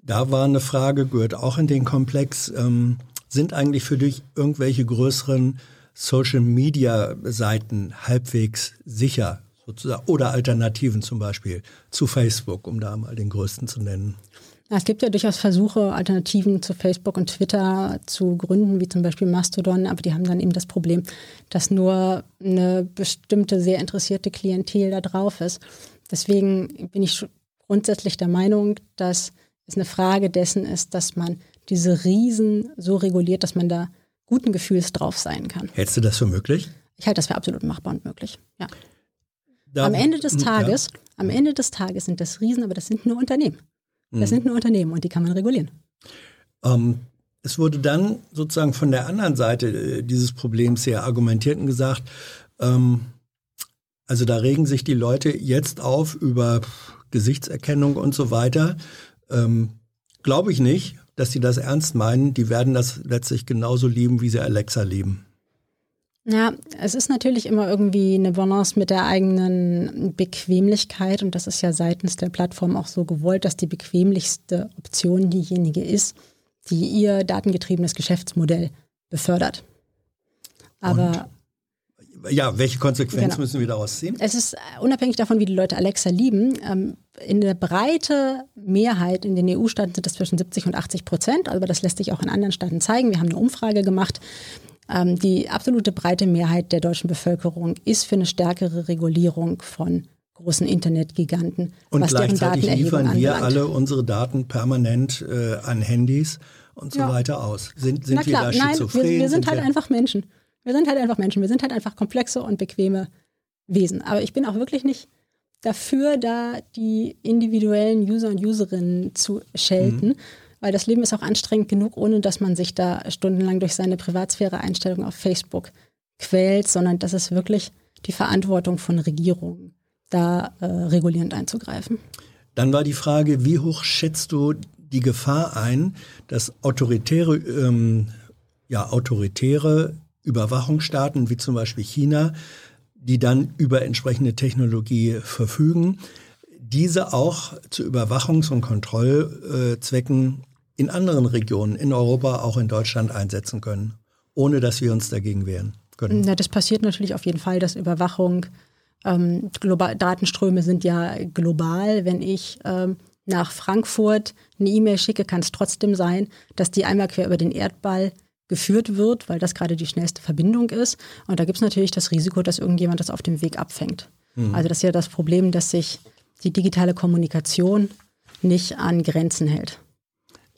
Da war eine Frage, gehört auch in den Komplex. Ähm, sind eigentlich für dich irgendwelche größeren Social-Media-Seiten halbwegs sicher sozusagen oder Alternativen zum Beispiel zu Facebook, um da mal den größten zu nennen? Es gibt ja durchaus Versuche, Alternativen zu Facebook und Twitter zu gründen, wie zum Beispiel Mastodon, aber die haben dann eben das Problem, dass nur eine bestimmte, sehr interessierte Klientel da drauf ist. Deswegen bin ich grundsätzlich der Meinung, dass es eine Frage dessen ist, dass man diese Riesen so reguliert, dass man da guten Gefühls drauf sein kann. Hältst du das für möglich? Ich halte das für absolut machbar und möglich, ja. Da, am Ende des Tages, ja. am Ende des Tages sind das Riesen, aber das sind nur Unternehmen. Das mhm. sind nur Unternehmen und die kann man regulieren. Ähm, es wurde dann sozusagen von der anderen Seite äh, dieses Problems sehr argumentiert und gesagt, ähm, also da regen sich die Leute jetzt auf über Gesichtserkennung und so weiter. Ähm, Glaube ich nicht, dass sie das ernst meinen. Die werden das letztlich genauso lieben, wie sie Alexa lieben. Ja, es ist natürlich immer irgendwie eine Balance mit der eigenen Bequemlichkeit und das ist ja seitens der Plattform auch so gewollt, dass die bequemlichste Option diejenige ist, die ihr datengetriebenes Geschäftsmodell befördert. Aber ja, welche Konsequenzen genau. müssen wir daraus ziehen? Es ist unabhängig davon, wie die Leute Alexa lieben. Ähm, in der breite Mehrheit in den EU-Staaten sind es zwischen 70 und 80 Prozent, aber das lässt sich auch in anderen Staaten zeigen. Wir haben eine Umfrage gemacht. Ähm, die absolute breite Mehrheit der deutschen Bevölkerung ist für eine stärkere Regulierung von großen Internetgiganten. Und was gleichzeitig liefern wir alle unsere Daten permanent äh, an Handys und so ja. weiter aus. Sind, sind wir da schizophren? Nein, wir, wir sind, sind halt wir einfach Menschen. Wir sind halt einfach Menschen. Wir sind halt einfach komplexe und bequeme Wesen. Aber ich bin auch wirklich nicht dafür, da die individuellen User und Userinnen zu schelten, mhm. weil das Leben ist auch anstrengend genug, ohne dass man sich da stundenlang durch seine Privatsphäre-Einstellungen auf Facebook quält, sondern das ist wirklich die Verantwortung von Regierungen, da äh, regulierend einzugreifen. Dann war die Frage, wie hoch schätzt du die Gefahr ein, dass autoritäre, ähm, ja, autoritäre Überwachungsstaaten wie zum Beispiel China, die dann über entsprechende Technologie verfügen, diese auch zu Überwachungs- und Kontrollzwecken in anderen Regionen, in Europa, auch in Deutschland einsetzen können, ohne dass wir uns dagegen wehren können. Na, das passiert natürlich auf jeden Fall, dass Überwachung, ähm, global, Datenströme sind ja global. Wenn ich ähm, nach Frankfurt eine E-Mail schicke, kann es trotzdem sein, dass die einmal quer über den Erdball geführt wird, weil das gerade die schnellste Verbindung ist. Und da gibt es natürlich das Risiko, dass irgendjemand das auf dem Weg abfängt. Mhm. Also das ist ja das Problem, dass sich die digitale Kommunikation nicht an Grenzen hält.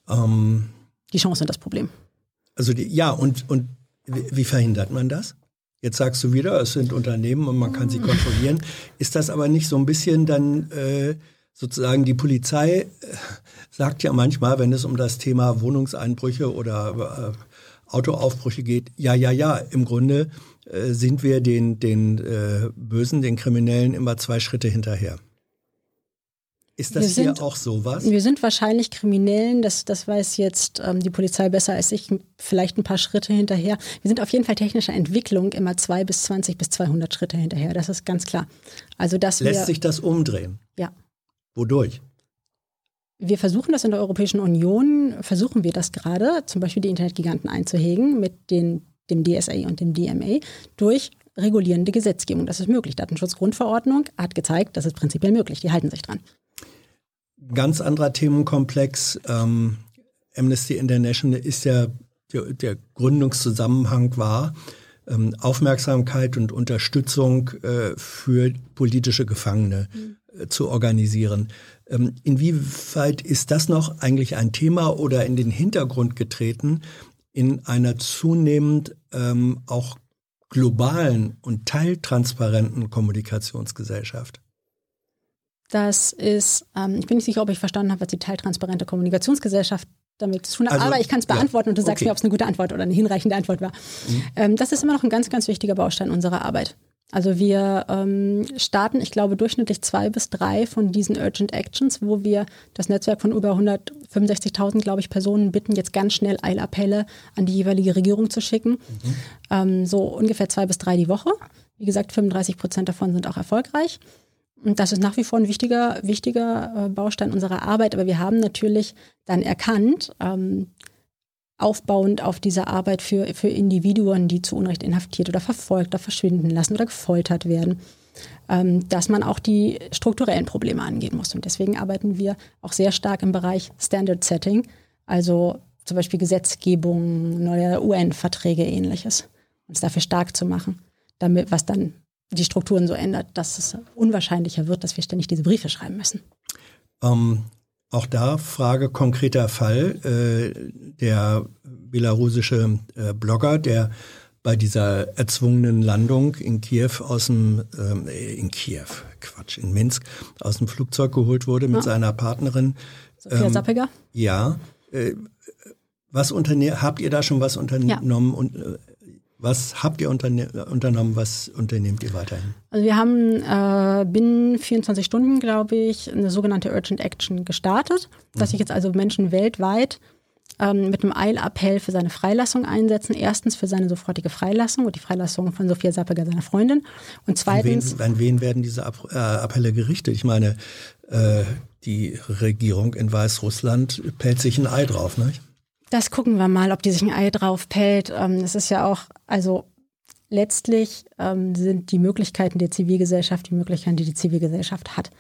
Ähm, die Chance und das Problem. Also die, ja, und, und wie verhindert man das? Jetzt sagst du wieder, es sind Unternehmen und man kann sie kontrollieren. Ist das aber nicht so ein bisschen dann äh, sozusagen die Polizei äh, sagt ja manchmal, wenn es um das Thema Wohnungseinbrüche oder äh, Autoaufbrüche geht, ja, ja, ja, im Grunde äh, sind wir den, den äh, Bösen, den Kriminellen immer zwei Schritte hinterher. Ist das sind, hier auch sowas? Wir sind wahrscheinlich Kriminellen, das, das weiß jetzt ähm, die Polizei besser als ich, vielleicht ein paar Schritte hinterher. Wir sind auf jeden Fall technischer Entwicklung immer zwei bis 20 bis 200 Schritte hinterher, das ist ganz klar. Also, dass Lässt wir, sich das umdrehen? Ja. Wodurch? Wir versuchen das in der Europäischen Union, versuchen wir das gerade, zum Beispiel die Internetgiganten einzuhegen mit den, dem DSA und dem DMA durch regulierende Gesetzgebung. Das ist möglich. Datenschutzgrundverordnung hat gezeigt, das ist prinzipiell möglich. Die halten sich dran. Ganz anderer Themenkomplex. Ähm, Amnesty International ist ja der, der Gründungszusammenhang war ähm, Aufmerksamkeit und Unterstützung äh, für politische Gefangene mhm. äh, zu organisieren. Ähm, inwieweit ist das noch eigentlich ein Thema oder in den Hintergrund getreten in einer zunehmend ähm, auch globalen und teiltransparenten Kommunikationsgesellschaft? Das ist, ähm, ich bin nicht sicher, ob ich verstanden habe, was die teiltransparente Kommunikationsgesellschaft damit zu tun hat, also, aber ich kann es beantworten ja, und du sagst okay. mir, ob es eine gute Antwort oder eine hinreichende Antwort war. Mhm. Ähm, das ist immer noch ein ganz, ganz wichtiger Baustein unserer Arbeit. Also wir ähm, starten, ich glaube, durchschnittlich zwei bis drei von diesen Urgent Actions, wo wir das Netzwerk von über 165.000, glaube ich, Personen bitten, jetzt ganz schnell Eilappelle an die jeweilige Regierung zu schicken. Mhm. Ähm, so ungefähr zwei bis drei die Woche. Wie gesagt, 35 Prozent davon sind auch erfolgreich. Und das ist nach wie vor ein wichtiger, wichtiger äh, Baustein unserer Arbeit. Aber wir haben natürlich dann erkannt, ähm, aufbauend auf dieser Arbeit für, für Individuen, die zu Unrecht inhaftiert oder verfolgt oder verschwinden lassen oder gefoltert werden, ähm, dass man auch die strukturellen Probleme angehen muss. Und deswegen arbeiten wir auch sehr stark im Bereich Standard Setting, also zum Beispiel Gesetzgebung, neue UN-Verträge, ähnliches, uns dafür stark zu machen, damit, was dann die Strukturen so ändert, dass es unwahrscheinlicher wird, dass wir ständig diese Briefe schreiben müssen. Ähm, auch da Frage konkreter Fall. Äh, der belarussische äh, Blogger, der bei dieser erzwungenen Landung in Kiew aus dem, ähm, äh, in Kiew, Quatsch, in Minsk, aus dem Flugzeug geholt wurde mit ja. seiner Partnerin. Sophia ähm, Sappiger? Ja. Äh, was unterne habt ihr da schon was unternommen? Ja. Und, äh, was habt ihr unternommen? Was unternehmt ihr weiterhin? Also wir haben äh, binnen 24 Stunden, glaube ich, eine sogenannte Urgent Action gestartet, mhm. dass sich jetzt also Menschen weltweit ähm, mit einem Eilappell für seine Freilassung einsetzen. Erstens für seine sofortige Freilassung und die Freilassung von Sophia Sappeger, seiner Freundin. Und zweitens. An wen, an wen werden diese Ab äh, Appelle gerichtet? Ich meine, äh, die Regierung in Weißrussland pellt sich ein Ei drauf, nicht? Das gucken wir mal, ob die sich ein Ei drauf pellt. Ähm, es ist ja auch, also letztlich ähm, sind die Möglichkeiten der Zivilgesellschaft die Möglichkeiten, die die Zivilgesellschaft hat.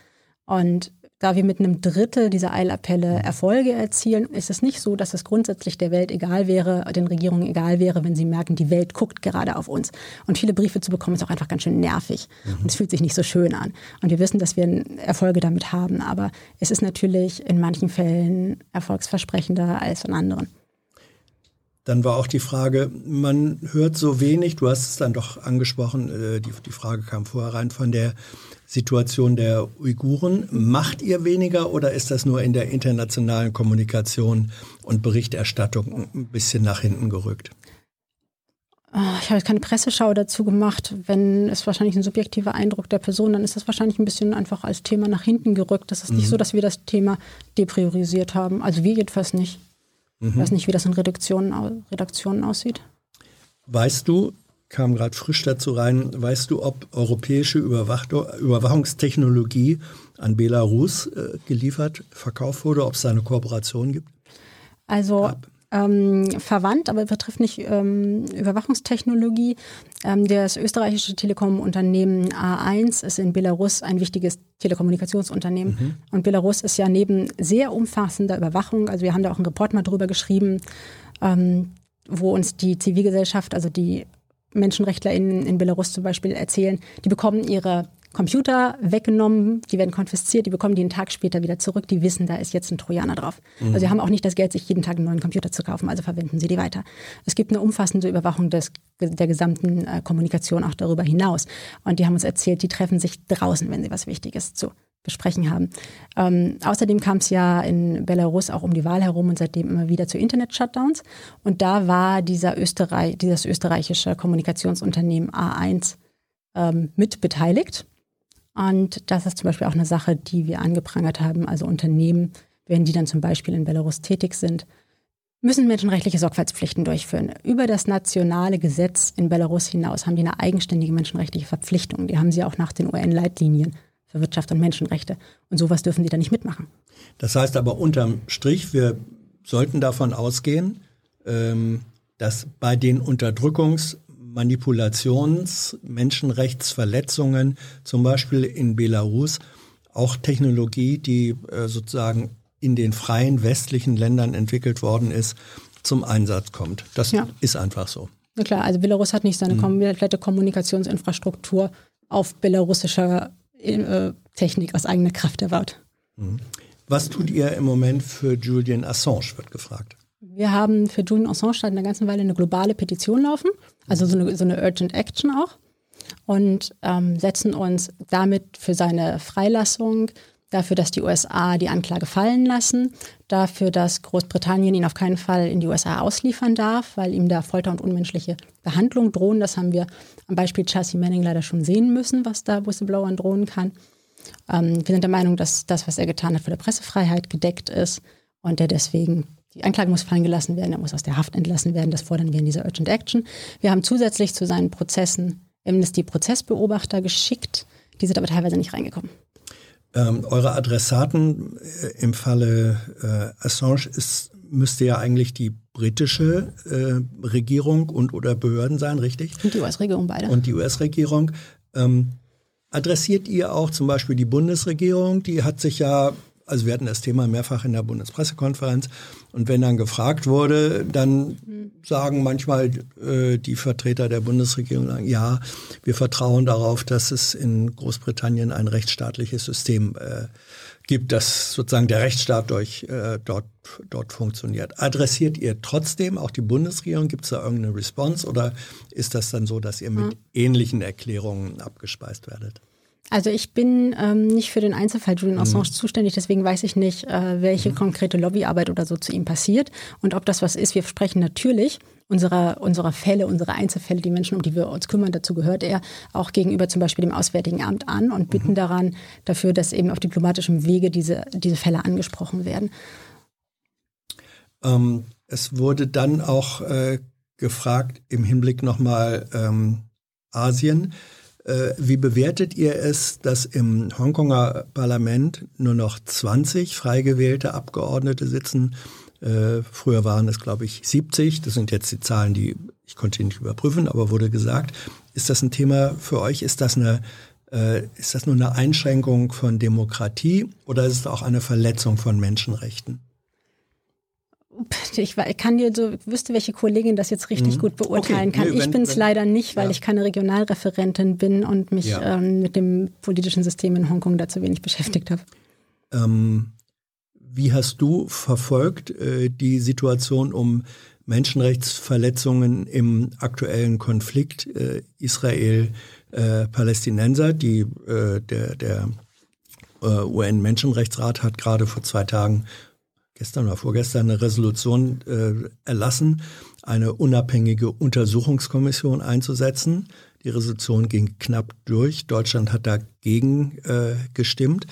Und da wir mit einem Drittel dieser Eilappelle Erfolge erzielen, ist es nicht so, dass es grundsätzlich der Welt egal wäre, den Regierungen egal wäre, wenn sie merken, die Welt guckt gerade auf uns. Und viele Briefe zu bekommen ist auch einfach ganz schön nervig. Mhm. Und es fühlt sich nicht so schön an. Und wir wissen, dass wir Erfolge damit haben. Aber es ist natürlich in manchen Fällen erfolgsversprechender als in anderen. Dann war auch die Frage, man hört so wenig, du hast es dann doch angesprochen, äh, die, die Frage kam vorher rein von der Situation der Uiguren. Macht ihr weniger oder ist das nur in der internationalen Kommunikation und Berichterstattung ein bisschen nach hinten gerückt? Ah, ich habe keine Presseschau dazu gemacht. Wenn es wahrscheinlich ein subjektiver Eindruck der Person, dann ist das wahrscheinlich ein bisschen einfach als Thema nach hinten gerückt. Das ist mhm. nicht so, dass wir das Thema depriorisiert haben. Also wir jedenfalls nicht. Mhm. Ich weiß nicht, wie das in Redaktionen, Redaktionen aussieht. Weißt du, kam gerade frisch dazu rein, weißt du, ob europäische Überwachungstechnologie an Belarus äh, geliefert, verkauft wurde, ob es da eine Kooperation gibt? Also ähm, verwandt, aber betrifft nicht ähm, Überwachungstechnologie. Ähm, das österreichische Telekom-Unternehmen A1 ist in Belarus ein wichtiges Telekommunikationsunternehmen. Mhm. Und Belarus ist ja neben sehr umfassender Überwachung, also wir haben da auch einen Report mal drüber geschrieben, ähm, wo uns die Zivilgesellschaft, also die Menschenrechtler in, in Belarus zum Beispiel erzählen, die bekommen ihre Computer weggenommen, die werden konfisziert, die bekommen die einen Tag später wieder zurück, die wissen, da ist jetzt ein Trojaner drauf. Mhm. Also sie haben auch nicht das Geld, sich jeden Tag einen neuen Computer zu kaufen, also verwenden sie die weiter. Es gibt eine umfassende Überwachung des, der gesamten äh, Kommunikation auch darüber hinaus. Und die haben uns erzählt, die treffen sich draußen, wenn sie was Wichtiges zu besprechen haben. Ähm, außerdem kam es ja in Belarus auch um die Wahl herum und seitdem immer wieder zu Internet-Shutdowns. Und da war dieser Österreich, dieses österreichische Kommunikationsunternehmen A1 ähm, mit beteiligt. Und das ist zum Beispiel auch eine Sache, die wir angeprangert haben. Also Unternehmen, wenn die dann zum Beispiel in Belarus tätig sind, müssen menschenrechtliche Sorgfaltspflichten durchführen. Über das nationale Gesetz in Belarus hinaus haben die eine eigenständige menschenrechtliche Verpflichtung. Die haben sie auch nach den UN-Leitlinien für Wirtschaft und Menschenrechte. Und sowas dürfen die da nicht mitmachen. Das heißt aber unterm Strich, wir sollten davon ausgehen, ähm, dass bei den Unterdrückungs- Manipulations-, Menschenrechtsverletzungen, zum Beispiel in Belarus, auch Technologie, die äh, sozusagen in den freien westlichen Ländern entwickelt worden ist, zum Einsatz kommt. Das ja. ist einfach so. Na klar, also Belarus hat nicht seine mhm. komplette Kommunikationsinfrastruktur auf belarussischer äh, Technik aus eigener Kraft erbaut. Mhm. Was tut ihr im Moment für Julian Assange, wird gefragt. Wir haben für Julian Assange seit einer ganzen Weile eine globale Petition laufen. Also so eine, so eine Urgent Action auch. Und ähm, setzen uns damit für seine Freilassung, dafür, dass die USA die Anklage fallen lassen, dafür, dass Großbritannien ihn auf keinen Fall in die USA ausliefern darf, weil ihm da Folter und unmenschliche Behandlung drohen. Das haben wir am Beispiel Chelsea Manning leider schon sehen müssen, was da Whistleblowern drohen kann. Ähm, wir sind der Meinung, dass das, was er getan hat, für die Pressefreiheit gedeckt ist und der deswegen die Anklage muss fallen gelassen werden, er muss aus der Haft entlassen werden. Das fordern wir in dieser Urgent Action. Wir haben zusätzlich zu seinen Prozessen Amnesty-Prozessbeobachter geschickt. Die sind aber teilweise nicht reingekommen. Ähm, eure Adressaten äh, im Falle äh, Assange ist, müsste ja eigentlich die britische äh, Regierung und oder Behörden sein, richtig? Und die US-Regierung beide. Und die US-Regierung. Ähm, adressiert ihr auch zum Beispiel die Bundesregierung? Die hat sich ja also wir hatten das Thema mehrfach in der Bundespressekonferenz. Und wenn dann gefragt wurde, dann sagen manchmal äh, die Vertreter der Bundesregierung, ja, wir vertrauen darauf, dass es in Großbritannien ein rechtsstaatliches System äh, gibt, dass sozusagen der Rechtsstaat durch, äh, dort, dort funktioniert. Adressiert ihr trotzdem auch die Bundesregierung? Gibt es da irgendeine Response oder ist das dann so, dass ihr mit mhm. ähnlichen Erklärungen abgespeist werdet? Also ich bin ähm, nicht für den Einzelfall Julian Assange mhm. zuständig, deswegen weiß ich nicht, äh, welche mhm. konkrete Lobbyarbeit oder so zu ihm passiert und ob das was ist. Wir sprechen natürlich unserer, unserer Fälle, unsere Einzelfälle, die Menschen, um die wir uns kümmern, dazu gehört er auch gegenüber zum Beispiel dem Auswärtigen Amt an und bitten mhm. daran dafür, dass eben auf diplomatischem Wege diese, diese Fälle angesprochen werden. Ähm, es wurde dann auch äh, gefragt im Hinblick nochmal ähm, Asien. Äh, wie bewertet ihr es, dass im Hongkonger Parlament nur noch 20 frei gewählte Abgeordnete sitzen? Äh, früher waren es, glaube ich, 70. Das sind jetzt die Zahlen, die ich konnte nicht überprüfen, aber wurde gesagt. Ist das ein Thema für euch? Ist das eine äh, ist das nur eine Einschränkung von Demokratie oder ist es auch eine Verletzung von Menschenrechten? Ich, kann dir so, wüsste, welche Kollegin das jetzt richtig mhm. gut beurteilen okay. kann. Nee, ich bin es leider nicht, weil ja. ich keine Regionalreferentin bin und mich ja. ähm, mit dem politischen System in Hongkong dazu wenig beschäftigt habe. Ähm, wie hast du verfolgt äh, die Situation um Menschenrechtsverletzungen im aktuellen Konflikt äh, Israel-Palästinenser? Äh, die äh, der, der äh, UN-Menschenrechtsrat hat gerade vor zwei Tagen gestern oder vorgestern eine Resolution äh, erlassen, eine unabhängige Untersuchungskommission einzusetzen. Die Resolution ging knapp durch. Deutschland hat dagegen äh, gestimmt.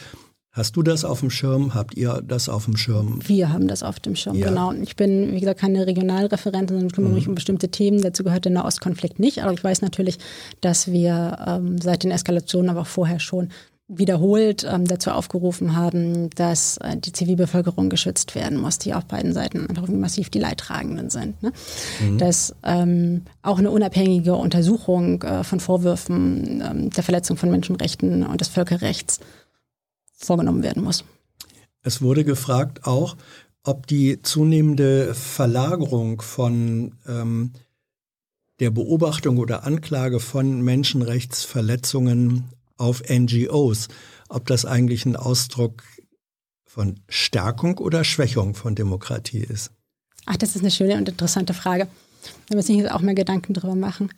Hast du das auf dem Schirm? Habt ihr das auf dem Schirm? Wir haben das auf dem Schirm, ja. genau. Ich bin, wie gesagt, keine Regionalreferentin, sondern kümmere mhm. mich um bestimmte Themen. Dazu gehört der Nahostkonflikt nicht. Aber ich weiß natürlich, dass wir ähm, seit den Eskalationen, aber auch vorher schon wiederholt ähm, dazu aufgerufen haben, dass äh, die Zivilbevölkerung geschützt werden muss, die auf beiden Seiten einfach massiv die Leidtragenden sind. Ne? Mhm. Dass ähm, auch eine unabhängige Untersuchung äh, von Vorwürfen ähm, der Verletzung von Menschenrechten und des Völkerrechts vorgenommen werden muss. Es wurde gefragt auch, ob die zunehmende Verlagerung von ähm, der Beobachtung oder Anklage von Menschenrechtsverletzungen auf NGOs, ob das eigentlich ein Ausdruck von Stärkung oder Schwächung von Demokratie ist. Ach, das ist eine schöne und interessante Frage. Da müssen wir uns auch mal Gedanken drüber machen.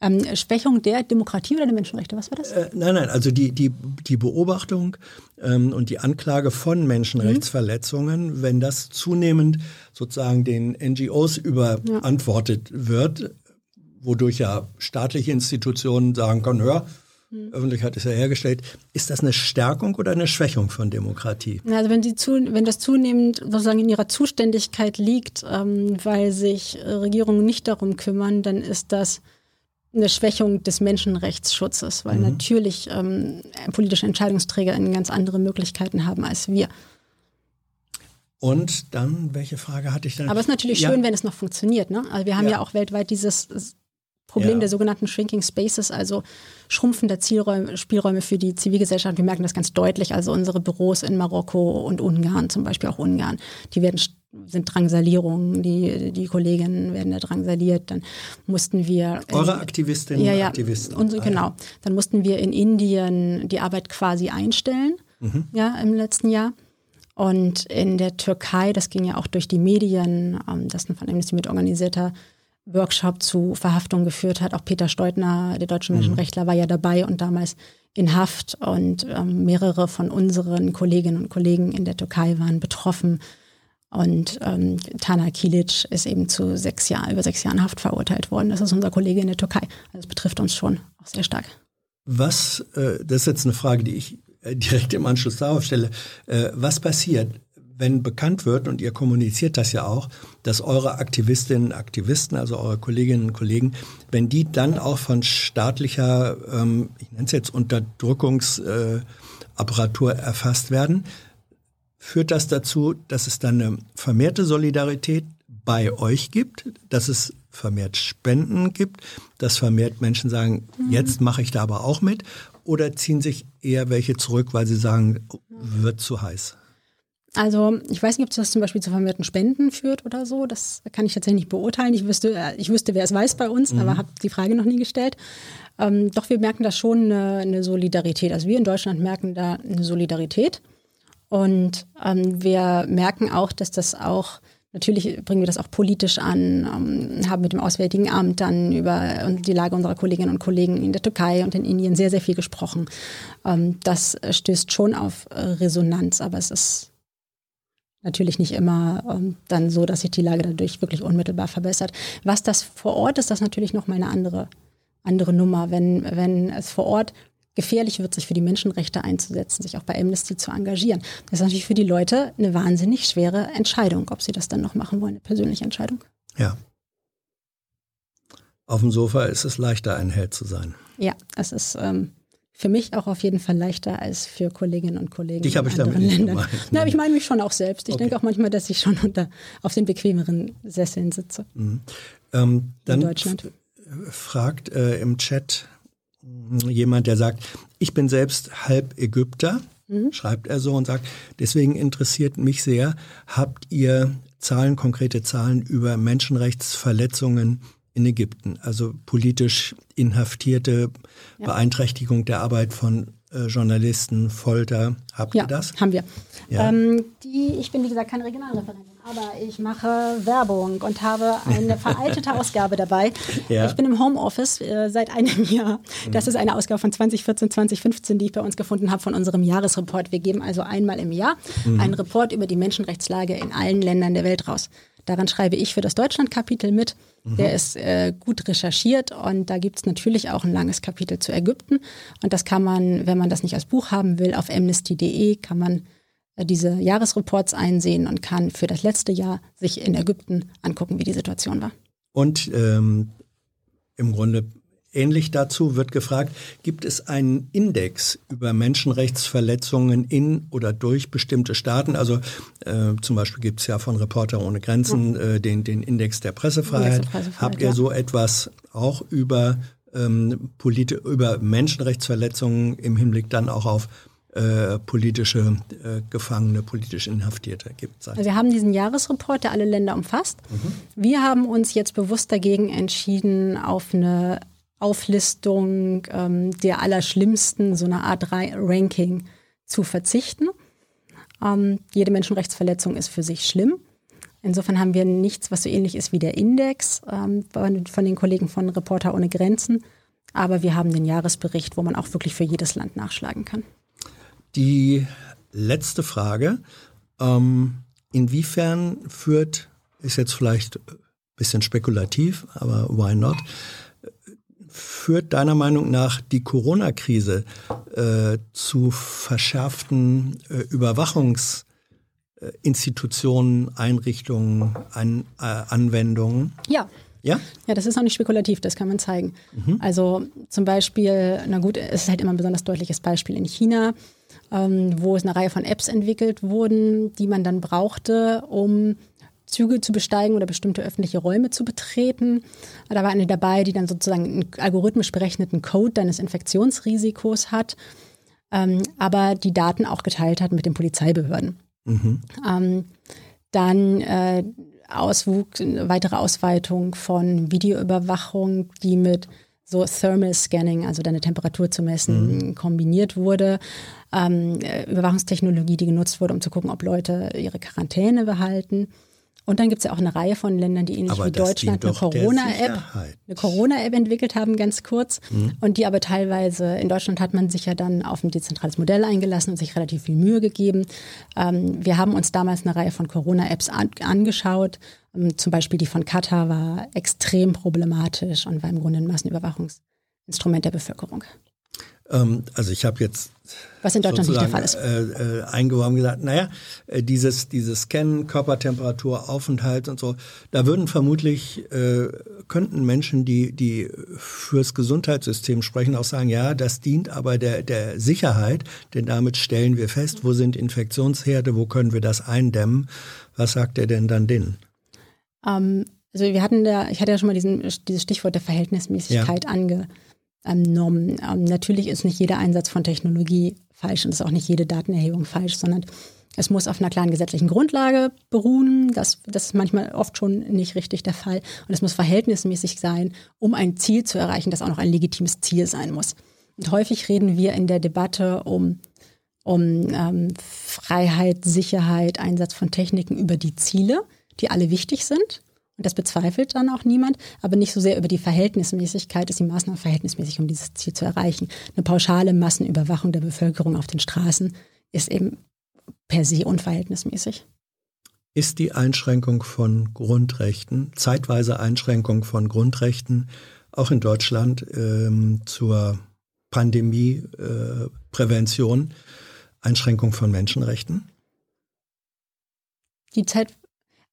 Ähm, Schwächung der Demokratie oder der Menschenrechte, was war das? Äh, nein, nein, also die, die, die Beobachtung ähm, und die Anklage von Menschenrechtsverletzungen, mhm. wenn das zunehmend sozusagen den NGOs überantwortet ja. wird, wodurch ja staatliche Institutionen sagen können, hör, hm. Öffentlichkeit ist ja hergestellt. Ist das eine Stärkung oder eine Schwächung von Demokratie? Also wenn, zu, wenn das zunehmend sozusagen in ihrer Zuständigkeit liegt, ähm, weil sich Regierungen nicht darum kümmern, dann ist das eine Schwächung des Menschenrechtsschutzes, weil mhm. natürlich ähm, politische Entscheidungsträger ganz andere Möglichkeiten haben als wir. Und dann, welche Frage hatte ich dann? Aber es ist natürlich ja. schön, wenn es noch funktioniert. Ne? Also wir haben ja. ja auch weltweit dieses Problem ja. der sogenannten Shrinking Spaces, also schrumpfender Zielräume, Spielräume für die Zivilgesellschaft. Wir merken das ganz deutlich. Also unsere Büros in Marokko und Ungarn, zum Beispiel auch Ungarn, die werden sind Drangsalierungen, die, die Kolleginnen werden da drangsaliert. Dann mussten wir. Eure Aktivistinnen ja, ja, Aktivisten. Und, ah, genau. Dann mussten wir in Indien die Arbeit quasi einstellen, mhm. ja, im letzten Jahr. Und in der Türkei, das ging ja auch durch die Medien, ähm, das ein von Amnesty mit organisierter Workshop zu Verhaftungen geführt hat. Auch Peter Steutner, der deutsche mhm. Menschenrechtler, war ja dabei und damals in Haft und ähm, mehrere von unseren Kolleginnen und Kollegen in der Türkei waren betroffen. Und ähm, Tana Kilic ist eben zu sechs Jahren, über sechs Jahren Haft verurteilt worden. Das ist unser Kollege in der Türkei. Also es betrifft uns schon auch sehr stark. Was, äh, das ist jetzt eine Frage, die ich äh, direkt im Anschluss darauf stelle. Äh, was passiert, wenn bekannt wird, und ihr kommuniziert das ja auch, dass eure Aktivistinnen und Aktivisten, also eure Kolleginnen und Kollegen, wenn die dann auch von staatlicher, ähm, ich nenne es jetzt Unterdrückungsapparatur äh, erfasst werden, führt das dazu, dass es dann eine vermehrte Solidarität bei euch gibt, dass es vermehrt Spenden gibt, dass vermehrt Menschen sagen, mhm. jetzt mache ich da aber auch mit, oder ziehen sich eher welche zurück, weil sie sagen, wird zu heiß? Also ich weiß nicht, ob das zum Beispiel zu vermehrten Spenden führt oder so. Das kann ich tatsächlich nicht beurteilen. Ich wüsste, äh, ich wüsste, wer es weiß bei uns, mhm. aber habe die Frage noch nie gestellt. Ähm, doch wir merken da schon eine, eine, Solidarität. Also wir in Deutschland merken da eine Solidarität. Und ähm, wir merken auch, dass das auch, natürlich bringen wir das auch politisch an, ähm, haben mit dem Auswärtigen Amt dann über die Lage unserer Kolleginnen und Kollegen in der Türkei und in Indien sehr, sehr viel gesprochen. Ähm, das stößt schon auf Resonanz, aber es ist natürlich nicht immer ähm, dann so, dass sich die Lage dadurch wirklich unmittelbar verbessert. Was das vor Ort ist, das ist natürlich noch mal eine andere, andere Nummer. Wenn, wenn es vor Ort gefährlich wird, sich für die Menschenrechte einzusetzen, sich auch bei Amnesty zu engagieren, das ist natürlich für die Leute eine wahnsinnig schwere Entscheidung, ob sie das dann noch machen wollen, eine persönliche Entscheidung. Ja. Auf dem Sofa ist es leichter, ein Held zu sein. Ja, es ist ähm, für mich auch auf jeden Fall leichter als für Kolleginnen und Kollegen Dich ich damit nicht Ländern. gemeint. Na, aber ich meine mich schon auch selbst. Ich okay. denke auch manchmal, dass ich schon unter, auf den bequemeren Sesseln sitze. Mhm. Ähm, dann in Deutschland. fragt äh, im Chat jemand, der sagt, ich bin selbst halb Ägypter, mhm. schreibt er so und sagt, deswegen interessiert mich sehr, habt ihr Zahlen, konkrete Zahlen über Menschenrechtsverletzungen in Ägypten, also politisch Inhaftierte, ja. Beeinträchtigung der Arbeit von äh, Journalisten, Folter. Habt ja, ihr das? haben wir. Ja. Ähm, die, ich bin, wie gesagt, keine Regionalreferentin, aber ich mache Werbung und habe eine veraltete Ausgabe dabei. Ja. Ich bin im Homeoffice äh, seit einem Jahr. Das mhm. ist eine Ausgabe von 2014, 2015, die ich bei uns gefunden habe von unserem Jahresreport. Wir geben also einmal im Jahr mhm. einen Report über die Menschenrechtslage in allen Ländern der Welt raus. Daran schreibe ich für das Deutschland-Kapitel mit. Mhm. Der ist äh, gut recherchiert und da gibt es natürlich auch ein langes Kapitel zu Ägypten. Und das kann man, wenn man das nicht als Buch haben will, auf amnesty.de kann man äh, diese Jahresreports einsehen und kann für das letzte Jahr sich in Ägypten angucken, wie die Situation war. Und ähm, im Grunde Ähnlich dazu wird gefragt, gibt es einen Index über Menschenrechtsverletzungen in oder durch bestimmte Staaten? Also äh, zum Beispiel gibt es ja von Reporter ohne Grenzen äh, den, den Index der Pressefreiheit. Pressefreiheit Habt ihr ja. so etwas auch über, ähm, über Menschenrechtsverletzungen im Hinblick dann auch auf äh, politische äh, Gefangene, politisch Inhaftierte gibt. Also wir haben diesen Jahresreport, der alle Länder umfasst. Mhm. Wir haben uns jetzt bewusst dagegen entschieden, auf eine Auflistung ähm, der Allerschlimmsten, so eine Art Ranking zu verzichten. Ähm, jede Menschenrechtsverletzung ist für sich schlimm. Insofern haben wir nichts, was so ähnlich ist wie der Index ähm, von den Kollegen von Reporter ohne Grenzen. Aber wir haben den Jahresbericht, wo man auch wirklich für jedes Land nachschlagen kann. Die letzte Frage. Ähm, inwiefern führt, ist jetzt vielleicht ein bisschen spekulativ, aber why not? Führt deiner Meinung nach die Corona-Krise äh, zu verschärften äh, Überwachungsinstitutionen, Einrichtungen, An äh, Anwendungen? Ja. Ja? Ja, das ist auch nicht spekulativ, das kann man zeigen. Mhm. Also zum Beispiel, na gut, es ist halt immer ein besonders deutliches Beispiel in China, ähm, wo es eine Reihe von Apps entwickelt wurden, die man dann brauchte, um Züge zu besteigen oder bestimmte öffentliche Räume zu betreten. Da war eine dabei, die dann sozusagen einen algorithmisch berechneten Code deines Infektionsrisikos hat, ähm, aber die Daten auch geteilt hat mit den Polizeibehörden. Mhm. Ähm, dann äh, Auswuchs, weitere Ausweitung von Videoüberwachung, die mit so Thermal Scanning, also deine Temperatur zu messen, mhm. kombiniert wurde. Ähm, äh, Überwachungstechnologie, die genutzt wurde, um zu gucken, ob Leute ihre Quarantäne behalten. Und dann gibt es ja auch eine Reihe von Ländern, die ähnlich aber wie Deutschland eine Corona-App eine Corona-App entwickelt haben, ganz kurz. Mhm. Und die aber teilweise, in Deutschland hat man sich ja dann auf ein dezentrales Modell eingelassen und sich relativ viel Mühe gegeben. Ähm, wir haben uns damals eine Reihe von Corona-Apps an, angeschaut. Ähm, zum Beispiel die von Katar war extrem problematisch und war im Grunde ein Massenüberwachungsinstrument der Bevölkerung. Ähm, also ich habe jetzt was in Deutschland nicht der Fall ist. Äh, äh, eingeworben gesagt, naja, äh, dieses, dieses Scannen, Körpertemperatur, Aufenthalt und so, da würden vermutlich, äh, könnten Menschen, die, die fürs Gesundheitssystem sprechen, auch sagen, ja, das dient aber der, der Sicherheit, denn damit stellen wir fest, wo sind Infektionsherde, wo können wir das eindämmen. Was sagt er denn dann denen? Ähm, also wir hatten da, ich hatte ja schon mal diesen, dieses Stichwort der Verhältnismäßigkeit ja. ange ähm, ähm, natürlich ist nicht jeder Einsatz von Technologie falsch und ist auch nicht jede Datenerhebung falsch, sondern es muss auf einer klaren gesetzlichen Grundlage beruhen. Das, das ist manchmal oft schon nicht richtig der Fall. Und es muss verhältnismäßig sein, um ein Ziel zu erreichen, das auch noch ein legitimes Ziel sein muss. Und häufig reden wir in der Debatte um, um ähm, Freiheit, Sicherheit, Einsatz von Techniken über die Ziele, die alle wichtig sind. Und das bezweifelt dann auch niemand, aber nicht so sehr über die Verhältnismäßigkeit, ist die Maßnahme verhältnismäßig, um dieses Ziel zu erreichen. Eine pauschale Massenüberwachung der Bevölkerung auf den Straßen ist eben per se unverhältnismäßig. Ist die Einschränkung von Grundrechten, zeitweise Einschränkung von Grundrechten, auch in Deutschland ähm, zur Pandemieprävention, äh, Einschränkung von Menschenrechten? Die Zeit,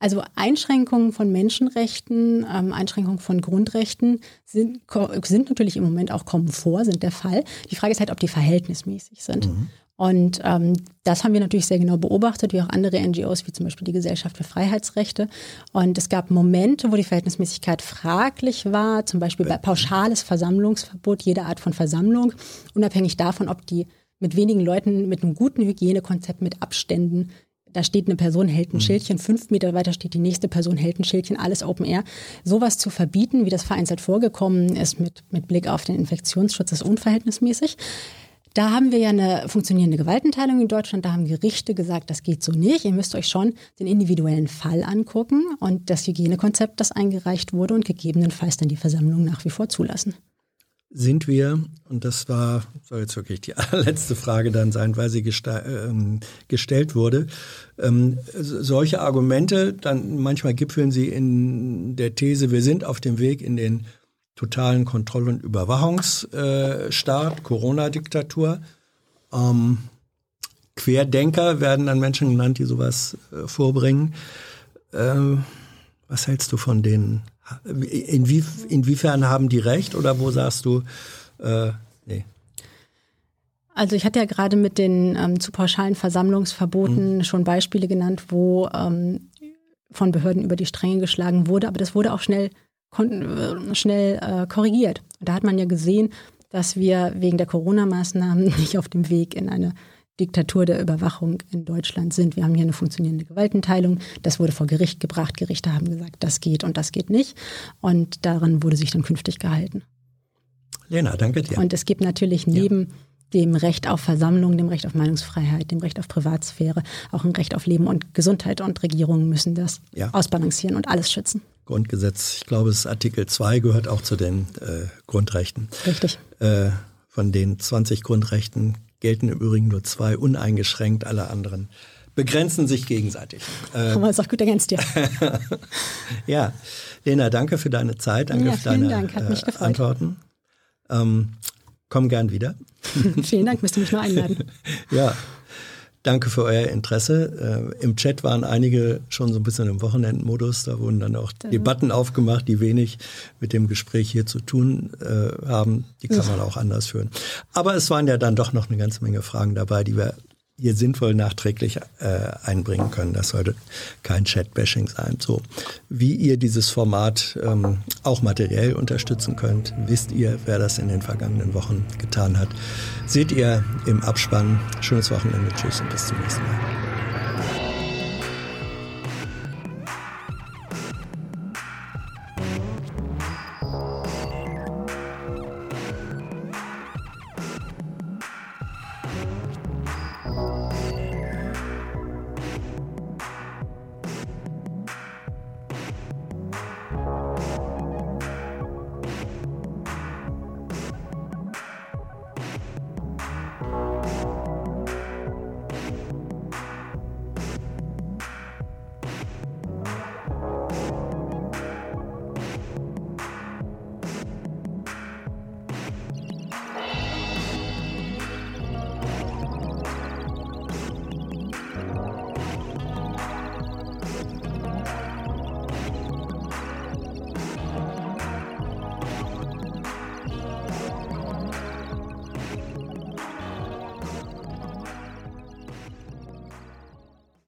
also Einschränkungen von Menschenrechten, ähm, Einschränkungen von Grundrechten sind, sind natürlich im Moment auch kommen vor, sind der Fall. Die Frage ist halt, ob die verhältnismäßig sind. Mhm. Und ähm, das haben wir natürlich sehr genau beobachtet, wie auch andere NGOs, wie zum Beispiel die Gesellschaft für Freiheitsrechte. Und es gab Momente, wo die Verhältnismäßigkeit fraglich war, zum Beispiel bei pauschales Versammlungsverbot jeder Art von Versammlung, unabhängig davon, ob die mit wenigen Leuten, mit einem guten Hygienekonzept, mit Abständen da steht eine Person, hält ein mhm. Schildchen, fünf Meter weiter steht die nächste Person, hält ein Schildchen, alles Open Air. Sowas zu verbieten, wie das vereinzelt vorgekommen ist mit, mit Blick auf den Infektionsschutz, ist unverhältnismäßig. Da haben wir ja eine funktionierende Gewaltenteilung in Deutschland. Da haben Gerichte gesagt, das geht so nicht. Ihr müsst euch schon den individuellen Fall angucken und das Hygienekonzept, das eingereicht wurde und gegebenenfalls dann die Versammlung nach wie vor zulassen sind wir, und das war, soll jetzt wirklich die allerletzte Frage dann sein, weil sie ähm, gestellt wurde, ähm, solche Argumente, dann manchmal gipfeln sie in der These, wir sind auf dem Weg in den totalen Kontroll- und Überwachungsstaat, Corona-Diktatur. Ähm, Querdenker werden dann Menschen genannt, die sowas äh, vorbringen. Ähm, was hältst du von denen? Inwie, inwiefern haben die recht oder wo sagst du, äh, nee? Also ich hatte ja gerade mit den ähm, zu pauschalen Versammlungsverboten mhm. schon Beispiele genannt, wo ähm, von Behörden über die Stränge geschlagen wurde, aber das wurde auch schnell, äh, schnell äh, korrigiert. Da hat man ja gesehen, dass wir wegen der Corona-Maßnahmen nicht auf dem Weg in eine Diktatur der Überwachung in Deutschland sind. Wir haben hier eine funktionierende Gewaltenteilung. Das wurde vor Gericht gebracht. Gerichte haben gesagt, das geht und das geht nicht. Und daran wurde sich dann künftig gehalten. Lena, danke dir. Und es gibt natürlich neben ja. dem Recht auf Versammlung, dem Recht auf Meinungsfreiheit, dem Recht auf Privatsphäre, auch ein Recht auf Leben und Gesundheit. Und Regierungen müssen das ja. ausbalancieren und alles schützen. Grundgesetz, ich glaube, es Artikel 2 gehört auch zu den äh, Grundrechten. Richtig. Äh, von den 20 Grundrechten gelten im Übrigen nur zwei uneingeschränkt, alle anderen begrenzen sich gegenseitig. Äh, Aber ist auch gut ergänzt, ja. ja, Lena, danke für deine Zeit, danke ja, für deine Dank. Hat mich äh, Antworten. Ähm, komm gern wieder. vielen Dank, müsst ihr mich nur einladen. ja, Danke für euer Interesse. Äh, Im Chat waren einige schon so ein bisschen im Wochenendmodus. Da wurden dann auch ja. Debatten aufgemacht, die wenig mit dem Gespräch hier zu tun äh, haben. Die kann man auch anders führen. Aber es waren ja dann doch noch eine ganze Menge Fragen dabei, die wir hier sinnvoll nachträglich äh, einbringen können. Das sollte kein Chat-Bashing sein. So, wie ihr dieses Format ähm, auch materiell unterstützen könnt, wisst ihr, wer das in den vergangenen Wochen getan hat. Seht ihr im Abspann. Schönes Wochenende. Tschüss und bis zum nächsten Mal.